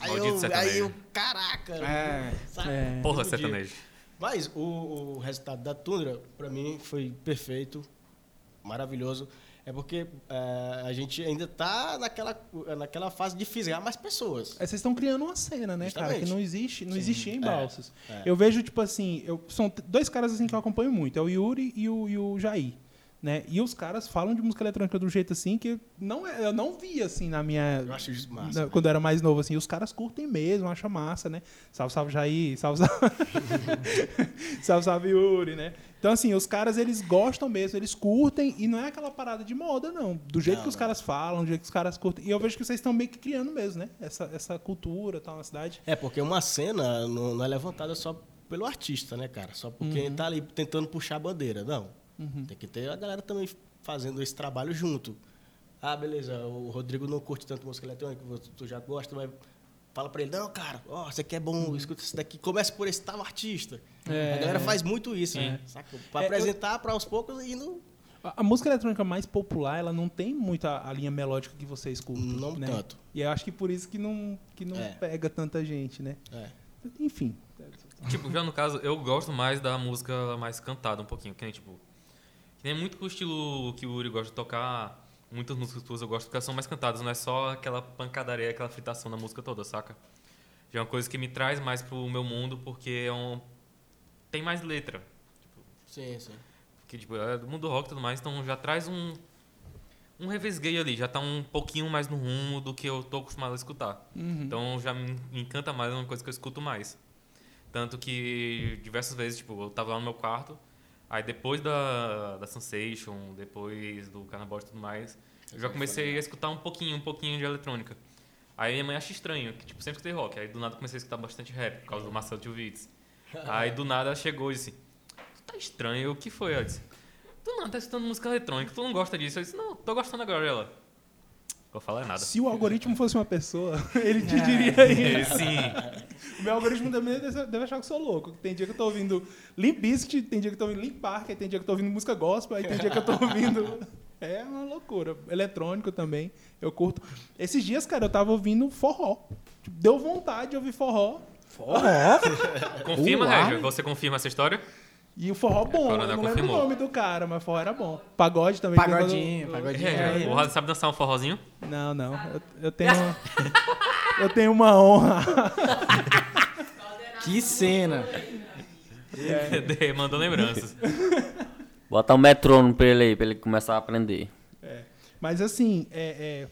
Aí Maldito eu, sertanejo. aí eu, caraca, É, sabe? é. Porra, Todo dia. Mas o, o resultado da Tundra, para mim, foi perfeito, maravilhoso. É porque eh, a gente ainda está naquela, naquela fase de fisgar mais pessoas. É, vocês estão criando uma cena, né, cara? Que Justamente. não existe, não existia em É, Balsas. é. Eu vejo, tipo assim, eu, são dois caras assim que eu acompanho muito, é o Yuri e o, e o Jair. Né? E os caras falam de música eletrônica um jeito assim que não é, eu não via assim na minha. Eu acho isso massa. na- quando eu era mais novo, assim, os caras curtem mesmo, acham massa, né? Salve, salve Jair, salve, salve. <laughs> salve, salve Yuri, né? Então, assim, os caras eles gostam mesmo, eles curtem e não é aquela parada de moda, não. Do jeito Não, que os caras falam, do jeito que os caras curtem. E eu vejo que vocês estão meio que criando mesmo, né? Essa, essa cultura tal na cidade. É, porque uma cena não, não é levantada só pelo artista, né, cara? Só porque Uhum. tá ali tentando puxar a bandeira. Não. Tem que ter a galera também fazendo esse trabalho junto. Ah, beleza, o Rodrigo não curte tanto música eletrônica, você- tu já gosta, mas fala pra ele, não, cara, ó, você quer bom, escuta isso daqui, começa por esse tal artista. Uhum. É. A galera faz muito isso, né? Saca? Pra É, eu- apresentar para aos poucos e não... A, a música eletrônica mais popular, ela não tem muita a linha melódica que vocês curtem. Não né? tanto. E eu acho que por isso que não, que não É. pega tanta gente, né? É. Enfim. Tipo, já no caso, eu gosto mais da música mais cantada um pouquinho. Que nem, tipo... Que nem muito com o estilo que o Uri gosta de tocar. Muitas músicas tuas eu gosto porque elas são mais cantadas. Não é só aquela pancadaria, aquela fritação da música toda, saca? Já é uma coisa que me traz mais pro meu mundo porque é um... Tem mais letra. Sim, sim. Que, tipo, é do mundo rock e tudo mais, então já traz um... Um revesgueio ali, já tá um pouquinho mais no rumo do que eu tô acostumado a escutar. Então já me encanta mais, é uma coisa que eu escuto mais. Tanto que diversas vezes, tipo, eu tava lá no meu quarto, aí depois da, da Sensation, depois do Carnaval e tudo mais, eu já comecei a escutar um pouquinho, um pouquinho de eletrônica. Aí minha mãe acha estranho, que tipo, sempre escutei rock, aí do nada comecei a escutar bastante rap, por causa do Marcelo Tivitz. <laughs> Aí do nada ela chegou e disse, tu tá estranho, o que foi? Eu disse, tu não, tá escutando música eletrônica, tu não gosta disso. Eu disse, não, tô gostando agora, ela. Vou falar é nada. Se o algoritmo fosse uma pessoa, <laughs> ele te diria isso. Sim. O meu algoritmo também deve achar que eu sou louco. Tem dia que eu tô ouvindo Limp Bizkit, tem dia que eu tô ouvindo Limp Park, tem dia que eu tô ouvindo música gospel, aí tem dia que eu tô ouvindo... <laughs> É uma loucura. Eletrônico também, eu curto. Esses dias, cara, eu tava ouvindo forró. Tipo, deu vontade de ouvir forró. Forró? Confirma, Uai. Régia, você confirma essa história? E o forró bom, Coronel eu não lembro o nome do cara, mas forró era bom. Pagode também. Pagodinho, quando- pagodinho. Régia, aí. o Raso sabe dançar um forrozinho? Não, não. Eu, eu tenho. <laughs> eu tenho uma honra. <laughs> Que cena. <laughs> Mandou lembranças. Bota um metrônomo pra ele aí, pra ele começar a aprender. Mas assim, é, é-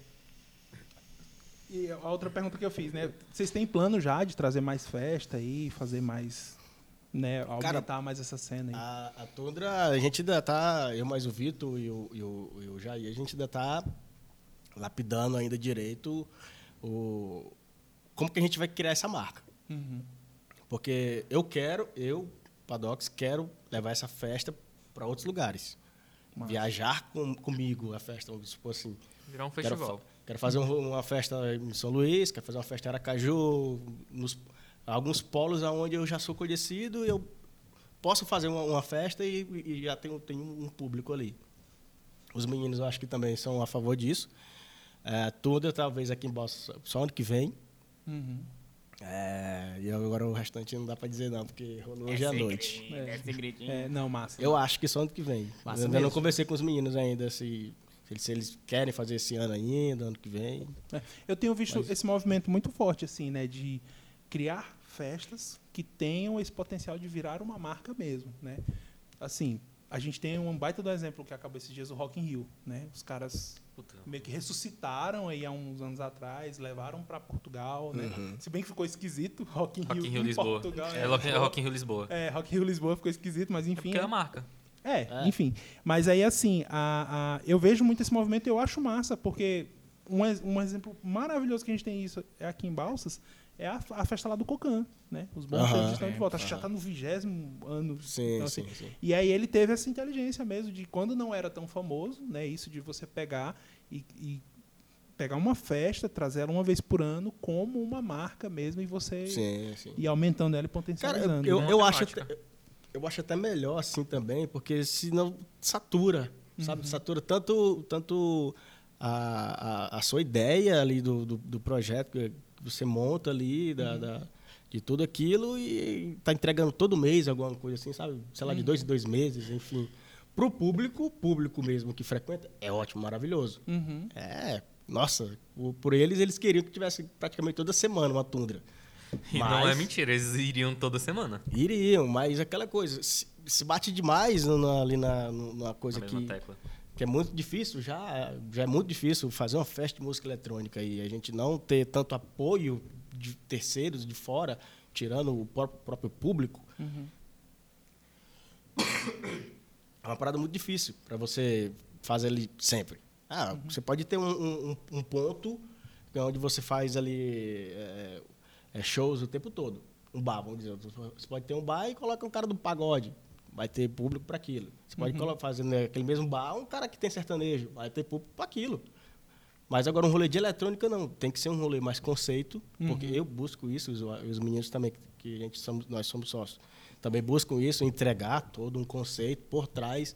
E a outra pergunta que eu fiz, né? Vocês têm plano já de trazer mais festa aí, fazer mais. Né, aumentar mais essa cena aí? A, a Tundra, a gente ainda tá, eu mais o Vitor e o, e, o, e o Jair, a gente ainda tá lapidando ainda direito o, como que a gente vai criar essa marca. Porque eu quero, eu, Padox, quero levar essa festa para outros lugares. Massa. Viajar com, comigo a festa, vamos supor assim. Virar um Quero, festival. fa- quero fazer um- uma festa em São Luís, quero fazer uma festa em Aracaju, nos alguns polos onde eu já sou conhecido, eu posso fazer uma, uma festa e, e já tenho, tenho um público ali. Os meninos eu acho que também são a favor disso. É, tudo talvez aqui em Bossa só ano que vem. Uhum. É, e agora o restante não dá pra dizer não, porque rolou hoje à noite. É, não, massa. Eu acho que só ano que vem. Massa eu ainda não mesmo. conversei com os meninos ainda se, se eles, se eles querem fazer esse ano ainda, ano que vem. É, Eu tenho visto Mas- esse movimento muito forte, assim, né? De criar festas que tenham esse potencial de virar uma marca mesmo, né? Assim, a gente tem um baita do exemplo que acabou esses dias, o Rock in Rio, né? Os caras Puta. meio que ressuscitaram aí há uns anos atrás, levaram para Portugal, né? Uhum. Se bem que ficou esquisito, Rock in Rock in Rio, Rio em Lisboa. Portugal. É, Rock, é Rock in Rio Lisboa. É, Rock in Rio Lisboa ficou esquisito, mas É enfim. porque é a marca. É, É. enfim. Mas aí, assim, a, a- eu vejo muito esse movimento e eu acho massa, porque um, um exemplo maravilhoso que a gente tem isso é aqui em Balsas é a, a festa lá do Cocan, né? Os bons tempos estão de volta. Acho que já está no vigésimo ano. Sim, Então, sim, assim, sim. E aí ele teve essa inteligência mesmo de quando não era tão famoso, né? Isso de você pegar e, e pegar uma festa, trazer ela uma vez por ano como uma marca mesmo e você Sim, sim. ir aumentando ela e Cara, potencializando. eu, né? eu, acho Matemática. até, eu acho até melhor assim também, porque senão satura, Uhum. sabe? Satura tanto, tanto a, a, a sua ideia ali do, do, do projeto que você monta ali, Uhum. da, da- de tudo aquilo e tá entregando todo mês alguma coisa assim, sabe? Sei lá, de Uhum. dois em dois meses, enfim. Pro público, o público mesmo que frequenta, é ótimo, maravilhoso. Uhum. É, nossa, por eles, eles queriam que tivesse praticamente toda semana uma tundra. E não Mas- é mentira, eles iriam toda semana. Iriam, mas aquela coisa, se, se bate demais no- ali na, no- numa coisa Na que, tecla. Que é muito difícil, já, já é muito difícil fazer uma festa de música eletrônica e a gente não ter tanto apoio de terceiros de fora, tirando o pró- próprio público, Uhum. é uma parada muito difícil para você fazer ali sempre. Ah, você pode ter um, um- um- ponto onde você faz ali é, shows o tempo todo. Um bar, vamos dizer. Você pode ter um bar e coloca um cara do pagode. Vai ter público para aquilo. Você pode colo- fazer naquele mesmo bar um cara que tem sertanejo. Vai ter público para aquilo. Mas agora um rolê de eletrônica não. Tem que ser um rolê mais conceito, porque eu busco isso, os, os meninos também, que a gente somos, nós somos sócios, também buscam isso, entregar todo um conceito por trás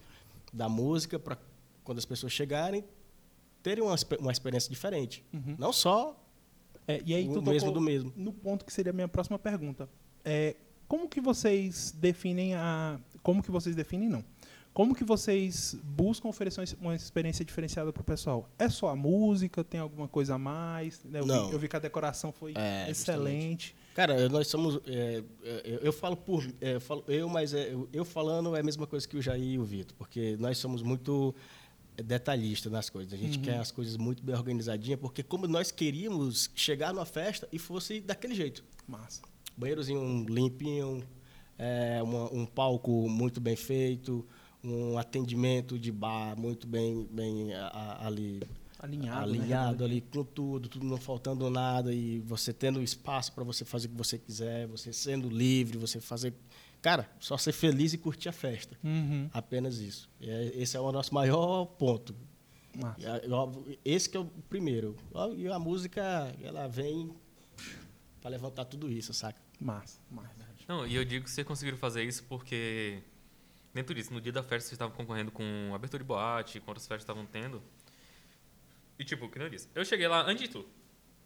da música para quando as pessoas chegarem terem uma, uma experiência diferente. Não só É, e aí o mesmo do mesmo. no ponto que seria a minha próxima pergunta. É, como que vocês definem a... Como que vocês definem, não. Como que vocês buscam oferecer uma- experiência diferenciada para o pessoal? É só a música? Tem alguma coisa a mais? Eu, Não. Vi, eu vi que a decoração foi É, excelente. Cara, nós somos. é, é, eu, eu falo por. é, eu, falo, eu, mas é, eu, falando é a mesma coisa que o Jair e o Vitor, porque nós somos muito detalhistas nas coisas. A gente quer as coisas muito bem organizadinhas, porque como nós queríamos chegar numa festa e fosse daquele jeito. Massa. Banheirozinho limpinho, é, uma- um palco muito bem feito, um atendimento de bar muito bem, bem a- a- ali Alinhado, né? alinhado ali com tudo, tudo não faltando nada e você tendo espaço para você fazer o que você quiser, você sendo livre, você fazer, cara, só ser feliz e curtir a festa. Uhum. Apenas isso. É- Esse é o nosso maior ponto. Massa. Esse que é o primeiro. E a música, ela vem para levantar tudo isso, saca? Massa. Massa. Não, e eu digo que vocês conseguiram fazer isso porque, dentro disso, no dia da festa vocês estavam concorrendo com abertura de boate, com outras festas que estavam tendo. E tipo, que nem eu disse, eu cheguei lá antes de tu.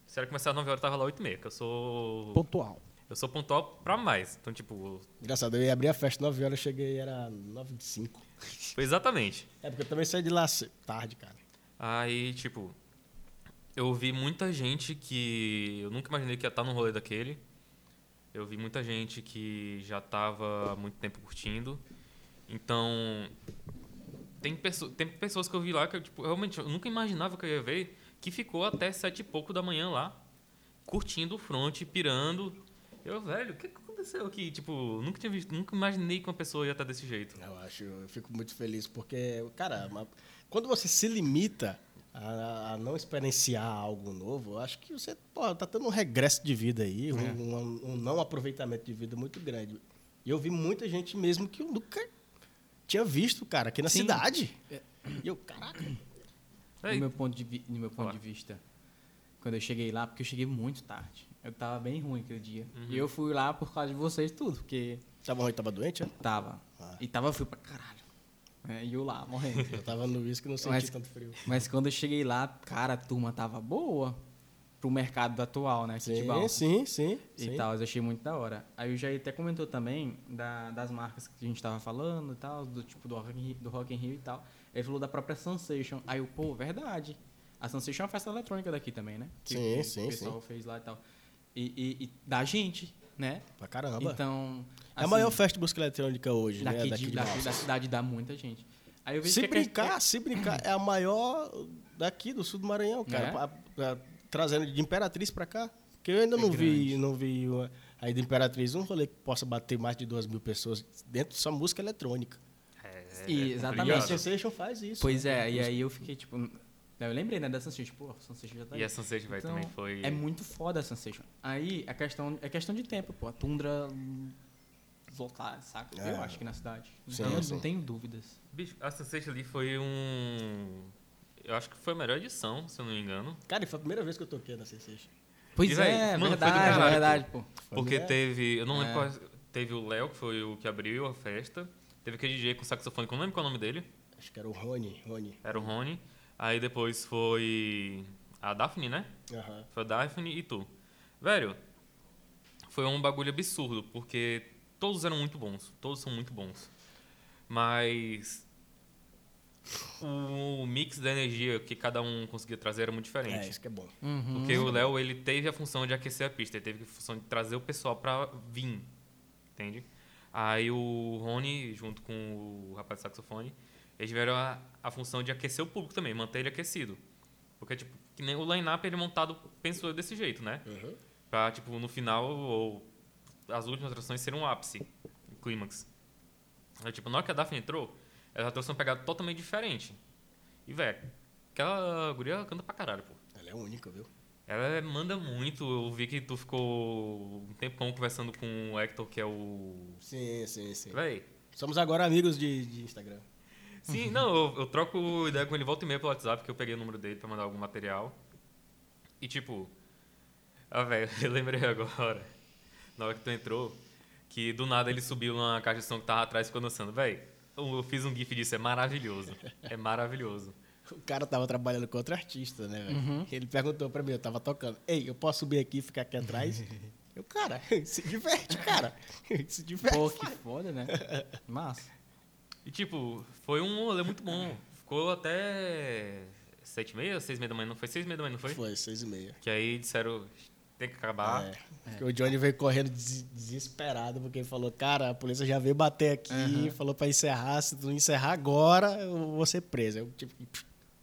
Se era começar às 9 horas, tava lá 8 e meia, que eu sou. Pontual. Eu sou pontual pra mais. Então, tipo, Engraçado, eu ia abrir a festa 9 horas, eu cheguei, era 9 de 5. foi exatamente. É porque eu também saí de lá tarde, cara. Aí, tipo, eu vi muita gente que eu nunca imaginei que ia estar num rolê daquele. Eu vi muita gente que já estava há muito tempo curtindo. Então, tem, pesso- tem pessoas que eu vi lá que tipo, realmente eu nunca imaginava que eu ia ver, que ficou até sete e pouco da manhã lá, curtindo o front, pirando. Eu, velho, o que aconteceu aqui? Tipo, nunca tinha visto, nunca imaginei que uma pessoa ia estar desse jeito. Eu acho, eu fico muito feliz porque, cara, quando você se limita a, a não experienciar algo novo, eu acho que você pô, tá tendo um regresso de vida aí, um, um- um não aproveitamento de vida muito grande. E eu vi muita gente mesmo que eu nunca tinha visto, cara, aqui na Sim. cidade. E eu, caraca. Ei, No meu ponto de, vi- no meu ponto de vista, quando eu cheguei lá, porque eu cheguei muito tarde. Eu tava bem ruim aquele dia. Uhum. E eu fui lá por causa de vocês tudo, porque Tava ruim, tava doente, né? tava. Ah. E tava frio pra caralho. É, e eu lá, morrendo. <laughs> Eu tava no uísque e não senti Mas- tanto frio. Mas quando eu cheguei lá, cara, a turma tava boa pro mercado atual, né? Sim, Futebol. sim, sim. E sim. tal, eu achei muito da hora. Aí o Jair até comentou também da- das marcas que a gente tava falando e tal, do tipo do Rock, Rio, do Rock in Rio e tal. Ele falou da própria Sensation. Aí eu, pô, verdade. A Sensation é uma festa eletrônica daqui também, né? Que, Sim, sim, O pessoal sim. fez lá e tal. E, e- e da gente, né? Pra caramba. Então. é a maior festa de música eletrônica hoje, daqui, né? de, Daqui de daqui da cidade dá muita gente. Aí eu vejo Se que é- brincar, se brincar, é a maior daqui do sul do Maranhão, cara. É? Pra- pra- trazendo de Imperatriz pra cá. Porque eu ainda É não vi, não vi uma- aí de Imperatriz um rolê que possa bater mais de duas mil pessoas dentro de só música eletrônica. é, E é exatamente. E a. Sensation faz isso. Pois né? é, e aí eu fiquei tipo. Eu lembrei, né, da Sensation. Pô, a Sensation já tá E aí. a Sunset, velho, Então, também foi... É muito foda a Sensation. Aí a questão, é questão de tempo, pô. A tundra lotada, saca? É. Eu acho que na cidade. Não, Sim, tenho, sim. não tenho dúvidas. Bicho, a Sunset ali foi um... Eu acho que foi a melhor edição, se eu não me engano. Cara, e foi a primeira vez que eu toquei na Sensation. Pois E, véi, é, mano, foi do verdade, caralho, verdade, pô. Porque né? teve... Eu não lembro É. qual... Teve o Léo, que foi o que abriu a festa. Teve aquele DJ com saxofone, que eu não lembro qual é o nome dele. Acho que era o Rony. Rony. Era o Rony. Aí depois foi a Daphne, né? Aham. Foi a Daphne e tu. Velho, foi um bagulho absurdo, porque todos eram muito bons. Todos são muito bons. Mas o mix da energia que cada um conseguia trazer era muito É, diferente. isso que é bom. Uhum. Porque o Léo, ele teve a função de aquecer a pista, ele teve a função de trazer o pessoal pra vir, entende? Aí o Rony, junto com o rapaz do saxofone, eles tiveram a, a função de aquecer o público também, manter ele aquecido. Porque, tipo, que nem o line-up, ele montado, penso eu, desse jeito, né? Uhum. Pra, tipo, no final, ou as últimas atrações serem um ápice, um clímax. Aí, tipo, na hora que a Daphne entrou, ela trouxe uma pegada totalmente diferente. E, velho, aquela guria canta pra caralho, pô. Ela é única, viu? Ela manda muito. Eu vi que tu ficou um tempão conversando com o Hector, que é o. Sim, sim, sim. Véi. Somos agora amigos de, de Instagram. Sim, não, eu, eu troco ideia com ele volta e meia pelo WhatsApp, que eu peguei o número dele pra mandar algum material. E tipo. Ah, velho, <laughs> eu lembrei agora, na hora que tu entrou, que do nada ele subiu numa caixa de som que tava atrás e ficou dançando. Véi, eu eu fiz um gif disso, é maravilhoso. É maravilhoso. <laughs> O cara tava trabalhando com outro artista, né, velho? Uhum. Ele perguntou pra mim, eu tava tocando. Ei, eu posso subir aqui e ficar aqui atrás? <laughs> eu, cara, se diverte, cara. se diverte. Pô, que foda, né? Massa. E tipo, foi um rolê muito bom. Ficou até sete e meia, seis e meia da manhã, não foi? Seis e meia da manhã, não foi? Foi, seis e meia. Que aí disseram, tem que acabar. É. Porque o Johnny veio correndo des- desesperado, porque ele falou, cara, a polícia já veio bater aqui, falou pra encerrar, se tu não encerrar agora, eu vou ser preso. Eu, tipo,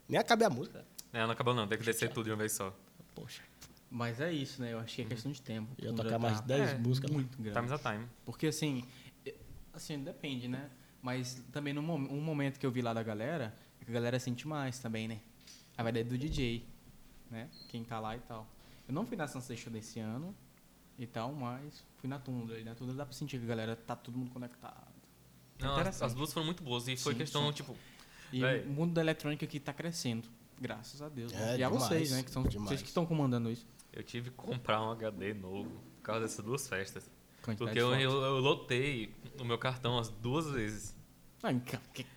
nem acabei a música. É, não acabou não, tem que descer tudo de uma vez só. Poxa, Mas é isso, né? Eu acho que é questão de tempo. Tundra tocar mais tá de 10 É, músicas. lá. Muito grande. Times a time. Porque assim, assim, depende, né? Mas também no mom- um momento que eu vi lá da galera, é que a galera sente mais também, né? A verdade do DJ, né? Quem tá lá e tal. Eu não fui na Sensation desse ano e tal, mas fui na Tundra. E na Tundra dá pra sentir que a galera tá todo mundo conectado. Não, as, Interessante. as duas foram muito boas e foi Sim, questão, sim. tipo, E Véi. o mundo da eletrônica aqui tá crescendo. Graças a Deus. né? É, e a demais, vocês, né? Que são demais. vocês que estão comandando isso. eu tive que comprar um HD novo por causa dessas duas festas. Quantidade Porque de eu, eu, eu lotei o meu cartão as duas vezes. Ah,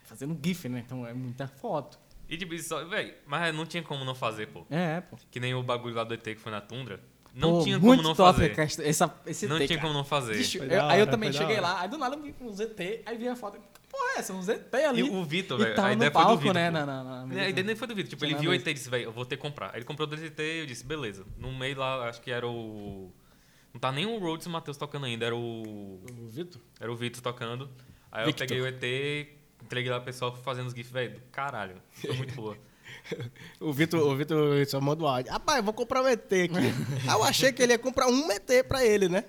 fazendo GIF, né? Então é muita foto. E tipo, só, véi, mas não tinha como não fazer, pô. É, pô. Que nem o bagulho lá do ET que foi na Tundra. Não Pô, tinha muito como não top fazer. essa- essa, esse Não take, tinha cara. como não fazer. Bicho, eu- da aí eu hora, também cheguei hora. lá, aí do nada eu vi um ZT, aí vi a foto, porra é essa? Um ZT ali. E o Vitor, velho, a no ideia foi do palco, Vitor. né? Na, na, na mesa. É, A ideia nem foi do Vitor. Tipo, ele viu o na ET e disse, velho, eu vou ter que comprar. Aí ele comprou dois ET e eu disse, beleza. No meio lá, acho que era o... Não tá nem o Rhodes e o Matheus tocando ainda, era o... O Vitor? Era o Vitor tocando. Aí Victor. eu peguei o ET, entreguei lá pro pessoal fazendo os GIFs, velho, do caralho. Foi muito boa. <laughs> O Vitor, o Vitor só manda um áudio. Rapaz, eu vou comprar um ET aqui. Aí <laughs> eu achei que ele ia comprar um ET pra ele, né?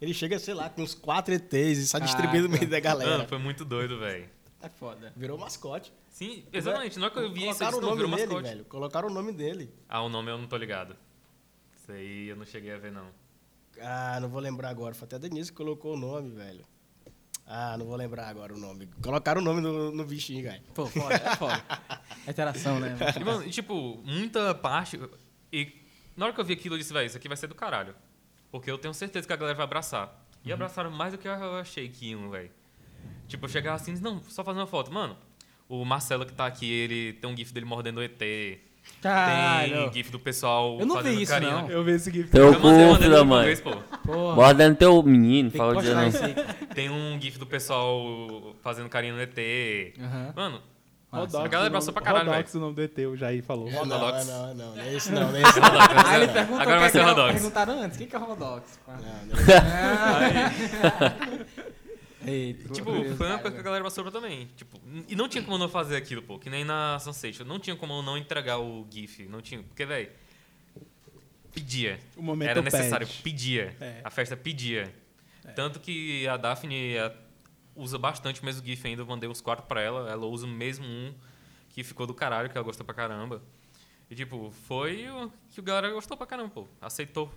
Ele chega, sei lá, com uns quatro ETs e sai Ah, distribuindo no meio da galera. Mano, foi muito doido, velho. É foda. Virou mascote. Sim, exatamente. Na hora que eu vi isso, eu disse, o não, nome virou dele, mascote. velho. Colocaram o nome dele. Ah, o nome eu não tô ligado. Isso aí eu não cheguei a ver, não. Ah, não vou lembrar agora. Foi até a Denise que colocou o nome, velho. Ah, não vou lembrar agora o nome. Colocaram o nome no, no bichinho, cara. Pô, foda, é foda. É <laughs> interação, né? E, mano, e, tipo, muita parte. E na hora que eu vi aquilo, eu disse, velho, isso aqui vai ser do caralho. Porque eu tenho certeza que a galera vai abraçar. E abraçaram mais do que eu achei que iam, velho. Tipo, eu chegava assim, não, só fazer uma foto. Mano, o Marcelo que tá aqui, ele tem um gif dele mordendo o ET. Caralho. Tem gif do pessoal Eu não vi fazendo isso, carinho. não. Eu vi esse GIF. Teu cu, filho no da mãe. Porra. Mordendo teu menino, Tem fala isso. Tem um gif do pessoal fazendo carinho no ET. Aham. Mano, Massa. A galera abraçou pra caralho, Rodox, o nome do ET, o Jair falou. Não, não, Rodox. não, não, não é esse não, não é esse não. Aí ele perguntou Agora o vai que ser é é- Rodox. Perguntaram antes, o que que é Rodox? Não, não <laughs> é <laughs> Eita, tipo, foi uma coisa que a galera passou também. Tipo, e não tinha como não fazer aquilo, pô. Que nem na Sunset. Não tinha como não entregar o GIF. Não tinha. Porque, velho. Pedia. O momento Era necessário. pede. Pedia. É. A festa pedia. Tanto que a Daphne eh, usa bastante o mesmo GIF ainda. Eu mandei uns quatro pra ela. Ela usa o mesmo um que ficou do caralho, que ela gostou pra caramba. E, tipo, foi o que o galera gostou pra caramba, pô. Aceitou.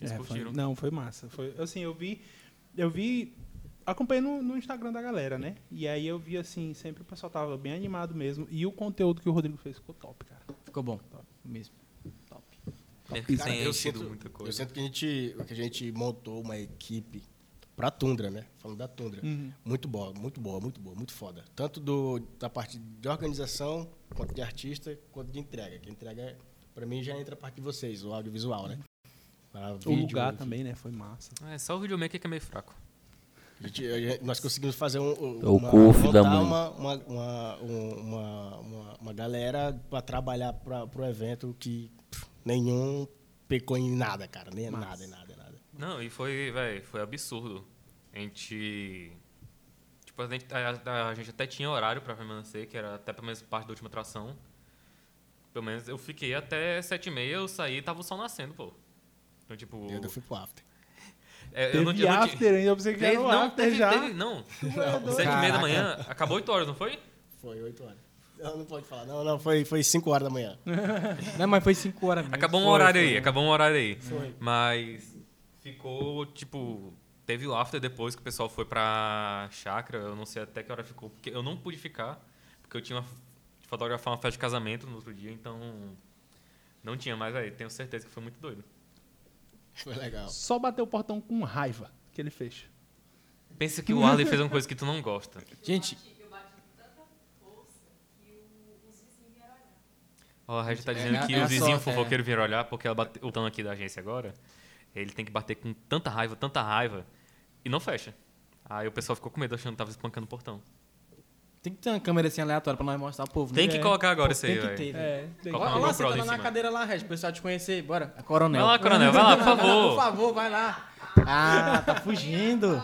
Eles É, foi- curtiram. não, foi massa. Foi, assim, eu vi. Eu vi. Acompanhei no, no Instagram da galera, né? E aí eu vi assim, sempre o pessoal tava bem animado mesmo. E o conteúdo que o Rodrigo fez ficou top, cara. Ficou bom. Mesmo. Top. Que Cara, eu sinto, muita eu coisa. sinto que a gente, que a gente montou uma equipe pra Tundra, né? Falando da Tundra. Uhum. Muito boa, muito boa, muito boa, muito foda. Tanto do, da parte de organização, quanto de artista, quanto de entrega. Que entrega, pra mim, já entra a parte de vocês, o audiovisual, né? Para O vídeo, lugar enfim. também, né? Foi massa. É, só o videomaker que é meio fraco. A gente- a gente- nós conseguimos fazer um, um- O uma, da montar mãe. uma, uma, uma, um- uma, uma, uma galera para trabalhar para o evento que pff, nenhum pecou em nada, cara. Nem nada, nada, nada. Não, e foi, velho, foi absurdo. A gente. Tipo, a gente, a, a gente até tinha horário pra permanecer, que era até pelo menos parte da última atração. Pelo menos eu fiquei até sete e meia, eu saí e tava o sol nascendo, pô. Então, tipo. Eu ainda fui pro after. É, eu Teve não, eu não after ainda, eu pensei que Teve, era não, after teve, já. teve, não. Sete e meia da manhã, acabou oito horas, não foi? Foi oito horas. Não, não pode falar. Não, não, foi, foi cinco horas da manhã. <laughs> Não, mas foi 5 horas mesmo. Acabou um Foi, horário foi. aí, acabou um horário aí. Foi. Mas ficou, tipo. Teve o after depois que o pessoal foi pra chácara. Eu não sei até que hora ficou, porque eu não pude ficar, porque eu tinha uma, que fotografar uma festa de casamento no outro dia, então. Não tinha mais aí. Tenho certeza que foi muito doido. Foi legal. Só bateu o portão com raiva que ele fez. Pensa que o Arley fez uma coisa que tu não gosta. Gente, Eu bati com tanta força que o- os vizinhos vieram olhar. Ó, a Regina tá É, dizendo é que a o vizinho sorte, é. fofoqueiro vir olhar, porque ela bate, o dono aqui da agência agora, ele tem que bater com tanta raiva, tanta raiva, e não fecha. Aí o pessoal ficou com medo achando que tava espancando o portão. Tem que ter uma câmera assim aleatória pra nós mostrar o povo. Tem né? que colocar agora isso aí, Tem que velho. ter, velho. É, tem Coloca Olha uma lá, senta lá na cima. cadeira lá, Regi, pro pessoal te conhecer. Bora, a coronel. Vai lá, coronel, vai lá, por favor. <laughs> Por favor, vai lá. Ah, tá fugindo.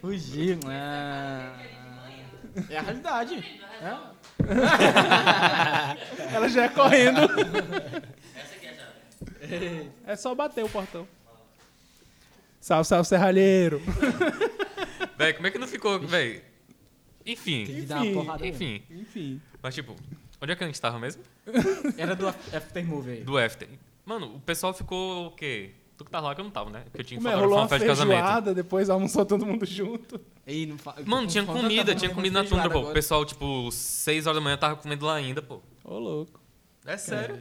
Fugiu. Ah, é a realidade. É. <laughs> Ela já é correndo. é só bater o portão. Salve, salve, serralheiro. Véi, como é que não ficou, véi? Enfim, Tem que dar uma Enfim. porrada. mesmo. enfim. Enfim. Mas tipo, onde é que a gente tava mesmo? <laughs> Era do Aftermovie aí. Do after. Mano, o pessoal ficou o quê? Tu que tava lá que eu não tava, né? Porque eu tinha que é, fotografar rolou uma festa de casamento. feijoada, depois almoçou todo mundo junto. Ei, não fa... Mano, tinha comida, da tinha família comida na feijoada tundra, pô. O agora. pessoal, tipo, 6 horas da manhã tava comendo lá ainda, pô. Ô, louco. É sério.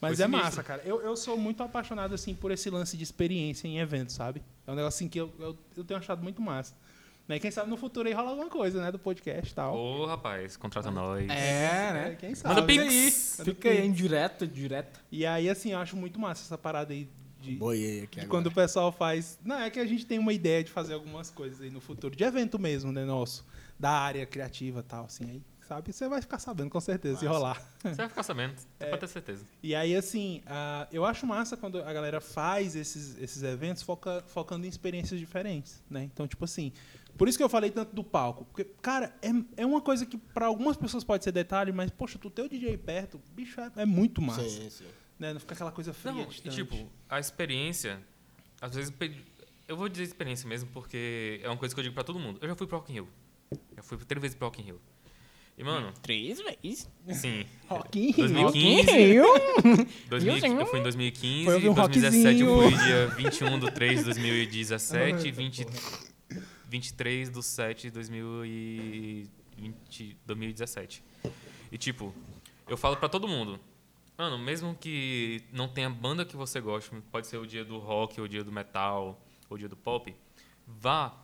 Mas Foi é sinistro. massa, cara. Eu, eu sou muito apaixonado, assim, por esse lance de experiência em eventos, sabe? É um negócio assim que eu, eu, eu tenho achado muito massa. Né? Quem sabe no futuro aí rola alguma coisa, né? Do podcast e tal. Ô, rapaz, contrata nós. É, né? Quem sabe. Manda Fica aí. pix. Fica aí, indireto, direto. E aí, assim, eu acho muito massa essa parada aí de, Boiei aqui de agora. quando o pessoal faz. Não, é que a gente tem uma ideia de fazer algumas coisas aí no futuro, de evento mesmo, né, nosso, da área criativa e tal, assim, aí, sabe? Você vai ficar sabendo com certeza se rolar. Você vai ficar sabendo, <laughs> É. pode ter certeza. E aí, assim, ah, eu acho massa quando a galera faz esses, esses eventos foca- focando em experiências diferentes, né? Então, tipo assim, por isso que eu falei tanto do palco. Porque, cara, é, é uma coisa que para algumas pessoas pode ser detalhe, mas, poxa, tu ter o DJ perto, bicho, é, é muito massa. Sim, sim. Né? Não fica aquela coisa fria, Não, e, tipo, a experiência, às vezes, eu vou dizer experiência mesmo, porque é uma coisa que eu digo pra todo mundo. Eu já fui pro Rock in Rio. Já fui três vezes pro Rock in Rio. E, mano, Três vezes. sim. Rock in Rio. 2015, Rio. <laughs> 2000, Sim. eu fui em 2015, Foi um 2017 eu rockzinho. fui dia 21 de 3 de 2017, 20, 23 de 7 de 2020, 2017. E tipo, eu falo pra todo mundo, mano, mesmo que não tenha banda que você goste, pode ser o dia do rock, ou o dia do metal, ou o dia do pop, vá,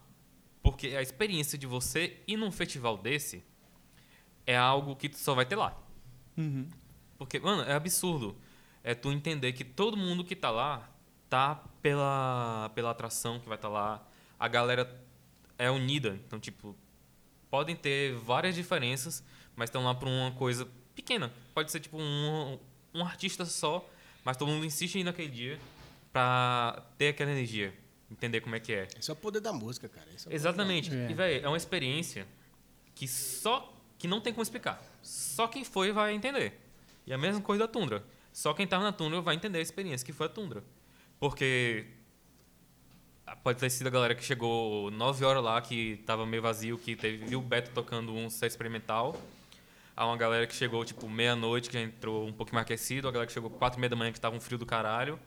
porque a experiência de você ir num festival desse é algo que tu só vai ter lá. Uhum. Porque, mano, é absurdo. É tu entender que todo mundo que tá lá tá pela, pela atração que vai estar tá lá. A galera é unida. Então, tipo, podem ter várias diferenças, mas estão lá por uma coisa pequena. Pode ser, tipo, um, um artista só, mas todo mundo insiste em ir naquele dia pra ter aquela energia. Entender como é que é. Esse é o poder da música, cara. É Exatamente. E, velho, é uma experiência que só. que não tem como explicar. Só quem foi vai entender. E a mesma coisa da Tundra. Só quem tava na Tundra vai entender a experiência que foi a Tundra. Porque. Pode ter sido a galera que chegou 9 horas lá, que tava meio vazio, que teve, viu o Beto tocando um set experimental. Há uma galera que chegou, tipo, meia-noite, que já entrou um pouquinho mais aquecido. A galera que chegou 4 e meia da manhã, que tava um frio do caralho.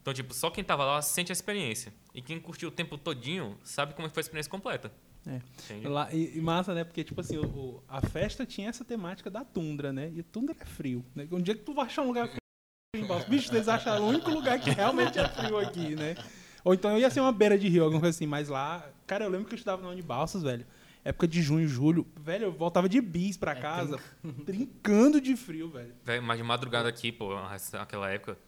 Então, tipo, só quem tava lá sente a experiência. E quem curtiu o tempo todinho sabe como foi a experiência completa. É. Lá, e, e massa, né? Porque, tipo assim, o, o- a festa tinha essa temática da tundra, né? E tundra é frio. Né? Um dia que tu vai achar um lugar frio <laughs> bicho, eles acharam o único lugar que realmente é frio aqui, né? Ou então ia ser uma beira de rio, alguma coisa assim. Mas lá, cara, eu lembro que eu estudava na Unibalsas, velho. Época de junho, julho. Velho, eu voltava de bis pra casa, brincando <laughs> de frio, velho. Véi, mas de madrugada aqui, pô, naquela época,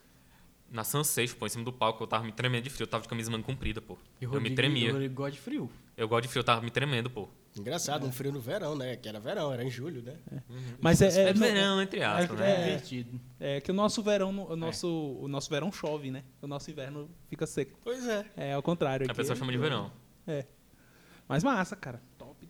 na Sunset, pô, em cima do palco, eu tava me tremendo de frio. Eu tava de camisa manga comprida, pô. E eu me Rodrigo, tremia. o Rodrigo gosta de frio. Eu gosto de frio, eu tava me tremendo, pô. Engraçado, um frio no verão, né? Que era verão, era em julho, né? Mas é. É, é, verão, entre aspas, é- né? É divertido. é que o nosso verão, o nosso, o nosso verão chove, né? O nosso inverno fica seco. Pois é. É ao contrário. A aqui pessoa é- chama de verão. É. Mas massa, cara.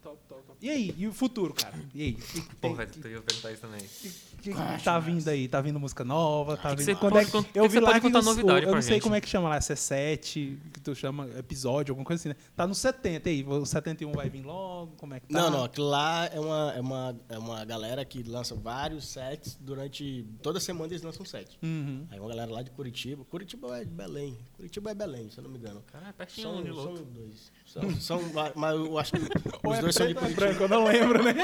Top, top, top, top. E aí? E o futuro, cara? E aí? O que, que Pô, tem- velho, tu ia perguntar isso também. que, que tá vindo aí? Tá vindo música nova? Tá que vindo... você Quando pode é... que Eu vi você lá pode que contar os- novidade Eu não sei gente? como é que chama lá, se é 7, que tu chama episódio, alguma coisa assim, né? Tá no 70 aí. O 71 vai vir logo? Como é que tá? Não, não, aquilo lá é uma, é, uma, é uma galera que lança vários sets durante. Toda semana eles lançam um set. Uhum. Aí uma galera lá de Curitiba. Curitiba é de Belém. Curitiba é Belém, se eu não me engano. Cara, é pertinho São, um de são dois. São, são, mas eu acho que os é dois são de é Curitiba. branco, eu não lembro, né?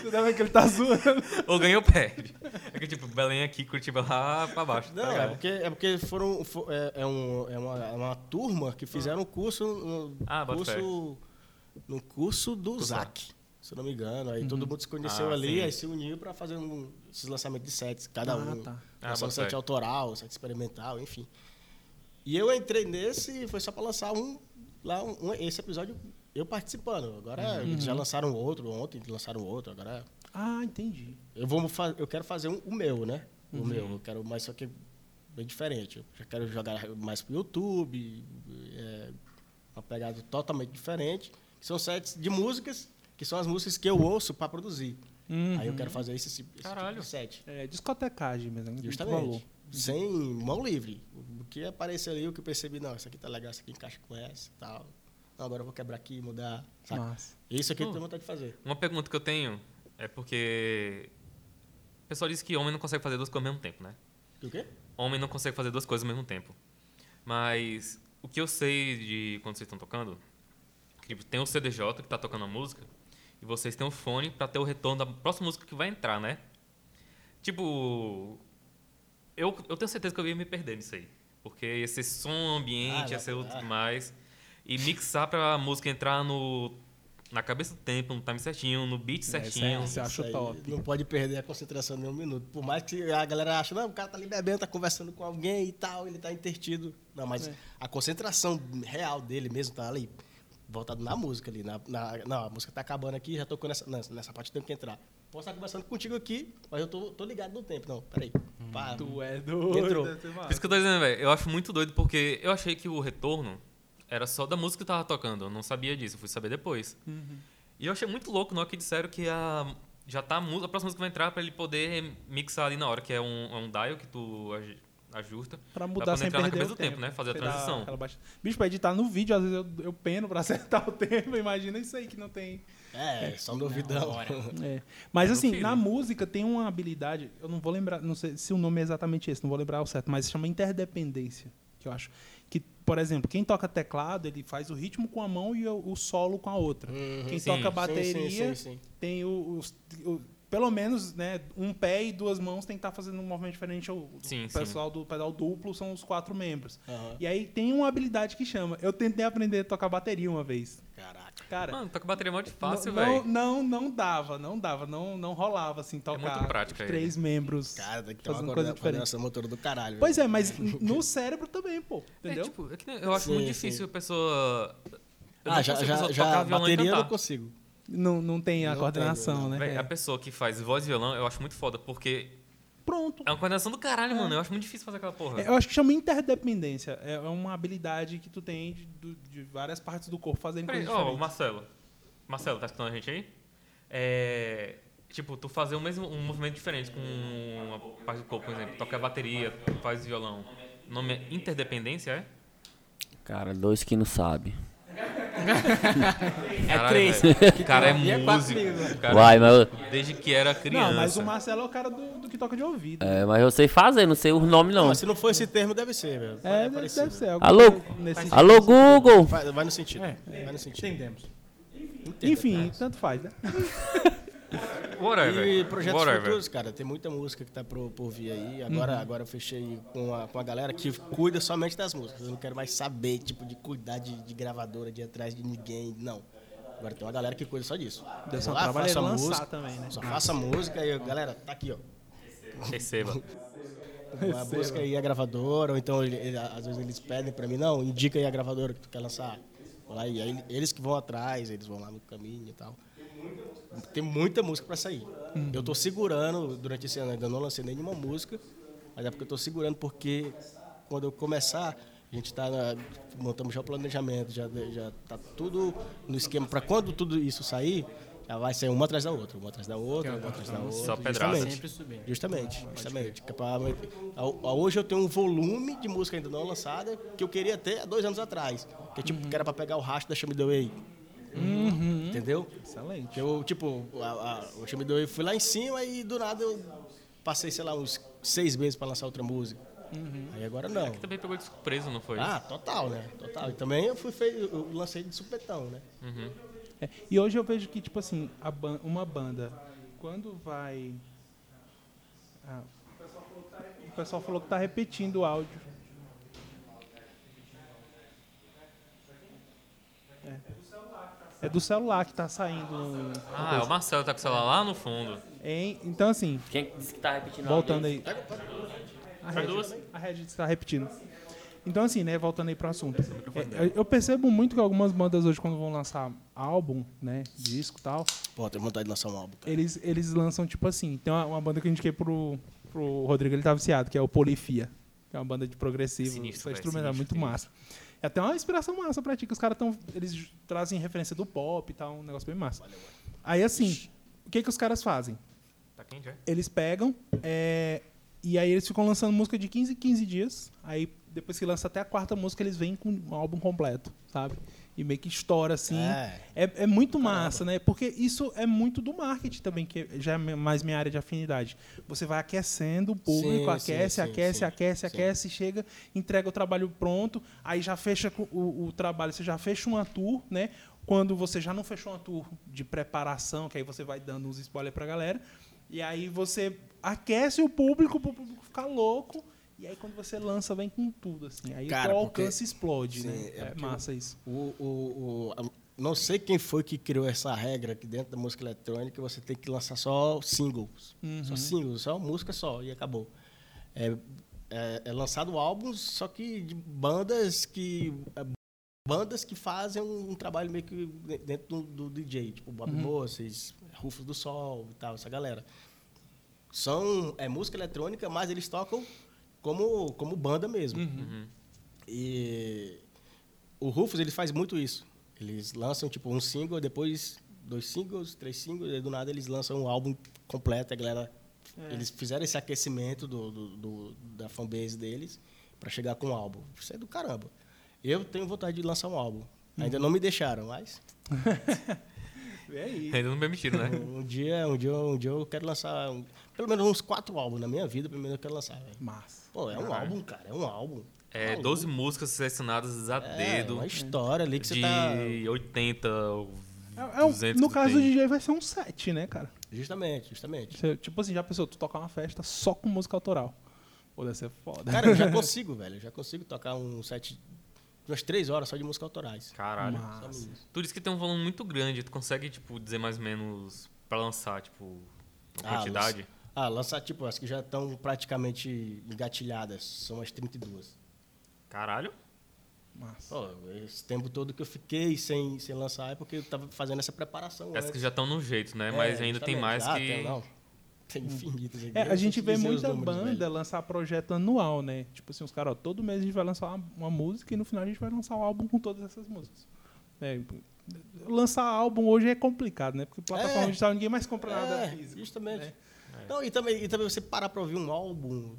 Tu deve que ele tá zoando. Ou ganha ou perde. É que, tipo, Belém aqui, Curitiba lá pra baixo. tá Não, é ligado? porque, é porque foram. fo- é, é um, é, uma, é uma turma que fizeram um curso. No, Ah, curso, no curso do ZAC, se eu não me engano. Aí todo mundo se conheceu Ah, ali, sim. aí se uniu pra fazer um, esses lançamentos de sets, cada Ah, um. tá. Ah, bota set autoral, set experimental, enfim. E eu entrei nesse e foi só pra lançar um. Lá, um, um- esse episódio eu participando. Agora Uhum. eles já lançaram outro, ontem lançaram outro, agora. Ah, entendi. Eu, vou, eu quero fazer um, o meu, né? O Uhum. meu. Eu quero mais só que bem diferente. Eu já quero jogar mais pro YouTube. É, uma pegada totalmente diferente. Que são sets de músicas, que são as músicas que eu ouço para produzir. Aí eu quero fazer esse, esse tipo Caralho. de set. É, discotecagem mesmo. muito Justamente. Sem mão livre. O que aparecer ali, o que eu percebi, não, isso aqui tá legal, isso aqui encaixa com essa e tal. Não, agora eu vou quebrar aqui, mudar. Sabe? Massa. Isso aqui eu Hum. tenho vontade de fazer. Uma pergunta que eu tenho é porque. O pessoal diz que homem não consegue fazer duas coisas ao mesmo tempo, né? O quê? Homem não consegue fazer duas coisas ao mesmo tempo. Mas o que eu sei de quando vocês estão tocando, que tipo, tem o CDJ que tá tocando a música, e vocês têm o fone pra ter o retorno da próxima música que vai entrar, né? Tipo, eu, eu tenho certeza que eu ia me perder nisso aí. Porque ia ser som ambiente, Ah, ia ser outro ah. mais. E mixar pra música entrar no, na cabeça do tempo, no time certinho, no beat certinho. Você acha Isso aí top. Não pode perder a concentração nem um minuto. Por mais que a galera ache, não, o cara tá ali bebendo, tá conversando com alguém e tal, ele tá intertido. Não, mas É. a concentração real dele mesmo tá ali, voltado na música ali. Na, na- não, a música tá acabando aqui, já tocou nessa, nessa, nessa parte, tem que entrar. Posso estar conversando contigo aqui, mas eu tô, tô ligado no tempo. Não, peraí. Pá, Tu é doido. Entrou. Por isso que eu tô dizendo, velho. Eu acho muito doido porque eu achei que o retorno era só da música que tava tocando. Eu não sabia disso, eu fui saber depois. Uhum. E eu achei muito louco na hora que disseram que a, já tá a, mu- a próxima música vai entrar pra ele poder mixar ali na hora, que é um, é um dial que tu ajusta. Pra mudar poder sem na perder cabeça o do tempo, né? Fazer a Você transição. baixa- Bicho, pra editar no vídeo, às vezes eu, eu peno pra <laughs> acertar o tempo. Imagina isso aí que não tem... É, só ouvidão. <laughs> É. Mas É assim, na música tem uma habilidade, eu não vou lembrar, não sei se o nome é exatamente esse, não vou lembrar o certo, mas se chama interdependência, que eu acho. Que por exemplo, quem toca teclado, ele faz o ritmo com a mão e o, o solo com a outra. Uhum. Quem Sim. toca bateria sim, sim, sim. tem o- os, o- pelo menos, né, um pé e duas mãos tem que estar fazendo um movimento diferente. O Sim, pessoal do pedal duplo são os quatro membros. Aham. E aí tem uma habilidade que chama. Eu tentei aprender a tocar bateria uma vez. Caraca. Cara, Mano, toca bateria é de fácil, não, velho. não, não dava, não dava, não, não rolava assim tocar É muito prática três membros. Cara, tem que ter uma coisa diferente. motora do caralho. Pois é, mas <laughs> no cérebro também, pô. É, Entendeu? tipo, é nem- eu acho Sim, muito sim. difícil a pessoa. Eu Ah, não já, já, já bateria eu não consigo. Não, não tem a Não coordenação, tem, né? Véi, É. a pessoa que faz voz e violão, eu acho muito foda, porque Pronto. é uma coordenação do caralho, mano. Eu acho muito difícil fazer aquela porra. É, Eu acho que chama interdependência. É uma habilidade que tu tem de, de várias partes do corpo fazendo Peraí, coisas ó, o diferentes. Marcelo. Marcelo, tá escutando a gente aí? É. Tipo, tu fazer o mesmo, um movimento diferente com uma parte do corpo, por exemplo. Toca bateria, tu faz violão. O nome é interdependência, é? Cara, dois que não sabe. Caralho, três. O cara é é músico. O cara- Vai, mas eu, Desde que era criança. Não, mas o Marcelo é o cara do, do que toca de ouvido. é, mas eu sei fazer, não sei os nomes não. Não, se não for esse termo, deve ser, velho. É, deve, parecido. deve ser. Alô? Alô, Google! Vai, vai no sentido. É, vai no sentido. Entendemos. Enfim, tanto faz, né? <laughs> Whatever. E projetos Whatever. futuros, cara, tem muita música que tá por, por vir aí. Agora, Uhum. agora eu fechei com a, com a galera que cuida somente das músicas. Eu não quero mais saber, tipo, de cuidar de, de gravadora, de ir atrás de ninguém, não. Agora tem uma galera que cuida só disso. Deu só Eu um lá, trabalho faço a lançar música, também, né? Só faça a música e, galera, tá aqui, ó. Receba. Uma busca aí a gravadora, ou então ele- ele- às vezes eles pedem pra mim, não, indica aí a gravadora que tu quer lançar. Lá, e aí eles que vão atrás, eles vão lá no caminho e tal. Tem muita música pra sair. Eu tô segurando, durante esse ano ainda não lancei nenhuma música, mas é porque eu tô segurando porque quando eu começar, a gente tá na, montamos já o planejamento, já, já tá tudo no esquema para quando tudo isso sair, já vai ser uma atrás da outra, uma atrás da outra, uma atrás da outra. Só pedrada. justamente. Justamente, justamente. Que é Hoje eu tenho um volume de música ainda não lançada que eu queria ter há dois anos atrás. Que, é tipo, que era pra pegar o rastro da Chame The Way. Entendeu? Excelente. Eu, tipo, a, a, o Chame The Way fui lá em cima e do nada eu passei, sei lá, uns seis meses pra lançar outra música. Aí agora não. Também pegou de surpresa, não foi? Ah, total, né? Total. E também eu fui feio, eu lancei de supetão, né? É, e hoje eu vejo que, tipo assim, ban- uma banda, quando vai. Ah, o pessoal falou que tá repetindo o áudio. É. É do celular que tá saindo. no- Ah, é o Marcelo tá com o celular lá no fundo. Hein? Então, assim, Quem disse que tá repetindo? voltando aí. A. Red, a Red está repetindo. Então, assim, né, voltando aí pro assunto. É, eu percebo muito que algumas bandas hoje, quando vão lançar álbum, né, disco e tal, Pô, tenho vontade de lançar um álbum. cara. eles, eles lançam, tipo assim, tem uma, uma banda que eu indiquei pro, pro Rodrigo, ele tá viciado, que é o Polifia. Que é uma banda de progressivo, Sinistro, só instrumental, sinistro, muito massa. É até uma inspiração massa pra ti, que os caras tão. Eles trazem referência do pop e tal, um negócio bem massa. Aí assim, o que que os caras fazem? Tá quente, é? Eles pegam é, e aí eles ficam lançando música de 15 em 15 dias. Aí depois que lança até a quarta música, eles vêm com um álbum completo, sabe? E meio que estoura assim. É. É, é muito massa, né? Porque isso é muito do marketing também, que já é mais minha área de afinidade. Você vai aquecendo o público, Sim, aquece, sim, aquece, sim, aquece, aquece, chega, entrega o trabalho pronto, aí já fecha o, o trabalho, você já fecha uma tour, né? Quando você já não fechou uma tour de preparação, que aí você vai dando uns spoilers pra galera, e aí você aquece o público, pro público ficar louco, e aí quando você lança, vem com tudo, assim. Aí Cara, o alcance explode, Sim, né? é É, massa isso. O, o, o- não sei quem foi que criou essa regra aqui dentro da música eletrônica, você tem que lançar só singles. Só singles, só música só, e acabou. É, é- é lançado álbuns, só que de bandas que. é, bandas que fazem um, um trabalho meio que de- dentro do, do DJ, tipo Bob Moses, Rufus do Sol e tal, essa galera. São é música eletrônica, mas eles tocam como, como banda mesmo. E o Rufus ele faz muito isso. Eles lançam tipo um single, depois dois singles, três singles, e do nada eles lançam um álbum completo. A galera, eles fizeram esse aquecimento do, do, do- da fanbase deles para chegar com um álbum. Isso é do caramba. Eu tenho vontade de lançar um álbum. Ainda não me deixaram, mas <laughs> Vê aí. Ainda não permitiram, né? Um dia, um dia, um dia eu quero lançar um- pelo menos uns quatro álbuns na minha vida, primeiro eu quero lançar. velho. Massa. Pô, é um álbum, cara, é um álbum. É, Maluco. 12 músicas selecionadas a É, dedo. uma história ali que de você tá. 80 ou É, é um- 200 no caso do. DJ vai ser um set, né, cara? Justamente, justamente. Você, tipo assim, já pensou, tu tocar uma festa só com música autoral. Pô, deve ser foda. Cara, eu já <laughs> consigo, velho. Eu já consigo tocar um set de umas três horas só de música autorais. Caralho. Isso. Tu disse que tem um volume muito grande. Tu consegue, tipo, dizer mais ou menos pra lançar, tipo, a Ah, quantidade? Ah, lançar, tipo, as que já estão praticamente engatilhadas. São as 32. Caralho. Massa. Pô, esse tempo todo que eu fiquei sem, sem lançar é porque eu tava fazendo essa preparação. Essas que já estão no jeito, né? É, Mas ainda tem justamente. mais Ah, que. Tem, não. Tem infinitas. aqui. É, Eu a gente vê muita banda velho. lançar projeto anual, né? Tipo assim, os caras, ó, todo mês a gente vai lançar uma, uma música e no final a gente vai lançar um álbum com todas essas músicas. É, lançar álbum hoje é complicado, né? Porque plataforma É. digital ninguém mais compra nada É, físico. justamente. né? Não, e, também, e também você parar pra ouvir um álbum.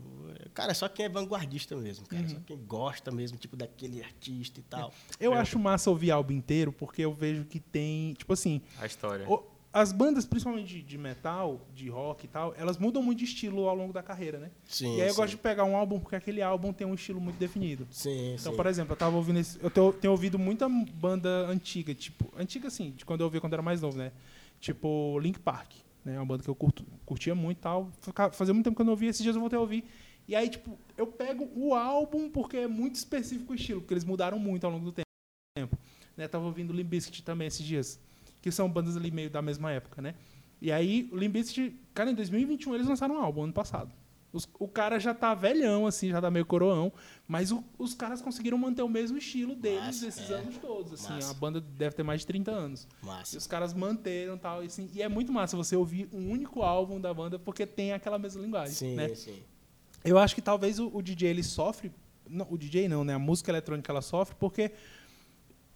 Cara, é só quem é vanguardista mesmo, cara. Uhum. Só quem gosta mesmo, tipo, daquele artista e tal. Eu É. acho massa ouvir álbum inteiro porque eu vejo que tem, tipo assim, A história. o- as bandas, principalmente de, de metal, de rock e tal, elas mudam muito de estilo ao longo da carreira, né? Sim. e aí eu sim. gosto de pegar um álbum porque aquele álbum tem um estilo muito definido. Sim, Então, sim. por exemplo, eu tava ouvindo esse, eu tenho, tenho ouvido muita banda antiga, tipo, antiga assim, de quando eu ouvia quando era mais novo, né? Tipo Link Park, né? É uma banda que eu curto, curtia muito e tal. Fazia muito tempo que eu não ouvia, esses dias eu voltei a ouvir. E aí, tipo, eu pego o álbum porque é muito específico o estilo, porque eles mudaram muito ao longo do tempo. Né? Tava ouvindo Limp Bizkit também esses dias, que são bandas ali meio da mesma época, né? E aí, o Limp Bizkit, cara, em 2021 eles lançaram um álbum, ano passado. Os- o cara já tá velhão, assim, já tá meio coroão, mas o- os caras conseguiram manter o mesmo estilo deles Massa, esses é. anos todos, assim. Massa. A banda deve ter mais de 30 anos. E Massa. os caras manteram tal, e, assim, e é muito massa você ouvir um único álbum da banda porque tem aquela mesma linguagem, Sim, né? sim. Eu acho que talvez o, o DJ ele sofre, não, o DJ não, né? A música eletrônica ela sofre porque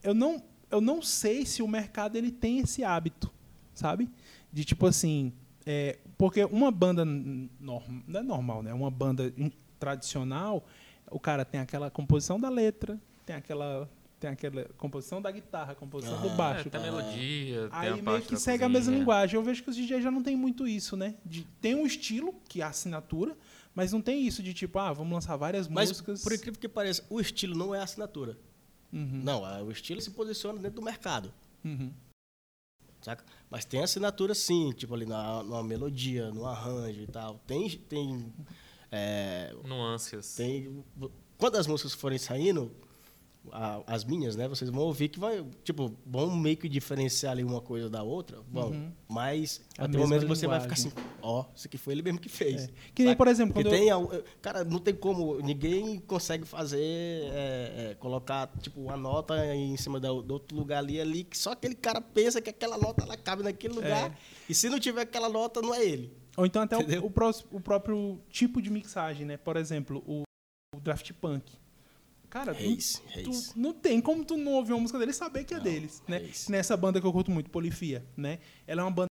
eu não, eu não sei se o mercado ele tem esse hábito, sabe? De tipo assim, é, porque uma banda norm, não é normal, né? Uma banda tradicional, o cara tem aquela composição da letra, tem aquela tem aquela composição da guitarra, composição do Ah, baixo, É, tem a melodia, tem Aí a meio que segue a mesma cozinha. linguagem. Eu vejo que os DJs já não tem muito isso, né? De, tem um estilo, que é a assinatura, mas não tem isso de tipo, ah, vamos lançar várias Mas, músicas. por incrível que pareça, o estilo não é a assinatura. Uhum, Não, o estilo se posiciona dentro do mercado. uhum. Saca? Mas tem assinatura sim, tipo ali na, numa melodia, no arranjo e tal. Tem. tem, é, Nuances. tem quando as músicas forem saindo, a- as minhas, né? Vocês vão ouvir que vai. Tipo, vão meio que diferenciar ali uma coisa da outra. Bom, Uhum. mas A ter um momento você vai ficar assim, ó, isso aqui foi ele mesmo que fez. É. Que nem, por exemplo, quando tem, eu, cara, não tem como, ninguém consegue fazer, é, é, colocar, tipo, uma nota em cima da, do outro lugar ali, ali, que só aquele cara pensa que aquela nota, ela cabe naquele lugar, É. e se não tiver aquela nota, não é ele. Ou então até o, o, prós- o próprio tipo de mixagem, né? Por exemplo, o, o Draft Punk. Cara, tu- Reis, tu, não tem como tu não ouvir uma música dele e saber que é Não, deles, né? Reis. Nessa banda que eu curto muito, Polifia, né? Ela é uma banda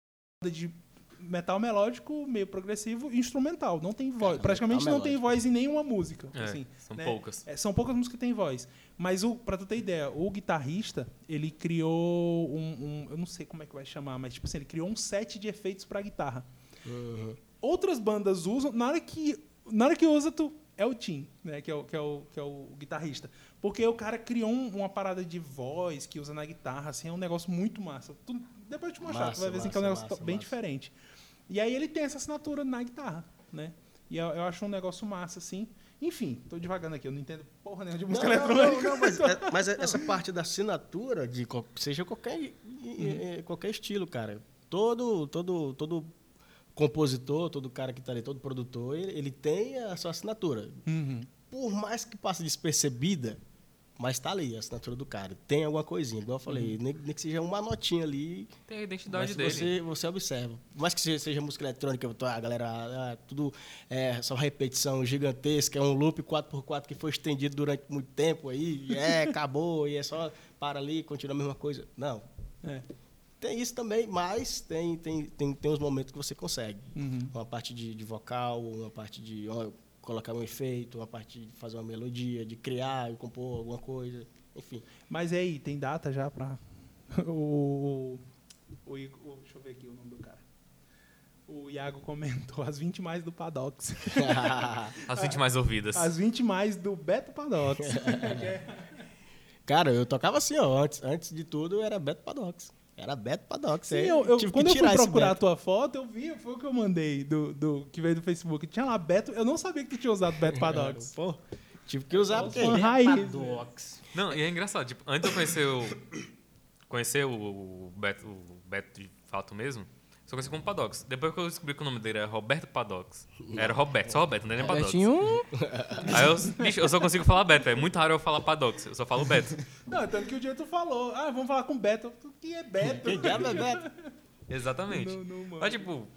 de metal melódico, meio progressivo e instrumental. Não tem voz. Cara, praticamente não tem melódico. voz em nenhuma música. É, assim, são né? poucas. É, são poucas músicas que têm voz. Mas, o, pra tu ter ideia, o guitarrista, ele criou um, um- Eu não sei como é que vai chamar, mas tipo assim, ele criou um set de efeitos pra guitarra. Uhum. Outras bandas usam, na hora que, na hora que usa, tu é o Tim, né? Que é o, que é o, que é o guitarrista. Porque o cara criou um- uma parada de voz que usa na guitarra, assim, é um negócio muito massa. Tu- depois eu te mostrar, tu Massa, vai ver assim, que é um negócio massa, bem diferente. E aí ele tem essa assinatura na guitarra, né? E eu, eu acho um negócio massa, assim. Enfim, tô devagando aqui, eu não entendo porra nenhuma de música não, eletrônica. não, não, <laughs> mas, é- mas é- essa parte da assinatura, de seja qualquer, qualquer estilo, cara. Todo, todo, todo compositor, todo cara que tá ali, todo produtor, ele, ele tem a sua assinatura. Uhum. Por mais que passe despercebida, mas tá ali a assinatura do cara. Tem alguma coisinha, igual eu falei, nem, nem que seja uma notinha ali, Tem a mas identidade dele. você, você observa. Por mais que seja, seja música eletrônica, a galera, ah, tudo é só repetição gigantesca, é um loop 4x4 que foi estendido durante muito tempo aí, e é, <laughs> acabou, e é só para ali, continua a mesma coisa. Não. É. Tem isso também, mas tem, tem, tem, tem uns momentos que você consegue. Uhum. Uma parte de, de vocal, uma parte de ó, colocar um efeito, uma parte de fazer uma melodia, de criar e compor alguma coisa, enfim. Mas e aí, tem data já pra. <laughs> o, O, o- deixa eu ver aqui o nome do cara. O Iago comentou as 20 mais do Padox. As 20 mais ouvidas. As 20 mais do Beto Padox. <laughs> <laughs> Cara, eu tocava assim, ó. Antes, antes de tudo, era Beto Padox. Era Beto Padox. Sim, aí eu, eu- tive que quando eu fui procurar a tua foto, eu vi, foi o que eu mandei do, do que veio do Facebook. Tinha lá Beto, eu não sabia que tu tinha usado Beto <laughs> Padox. Pô, tive que usar porque... Uma raiz. Padox. Não, e é engraçado, tipo, antes de eu conhecer o. <coughs> Conhecer o, o Beto, o Beto de fato mesmo, só conheci como Padox. Depois que eu descobri que o nome dele era Roberto Padox. Era Roberto, só Roberto, não era nem Padox. Betinho, Aí eu, bicho, eu só consigo falar Beto, é muito raro eu falar Padox, eu só falo Beto. Não, tanto que o dia tu falou, ah, vamos falar com Beto. Tu, Quem é Beto? Que diabo é Beto? Exatamente. Não, não, mano. Mas tipo,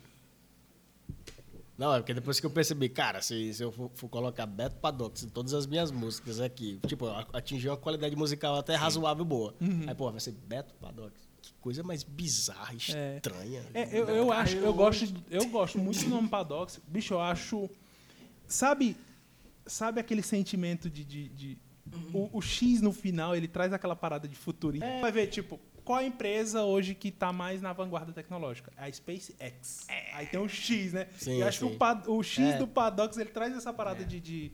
Não, é porque depois que eu percebi, cara, se, se eu for, for colocar Beto Padox em todas as minhas músicas aqui, tipo, a- atingir uma qualidade musical até razoável boa. Uhum. Aí, pô, vai ser Beto Padox. Que coisa mais bizarra, estranha. É, eu, eu acho, eu gosto, de- eu gosto muito do nome Padox. Bicho, eu acho. Sabe, sabe aquele sentimento de. de, de- o, o X no final, ele traz aquela parada de futurismo. Vai ver, tipo, qual a empresa hoje que tá mais na vanguarda tecnológica? A SpaceX. Aí tem o X, né? Sim, e eu acho que sim. o, pa- o X É. do Padox, ele traz essa parada de, de,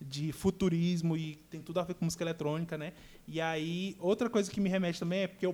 de futurismo e tem tudo a ver com música eletrônica, né? E aí, outra coisa que me remete também é porque o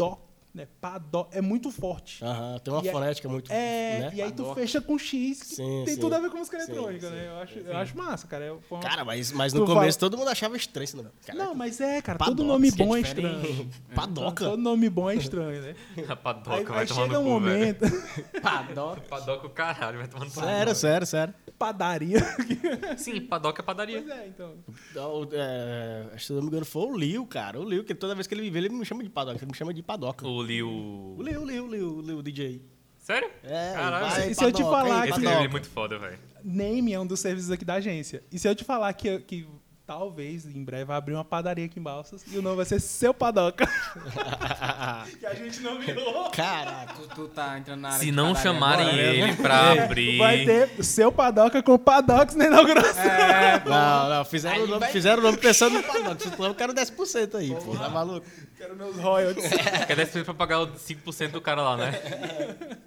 Padó, né? Padó é muito forte. Aham, tem uma E é- fonética muito. É, né? e aí tu fecha com X, que Sim, tem sim. tudo a ver com música eletrônica, sim. né? Eu acho, eu acho massa, cara. Eu, uma- Cara, mas, mas Tu no fala- começo todo mundo achava estranho esse nome. Cara, Não, mas é, cara, todo nome que é bom é diferente. estranho. Padoca. Todo nome bom é estranho, né? <laughs> a Padoca Aí, vai aí tomar chega no um cu, momento, <laughs> Padox. Padoca o caralho, vai tomar no cu. Sério, sério, sério. padaria. <laughs> Sim, Padoca é padaria. Pois é, então. Então, é, acho que se eu não me engano foi o Liu, cara. O Liu, que toda vez que ele me vê, ele me chama de Padoca. Ele me chama de Padoca. O. O Liu, o Liu, o Liu, o Liu, o DJ. Sério? É, Caralho. vai, E se eu te falar Esse que- ele é muito foda, velho. Name é um dos serviços aqui da agência. E se eu te falar que, que talvez em breve vai abrir uma padaria aqui em Balsas e o nome vai ser Seu Padoca. <laughs> que a gente não virou. Caraca. Tu, tu tá entrando na área Se de não chamarem agora, ele pra abrir... Vai ter Seu Padoca com Padox na inauguração. <laughs> Não, não, fizeram o nome, vai- fizeram o nome pensando no <laughs> Padoca. Senão eu quero 10% aí, pô. Tá maluco? Quero meus royalties. Quer 10% pra pagar os 5% do cara lá, né? Tem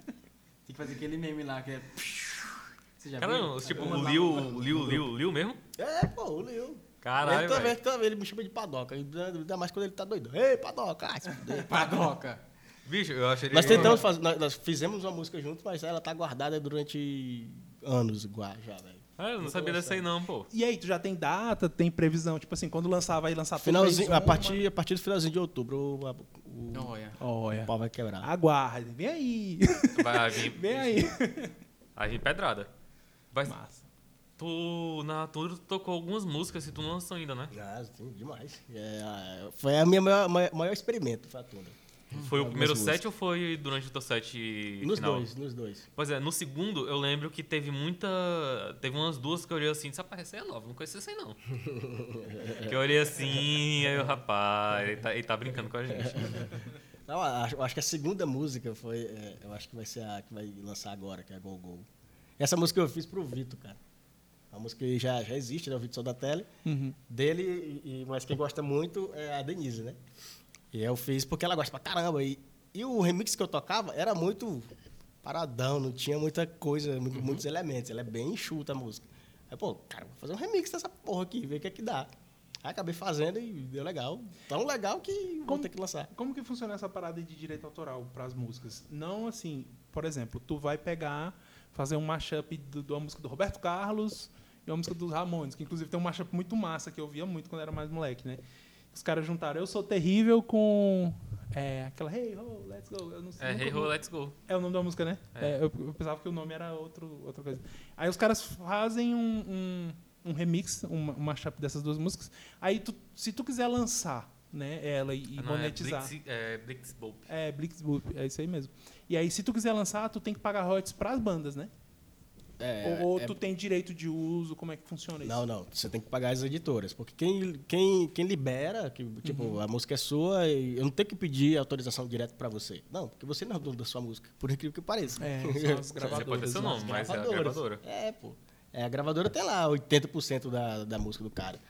que fazer aquele meme lá que é. Você já Cara, viu? não, tipo, o Liu, o Liu, o Liu, o Liu mesmo? É, pô, o Liu. Caralho, ele, toda velho. vez, toda vez ele me chama de Padoca. Ainda mais quando ele tá doido. Ei, Padoca. <laughs> Padoca. Bicho, eu achei. Nós tentamos fazer, nós, nós fizemos uma música juntos, mas ela tá guardada durante anos igual já, velho. Ah, eu não sabia dessa aí não, pô. E aí, tu já tem data, tem previsão? Tipo assim, quando lançar, vai lançar tudo Finalzinho, a partir, a partir do finalzinho de outubro, o, o, Olha. Olha. o pau vai quebrar. Aguarde. Vem aí. Vai vir... <laughs> Vem aí. Vir pedrada. Vai... Massa. Tu, na tour, tocou algumas músicas que tu não lançou ainda, né? Ah, sim, demais. É, foi a minha maior, maior, experimento, foi a tunda. Foi o primeiro músicas. set ou foi durante o teu set Nos final? dois, nos dois. Pois é, no segundo eu lembro que teve muita. Teve umas duas que eu olhei assim, disse, rapaz, essa é nova, não conhecia essa aí não. <laughs> que eu olhei assim, aí o rapaz, ele tá, ele tá brincando com a gente. <laughs> Não, acho, acho que a segunda música foi. é, eu acho que vai ser a que vai lançar agora, que é a Gol Gol. Essa música eu fiz pro Vitor, cara. A música já, já existe, né? O Vitor Sol da Tele. Dele, e, mas quem gosta muito é a Denise, né? E eu fiz porque ela gosta pra caramba. E, e o remix que eu tocava era muito paradão, não tinha muita coisa, muito- muitos elementos. Ela é bem enxuta a música. Aí, pô, cara, vou fazer um remix dessa porra aqui, ver o que é que dá. Aí acabei fazendo e deu legal. Tão legal que vou Como- ter que lançar. Como que funciona essa parada de direito autoral para as músicas? Não assim, por exemplo, tu vai pegar, fazer um mashup de uma música do Roberto Carlos e uma música dos Ramones, que inclusive tem um mashup muito massa que eu via muito quando era mais moleque, né? Os caras juntaram Eu Sou Terrível com é, aquela Hey Ho, Let's Go. Eu não sei, É, Hey Ho, Let's Go. É o nome da música, né? É. É, eu, eu pensava que o nome era outro, outra coisa. Aí os caras fazem um, um, um remix, um, um mashup dessas duas músicas. Aí, tu- se tu quiser lançar né, ela e, Ah, não, monetizar... É Blitz, é Blitzbolt. É, é isso aí mesmo. E aí, se tu quiser lançar, tu tem que pagar royalties pras bandas, né? É, ou ou é- tu tem direito de uso, como é que funciona isso? Não, não. Você tem que pagar as editoras. Porque quem, quem, quem libera, que, tipo, Uhum. a música é sua, e eu não tenho que pedir autorização direto pra você. Não, porque você não é o dono da sua música, por incrível que pareça. É, <laughs> são as Você pode ter gravadoras. seu né? nome, mas é a Gravadoras. gravadora. É, pô. É, a gravadora tem lá 80% da, da música do cara.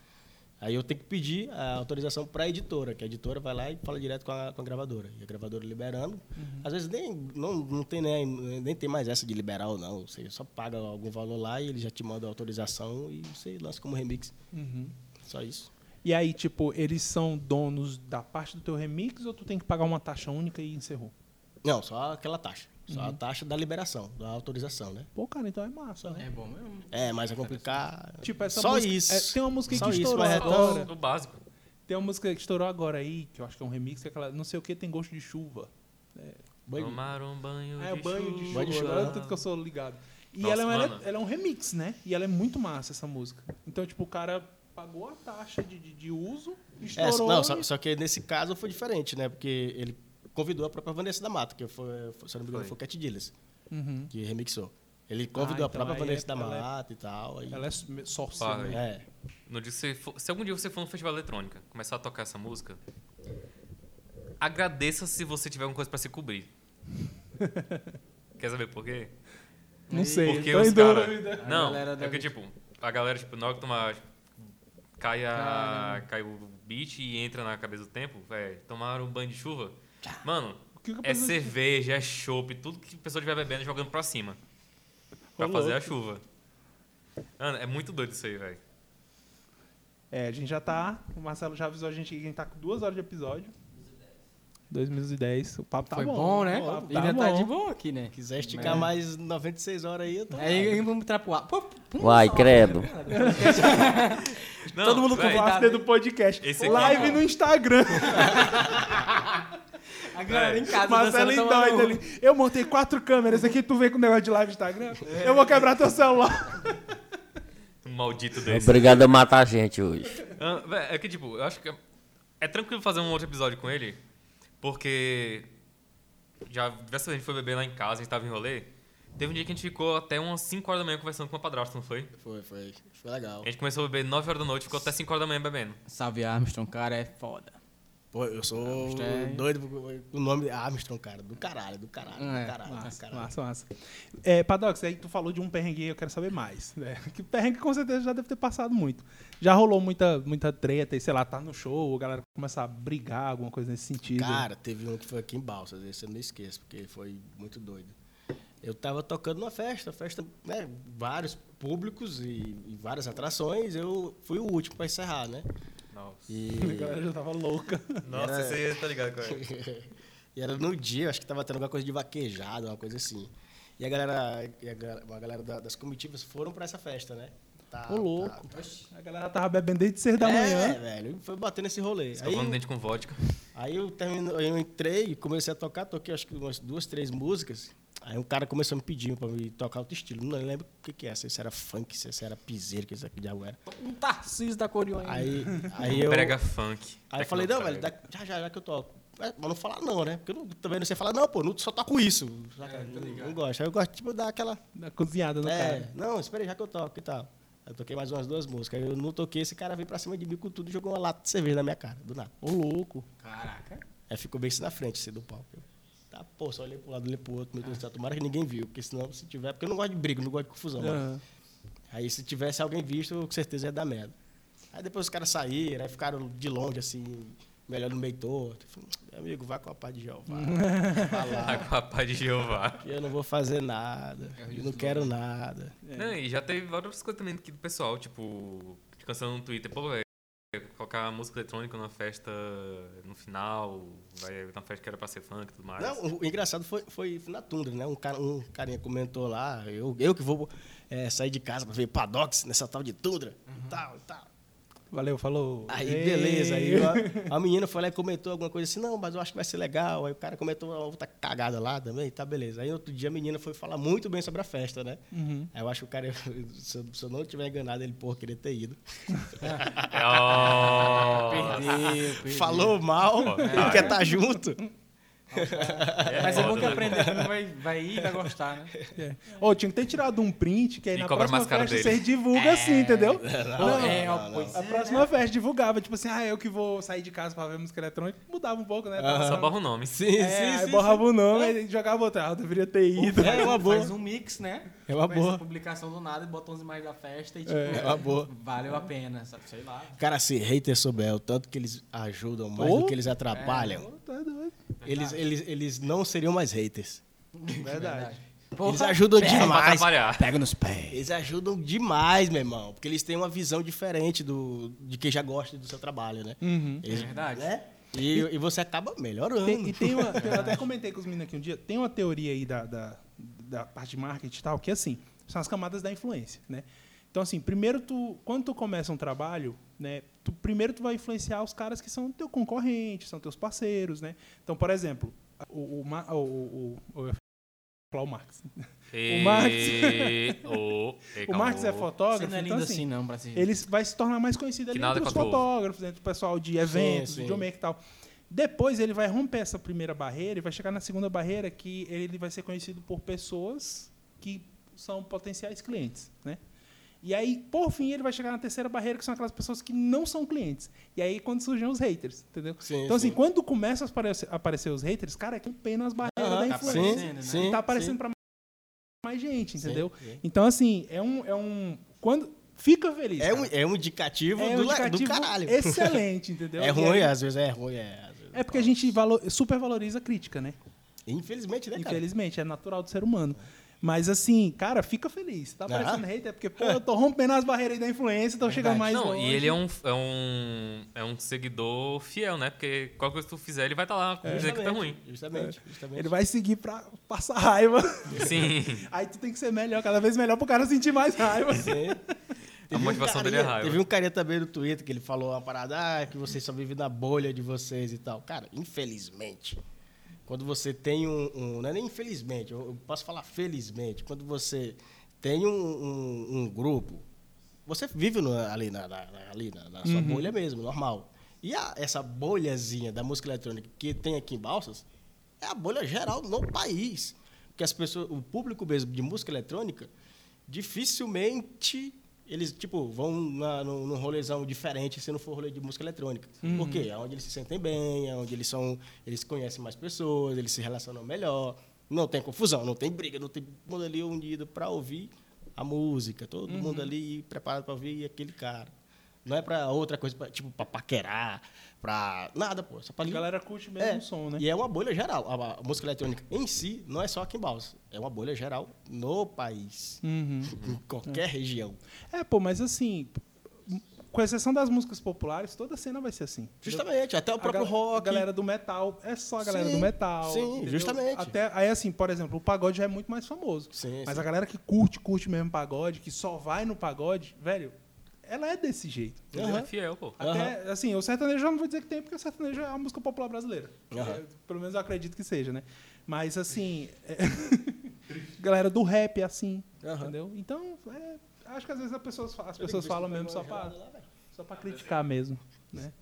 Aí eu tenho que pedir a autorização para a editora, que a editora vai lá e fala direto com a, com a gravadora. E a gravadora liberando. Às vezes nem, não, não tem nem, nem tem mais essa de liberar ou não. Você só paga algum valor lá e ele já te manda a autorização e você lança como remix. Uhum. Só isso. E aí, tipo, eles são donos da parte do teu remix ou tu tem que pagar uma taxa única e encerrou? Não, só aquela taxa. Só a taxa da liberação, da autorização, né? Pô, cara, então é massa, né? É bom mesmo. É, mas é complicar. Tipo, essa Só música- isso. é, tem uma música Só que isso, estourou é agora. Do básico. Tem uma música que estourou agora aí, que eu acho que é um remix, que é aquela não sei o que tem gosto de chuva. Banho- Tomar um banho É, de banho de chuva. Banho de chuva. Olha tudo que eu sou ligado. E Nossa, ela, é, ela, mano. ela é um remix, né? E ela é muito massa, essa música. Então, tipo, o cara pagou a taxa de, de, de uso, É, estourou. não, e- só, só que nesse caso foi diferente, né? Porque ele convidou a própria Vanessa da Mata, que foi, foi se eu não me engano, Foi. foi Cat Dillas, Uhum. que remixou. Ele convidou Ah, a própria então Vanessa é- da é- Mata e tal. Aí, Ela é Pá, né? é. No dia você for- se algum dia você for no festival eletrônica, começar a tocar essa música, agradeça se você tiver alguma coisa pra se cobrir. <laughs> Quer saber por quê? Não sei. Porque os caras. Não, é porque, tipo, a galera, tipo, na hora que tomar. tipo, Cai, a, cai o beat e entra na cabeça do tempo, velho. Tomar um banho de chuva. Mano, O que que é cerveja, é chopp, tudo que a pessoa estiver bebendo jogando pra cima. Pra Ô, fazer a louco. chuva. Mano, é muito doido isso aí, velho. É, a gente já tá. O Marcelo já avisou a gente que a gente tá com duas horas de episódio. 2 minutos e 10. O papo tá Foi bom. bom, né? O papo Ainda tá tá bom. de boa aqui, né? quiser esticar É. mais 96 horas aí, eu tô. Aí vamos entrar pro ar. Pô, Uai, credo. <laughs> Não, Todo mundo com O do podcast. Live no Instagram. <laughs> A galera em casa Marcelo dançando, doido ali. Eu montei quatro câmeras aqui, tu vem com o negócio de live Instagram. Eu vou quebrar teu celular. Maldito desse. Obrigado a matar a gente hoje. Ah, é que, tipo, eu acho que é- é tranquilo fazer um outro episódio com ele, porque já diversas vezes a gente foi beber lá em casa, a gente tava em rolê. Teve um dia que a gente ficou até umas 5 horas da manhã conversando com uma padrasta, não foi? Foi, foi. Foi legal. A gente começou a beber 9 horas da noite e ficou até 5 horas da manhã bebendo. Salve Armstrong, cara, é foda. Pô, eu sou Armstrong. doido com o nome Armstrong, cara. Do caralho, do caralho, É, do caralho, do Massa, caralho. massa, massa. É, Padox, aí tu falou de um perrengue eu quero saber mais. Né? <laughs> Que perrengue com certeza já deve ter passado muito. Já rolou muita, muita treta e, sei lá, tá no show, a galera começa a brigar, alguma coisa nesse sentido. Cara, teve um que foi aqui em Balsas, esse eu não esqueço, porque foi muito doido. Eu tava tocando numa festa, festa, né, vários públicos e, e várias atrações, eu fui o último pra encerrar, né? Nossa. E, <laughs> a galera já tava louca. Nossa, Era- você aí tá ligado com ele. <laughs> e era no dia, acho que tava tendo alguma coisa de vaquejada, uma coisa assim. E a galera, e a galera, uma galera da- das comitivas foram pra essa festa, né? Tá, Ô, louco. tá- A galera tava bebendo desde seis da é, manhã. velho, foi batendo esse rolê. Aí, Escovando dente com vodka. Aí eu, termino, aí eu entrei e comecei a tocar, toquei acho que umas duas, três músicas. Aí um cara começou a me pedir pra me tocar outro estilo. Não lembro o que, que é, se isso era funk, se isso era piseiro, que isso aqui diabo era. Um Tarcísio da Coriol ainda. Aí, <laughs> aí eu. Prega funk. Aí eu falei, não, velho, já, já, já que eu toco. É, Mas não falar não, né? Porque eu não- também não sei falar, não, pô, não, só toco isso. Saca? não, não gosto. Aí eu gosto, tipo, dar aquela. Da cozinhada no é, cara. não, espera aí, já que eu toco e tal. Aí eu toquei mais umas duas músicas. Aí eu não toquei, esse cara veio pra cima de mim com tudo e jogou uma lata de cerveja na minha cara, do nada. Ô, louco. Caraca. Aí ficou bem assim na frente, assim, do palco. Tá, pô, só olhei pro lado, olhei pro outro, meu Deus do céu, tomara que ninguém viu, porque senão, se tiver, porque eu não gosto de briga, não gosto de confusão. Aham. Aí se tivesse alguém visto, com certeza ia dar merda. Aí depois os caras saíram, aí ficaram de longe, assim, melhor no meio torto. Meu amigo, vá com a paz de Jeová. Vai lá, <laughs> com a paz de Jeová. que eu não vou fazer nada, eu não quero nada. Não, e já teve várias coisas também aqui do pessoal, tipo, cansando no Twitter, pô, velho, colocar música eletrônica numa festa no final, vai na festa que era pra ser funk e tudo mais. Não, o engraçado foi, foi na Tundra, né? Um, cara, um carinha comentou lá, eu, eu que vou é, sair de casa pra ver Padox nessa tal de Tundra, e tal, e tal. Valeu, falou. Aí, Ei. beleza. Aí a, a menina foi lá e comentou alguma coisa assim, não, mas eu acho que vai ser legal. Aí o cara comentou uma outra cagada lá também, tá beleza. Aí outro dia a menina foi falar muito bem sobre a festa, né? Uhum. Aí eu acho que o cara, <laughs> se eu, se eu não estiver enganado, ele, porra, queria ter ido. <laughs> Oh, Perdeu, perdeu. Falou mal, ele quer estar junto. Mas é bom que né? aprender vai, vai ir e vai gostar, né? É. Ô, tinha que ter tirado um print, que aí E na próxima festa dele. vocês divulgam assim, entendeu? Não, é, ó, pois A é, próxima festa divulgava, tipo assim, ah, eu que vou sair de casa pra ver música eletrônica, mudava um pouco, né? Tava Só só- barra o nome. Sim, É, sim, aí sim. borrava o nome e jogava outra. Ah, eu deveria ter ido. É <laughs> uma boa. Faz um mix, né? É uma Faz boa. essa publicação do nada e bota uns imagens da festa e tipo, É uma boa. valeu a pena, sabe? Sei lá. Cara, se hater souber o tanto que eles ajudam mais Oh. do que eles atrapalham, Tá doido. eles, eles, eles não seriam mais haters. Verdade. eles ajudam demais. atrapalhar. Pega nos pés. Eles ajudam demais, meu irmão. Porque eles têm uma visão diferente do, de quem já gosta do seu trabalho, né? Uhum. Eles- É verdade. né? E, e você acaba melhorando. Tem- e tem uma, eu <laughs> até comentei com os meninos aqui um dia, tem uma teoria aí da, da, da parte de marketing e tal, que assim, são as camadas da influência, né? Então, assim, primeiro tu, quando tu começa um trabalho, né, tu, primeiro tu vai influenciar os caras que são teu concorrente, são teus parceiros, né? Então, por exemplo, o, o, o, o, o, falar o Marx. <laughs> E... Marx- <laughs> o... O Marx é Você fotógrafo, não é lindo então assim, assim, não, pra se... ele vai se tornar mais conhecido ali Que entre os o fotógrafos, entre o pessoal de eventos, sim. videomaker e tal. Depois ele vai romper essa primeira barreira e vai chegar na segunda barreira que ele vai ser conhecido por pessoas que são potenciais clientes, né? E aí, por fim, ele vai chegar na terceira barreira, que são aquelas pessoas que não são clientes. E aí, quando surgem os haters, entendeu? Sim, então, assim, sim. quando começam a aparecer, aparecer os haters, cara, é que pena as barreiras Aham, da tá influência. né? sim, E tá aparecendo para mais gente, entendeu? Então, assim, é um, é um. Quando. Fica feliz. É um, é um indicativo, É do, um le- indicativo do caralho. <laughs> excelente, entendeu? É ruim, às vezes é ruim. É, É porque a gente valor, supervaloriza a crítica, né? Infelizmente, né, cara? Infelizmente, é natural do ser humano. Mas assim, cara, fica feliz. Tá Ah. aparecendo hater, é porque, pô, eu tô rompendo as barreiras aí da influência, tô chegando mais Não, longe. e ele é um, é, um, é um seguidor fiel, né? Porque qualquer coisa que tu fizer, ele vai estar lá dizendo que tá ruim. Justamente, justamente. Ele vai seguir pra passar raiva. Sim. <laughs> Aí tu tem que ser melhor, cada vez melhor pro cara sentir mais raiva. Sim. A motivação dele é carinha- raiva. Teve um carinha também no Twitter que ele falou uma parada, ah, que vocês só vivem na bolha de vocês e tal. Cara, infelizmente, quando você tem um. um- não é nem infelizmente, eu, eu posso falar felizmente, quando você tem um, um- um grupo, você vive no- ali na, na- ali na, na sua bolha mesmo, normal. E a- essa bolhazinha da música eletrônica que tem aqui em Balsas é a bolha geral no país. Porque as pessoas, o público mesmo de música eletrônica, dificilmente eles, tipo, vão na, num, num rolezão diferente se não for rolê de música eletrônica. Por quê? É onde eles se sentem bem, é onde eles são, eles conhecem mais pessoas, eles se relacionam melhor. Não tem confusão, não tem briga, não tem todo mundo ali unido para ouvir a música, todo mundo ali preparado para ouvir aquele cara. Não é para outra coisa, pra, tipo, para paquerar, para nada, pô, só para A galera curte mesmo é, o som, né? E é uma bolha geral. A, a música eletrônica em si não é só aqui em Balsas. É uma bolha geral no país. Uhum. <laughs> Em qualquer região. É, pô, mas assim, com exceção das músicas populares, toda cena vai ser assim. Justamente, até o A próprio gal- rock. A galera do metal, é só a galera Sim, do metal. sim, entendeu? justamente. Até, aí, assim, por exemplo, o pagode já é muito mais famoso. Sim, Mas sim. a galera que curte, curte mesmo pagode, que só vai no pagode, velho, ela é desse jeito. Ele é fiel, pô. Até, assim, o sertanejo eu já não vou dizer que tem, porque o sertanejo é a música popular brasileira. Aham. É, pelo menos eu acredito que seja, né? Mas, assim, é- <laughs> galera do rap é assim, entendeu? Então, é, acho que às vezes as pessoas, as pessoas falam mesmo só pra, só pra criticar mesmo, né?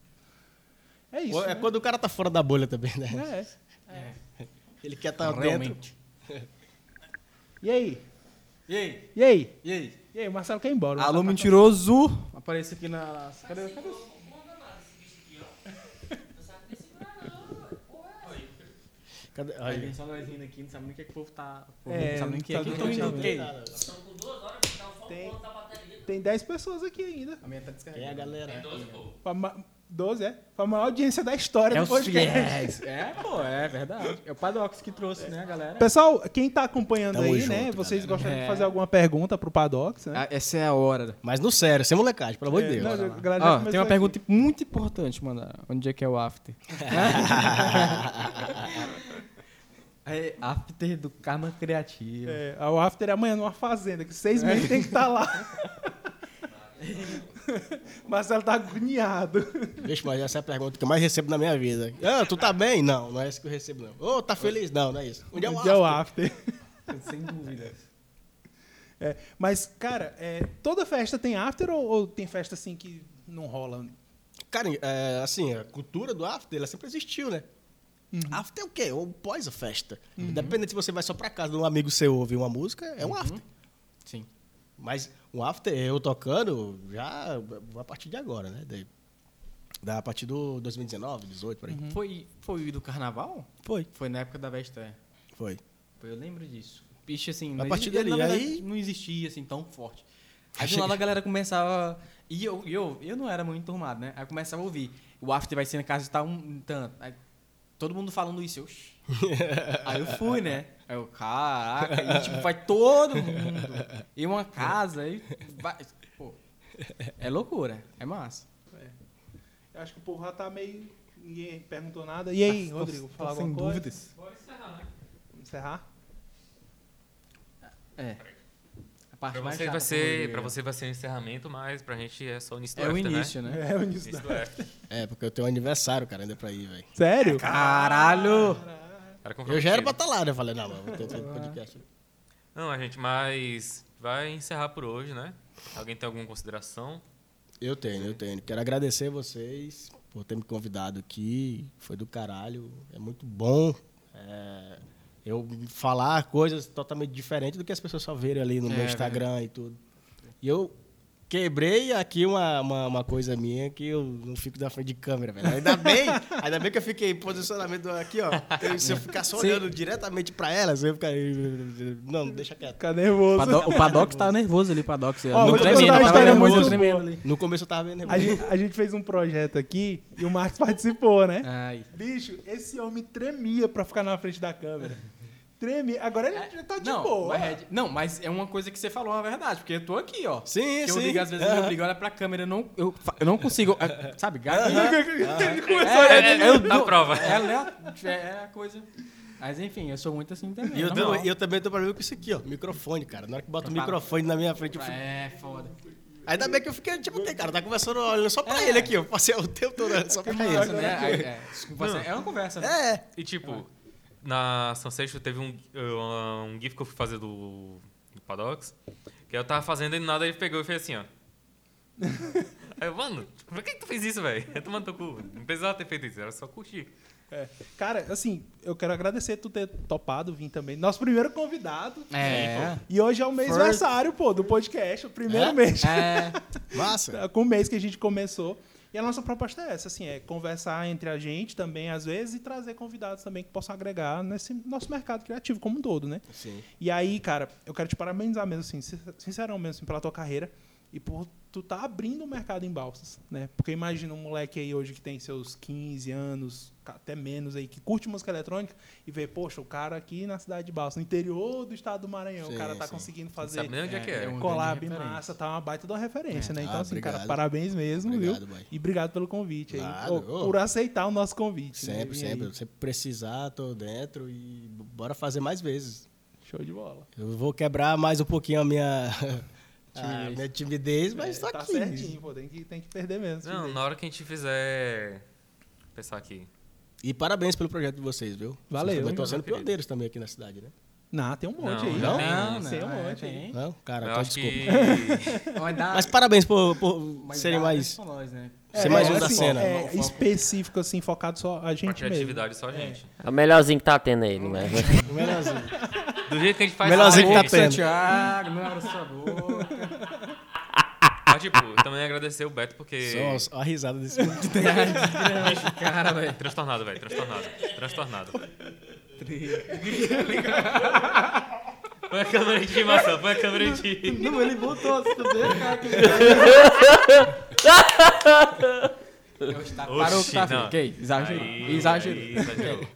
É isso, É né? quando o cara tá fora da bolha também, né? É. Ele quer estar dentro. Realmente. E aí? E aí? E aí? E aí? E aí, o Marcelo quer ir embora. o Alô, tá- mentiroso! Aparece aqui na... Cadê? Cadê? Cadê? Aí Aí. vem só nós rindo aqui, não sabe nem o que, que o povo tá... O É, não sabe nem o que é tá que do eu tô rindo do quê? Tem, tem 10 pessoas aqui ainda. A minha tá Quem é a galera? Pra ma- 12, é? Foi a maior audiência da história É do podcast. <laughs> É, pô, é verdade. É o Padox que trouxe, né, galera? Pessoal, quem tá acompanhando Tamo aí, junto, né? Vocês galera. gostariam de É. fazer alguma pergunta pro Padox, né? Ah, essa é a hora. Mas no sério, sem molecagem, pelo amor de É, Deus. não, a galera já Ó, começou tem uma aqui. pergunta muito importante, mano. Onde é que é o after? <laughs> é after do Karma Criativo. É, o after é amanhã numa fazenda, que seis meses tem que estar lá. <laughs> <laughs> Marcelo tá agoniado. Vixe, mas essa é a pergunta que eu mais recebo na minha vida. Ah, tu tá bem? Não, não é isso que eu recebo, não. Ô, tá feliz? Não, não é isso. Onde é o Onde é o after? after? <laughs> Sem dúvida. É, mas, cara, é, toda festa tem after ou, ou tem festa assim que não rola? Cara, é, assim, a cultura do after, ela sempre existiu, né? After é o quê? Ou pós a festa. Independente se você vai só pra casa de um amigo seu ouvir uma música, é um after. Mas um after, eu tocando, já a partir de agora, né? Daí, da, a partir do 2019, 18, por aí. Foi, foi do carnaval? Foi, Foi na época da Vesté. foi. Pô, Eu lembro disso. Bicho, assim, A partir dali, verdade, aí- não existia, assim, tão forte. Aí do lado a galera começava... E eu, eu, eu não era muito turmado, né? Aí começava a ouvir. O after vai ser na casa de tal um tanto. Aí, todo mundo falando isso. Eu, "Oxi." <laughs> aí eu fui, né? Aí eu, caraca. E tipo, vai todo mundo. E uma casa. Aí vai, pô, é loucura. É massa. Eu acho que o povo já tá meio. Ninguém perguntou nada. E aí, Tô- Rodrigo, tô falar sem alguma coisa? dúvidas. Bora encerrar, né? Vamos encerrar? É. Parte Pra mais você, chata vai ser, pra você vai ser o encerramento, mas pra gente é só o início do É o after, início, né? É o início Início do after. É, porque eu tenho um aniversário, cara, ainda pra ir, velho. Sério? Caralho! Cara Eu já era pra estar lá, né? Eu falei, não, mano, vou ter feito podcast. Não, a gente, mas vai encerrar por hoje, né? Alguém tem alguma consideração? Eu tenho, eu tenho. Quero agradecer vocês por ter me convidado aqui. Foi do caralho. É muito bom é, eu falar coisas totalmente diferentes do que as pessoas só verem ali no É, meu Instagram e tudo. E eu quebrei aqui uma, uma, uma coisa minha que eu não fico na frente de câmera, velho. Ainda bem, <laughs> ainda bem que eu fiquei em posicionamento aqui, ó. Eu- se eu ficar só Sim. olhando diretamente pra elas, eu ia ficar. Não, deixa quieto. Fica nervoso. Pado- o Padox tá nervoso ali, Padox. Ó, não tremendo, tava história nervoso, tremendo ali. No começo eu tava vendo. A gente, a gente fez um projeto aqui e o Marcos <laughs> participou, né? Ai. Bicho, esse homem tremia pra ficar na frente da câmera. Tremia. Agora ele já tá de não, boa. mas é, não, mas é uma coisa que você falou a verdade, porque eu tô aqui, ó. Sim, Que eu sim. ligo, às vezes Aham. eu ligo, olha pra câmera, eu não, eu, eu não consigo, ah, sabe, <laughs> gaguejo. Ele começou É, a- é, eu Dá dou- prova. É, né? é a coisa. Mas enfim, eu sou muito assim também. E eu, e eu também tenho problema com isso aqui, ó. Microfone, cara. Na hora que bota o Pra- microfone na minha frente, eu fico... É, foda. Ainda bem que eu fiquei, tipo, tem, cara, tá conversando olhando só pra ele aqui, ó. Passei o tempo todo olhando só pra ele. Massa, né? É, assim, é uma conversa, né? É. E tipo, na Sunset teve um, uh, um GIF que eu fui fazer do, do Padox, que eu tava fazendo e nada ele pegou e fez assim, ó. <laughs> Aí eu, mano, por que, que tu fez isso, velho? <laughs> Eu tomando teu cu. Não precisava ter feito isso, era só curtir. É. Cara, assim, eu quero agradecer tu ter topado vir também. Nosso primeiro convidado. É. E hoje é o mês First. aniversário, pô, do podcast. O primeiro É? mês. É. <laughs> Massa. Com o mês que a gente começou. E a nossa proposta é essa, assim, é conversar entre a gente também, às vezes, e trazer convidados também que possam agregar nesse nosso mercado criativo como um todo, né? Sim. E aí, cara, eu quero te parabenizar mesmo, assim, sin- sincerão mesmo, assim, pela tua carreira e por tu tá abrindo o mercado em Balsas, né? Porque imagina um moleque aí hoje que tem seus 15 anos, até menos aí, que curte música eletrônica e vê, poxa, o cara aqui na cidade de Balsas, no interior do estado do Maranhão, Sim, o cara tá sim. conseguindo fazer sabe nem onde é, que é. é um- collab grande referência. massa, tá uma baita de uma referência, né? Então, Ah, assim, cara, obrigado. parabéns mesmo, Obrigado, viu? boy. E obrigado pelo convite aí, Claro, ô, ô. por aceitar o nosso convite. né? Sempre, aí, sempre. Se precisar, tô dentro e bora fazer mais vezes. Show de bola. Eu vou quebrar mais um pouquinho a minha... <laughs> a Timidez. minha timidez, mas É, tô tá aqui. certinho, pô, tem que, tem que perder mesmo. Não, na hora que a gente fizer. Pensar aqui. E parabéns pelo projeto de vocês, viu? Valeu, Vocês estão sendo meu querido. pioneiros também aqui na cidade, né? Não, tem um monte Não, aí. Não, tem Não, não, tem um é, monte aí. tem. Não? Cara, eu então desculpa. que. <laughs> Mas parabéns por, por mas serem mais... nós, né? Ser mais um da assim, cena. É, O foco- específico, assim, focado só a gente mesmo. criatividade só a gente. É o melhorzinho que tá tendo aí, não é? <laughs> Melhorzinho. Do jeito que a gente faz. Melhorzinho que a tá tendo. Santiago, não abra sua boca. Mas, tipo, também agradecer o Beto porque. Só, só a risada desse <laughs> Cara, velho. Transtornado, velho. Transtornado. Transtornado. Põe a câmera de estimação, põe a câmera de. Não, ele voltou, você vê, cara. Parou Oxi, que tá, não. Ok, exagerou. Aí, exagerou. aí, exagerou.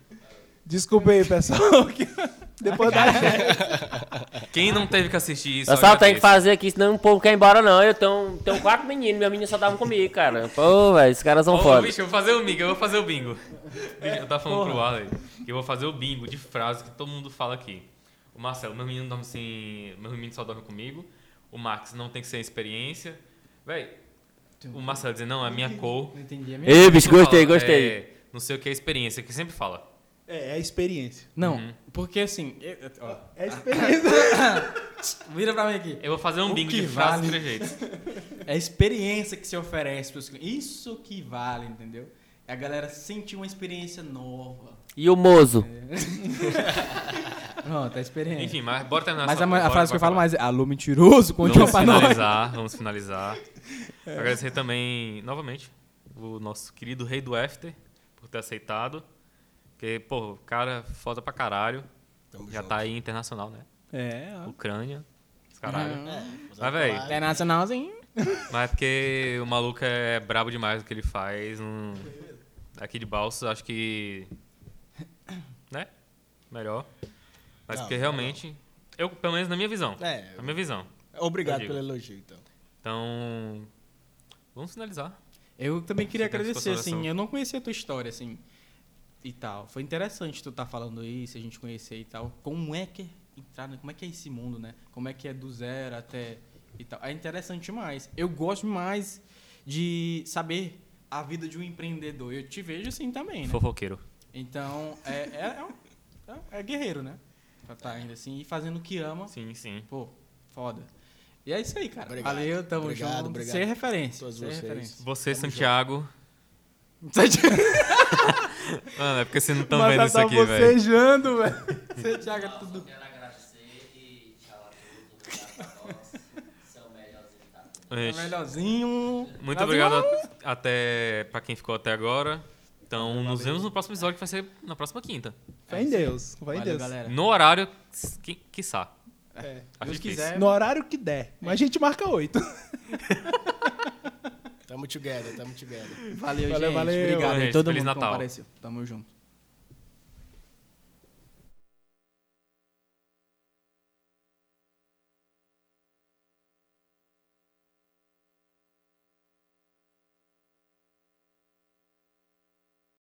Desculpa aí, pessoal. <laughs> Depois da <laughs> Quem não teve que assistir isso. Pessoal, olha tem que fazer aqui, senão o povo quer ir embora, não. Eu tenho, tenho quatro meninos, minha menina só tava comigo, cara. Pô, velho, esses caras são Ô, foda. bicho, eu vou fazer o bingo, eu vou fazer o bingo. <laughs> Eu tava falando pro Arley que eu vou fazer o bingo de frase que todo mundo fala aqui. O Marcelo, meu menino dorme assim. Meu menino só dorme comigo. O Max não tem que ser experiência. Véi, o Marcelo dizendo, não, é minha cor. Não entendi a minha. Ei, bicho, Fala, gostei, gostei. é, não sei o que é experiência, que sempre fala. É, é a experiência. Não, Uhum. porque assim. eu- eu- ó, É a experiência. <laughs> vira pra mim aqui. Eu vou fazer um O bingo que de frases vale? trejeitos. <laughs> É a experiência que se oferece pros clientes. Isso que vale, entendeu? A galera sentiu uma experiência nova. E o Mozo? <laughs> Pronto, a experiência. Enfim, mas bora terminar mas essa- a, ma- a bora- frase que eu bora falo mais é alô mentiroso, conte Vamos pra nós. finalizar, vamos finalizar. Agradecer também, novamente, o nosso querido rei do After por ter aceitado. Porque, pô, o cara foda pra caralho. Tamo Já junto. tá aí internacional, né? É, ó. Ucrânia. os Caralho. É, Mas, véi, Internacionalzinho. Mas é porque o maluco é brabo demais o que ele faz. Aqui de Balsa, acho que. Né? Melhor. Mas Não, porque não, realmente. Eu, pelo menos na minha visão. É, Na minha visão. obrigado pelo elogio, então. Então. Vamos finalizar. Eu também queria Você agradecer, assim, eu não conhecia a tua história, assim, e tal. Foi interessante tu tá falando isso, a gente conhecer e tal. Como é que é entrar, né? como é que é esse mundo, né? Como é que é do zero até e tal. É interessante demais. Eu gosto mais de saber a vida de um empreendedor. Eu te vejo assim também, né? Fofoqueiro. Então, é, é, é, um- é- guerreiro, né? Pra tá ainda assim, e fazendo o que ama. Sim, sim. Pô, foda. E é isso aí, cara. Obrigado. Valeu, tamo Obrigado, junto. obrigado. Sem referência. Todos sem vocês. referência. Você, Tamo Santiago. <laughs> Mano, é porque vocês não estão Mas vendo já isso tá aqui, velho. bocejando, velho. <laughs> Você, Thiago, é tudo. Quero agradecer e tchau a todos. Obrigado a todos. Você é o melhorzinho que tá tudo. Gente, Melhorzinho. Muito Brasil. obrigado a- até pra quem ficou até agora. Então, nos vemos no próximo episódio, que vai ser na próxima quinta. Fé em Deus. Fé em Valeu, Deus. galera. No horário, que, quiçá. É. Acho Deus difícil. quiser. No horário que der. Mas a gente marca oito. <laughs> Tamo together, tamo together. Valeu, Valeu, gente. valeu. Obrigado aí todo Feliz mundo que Natal. compareceu. Tamo junto.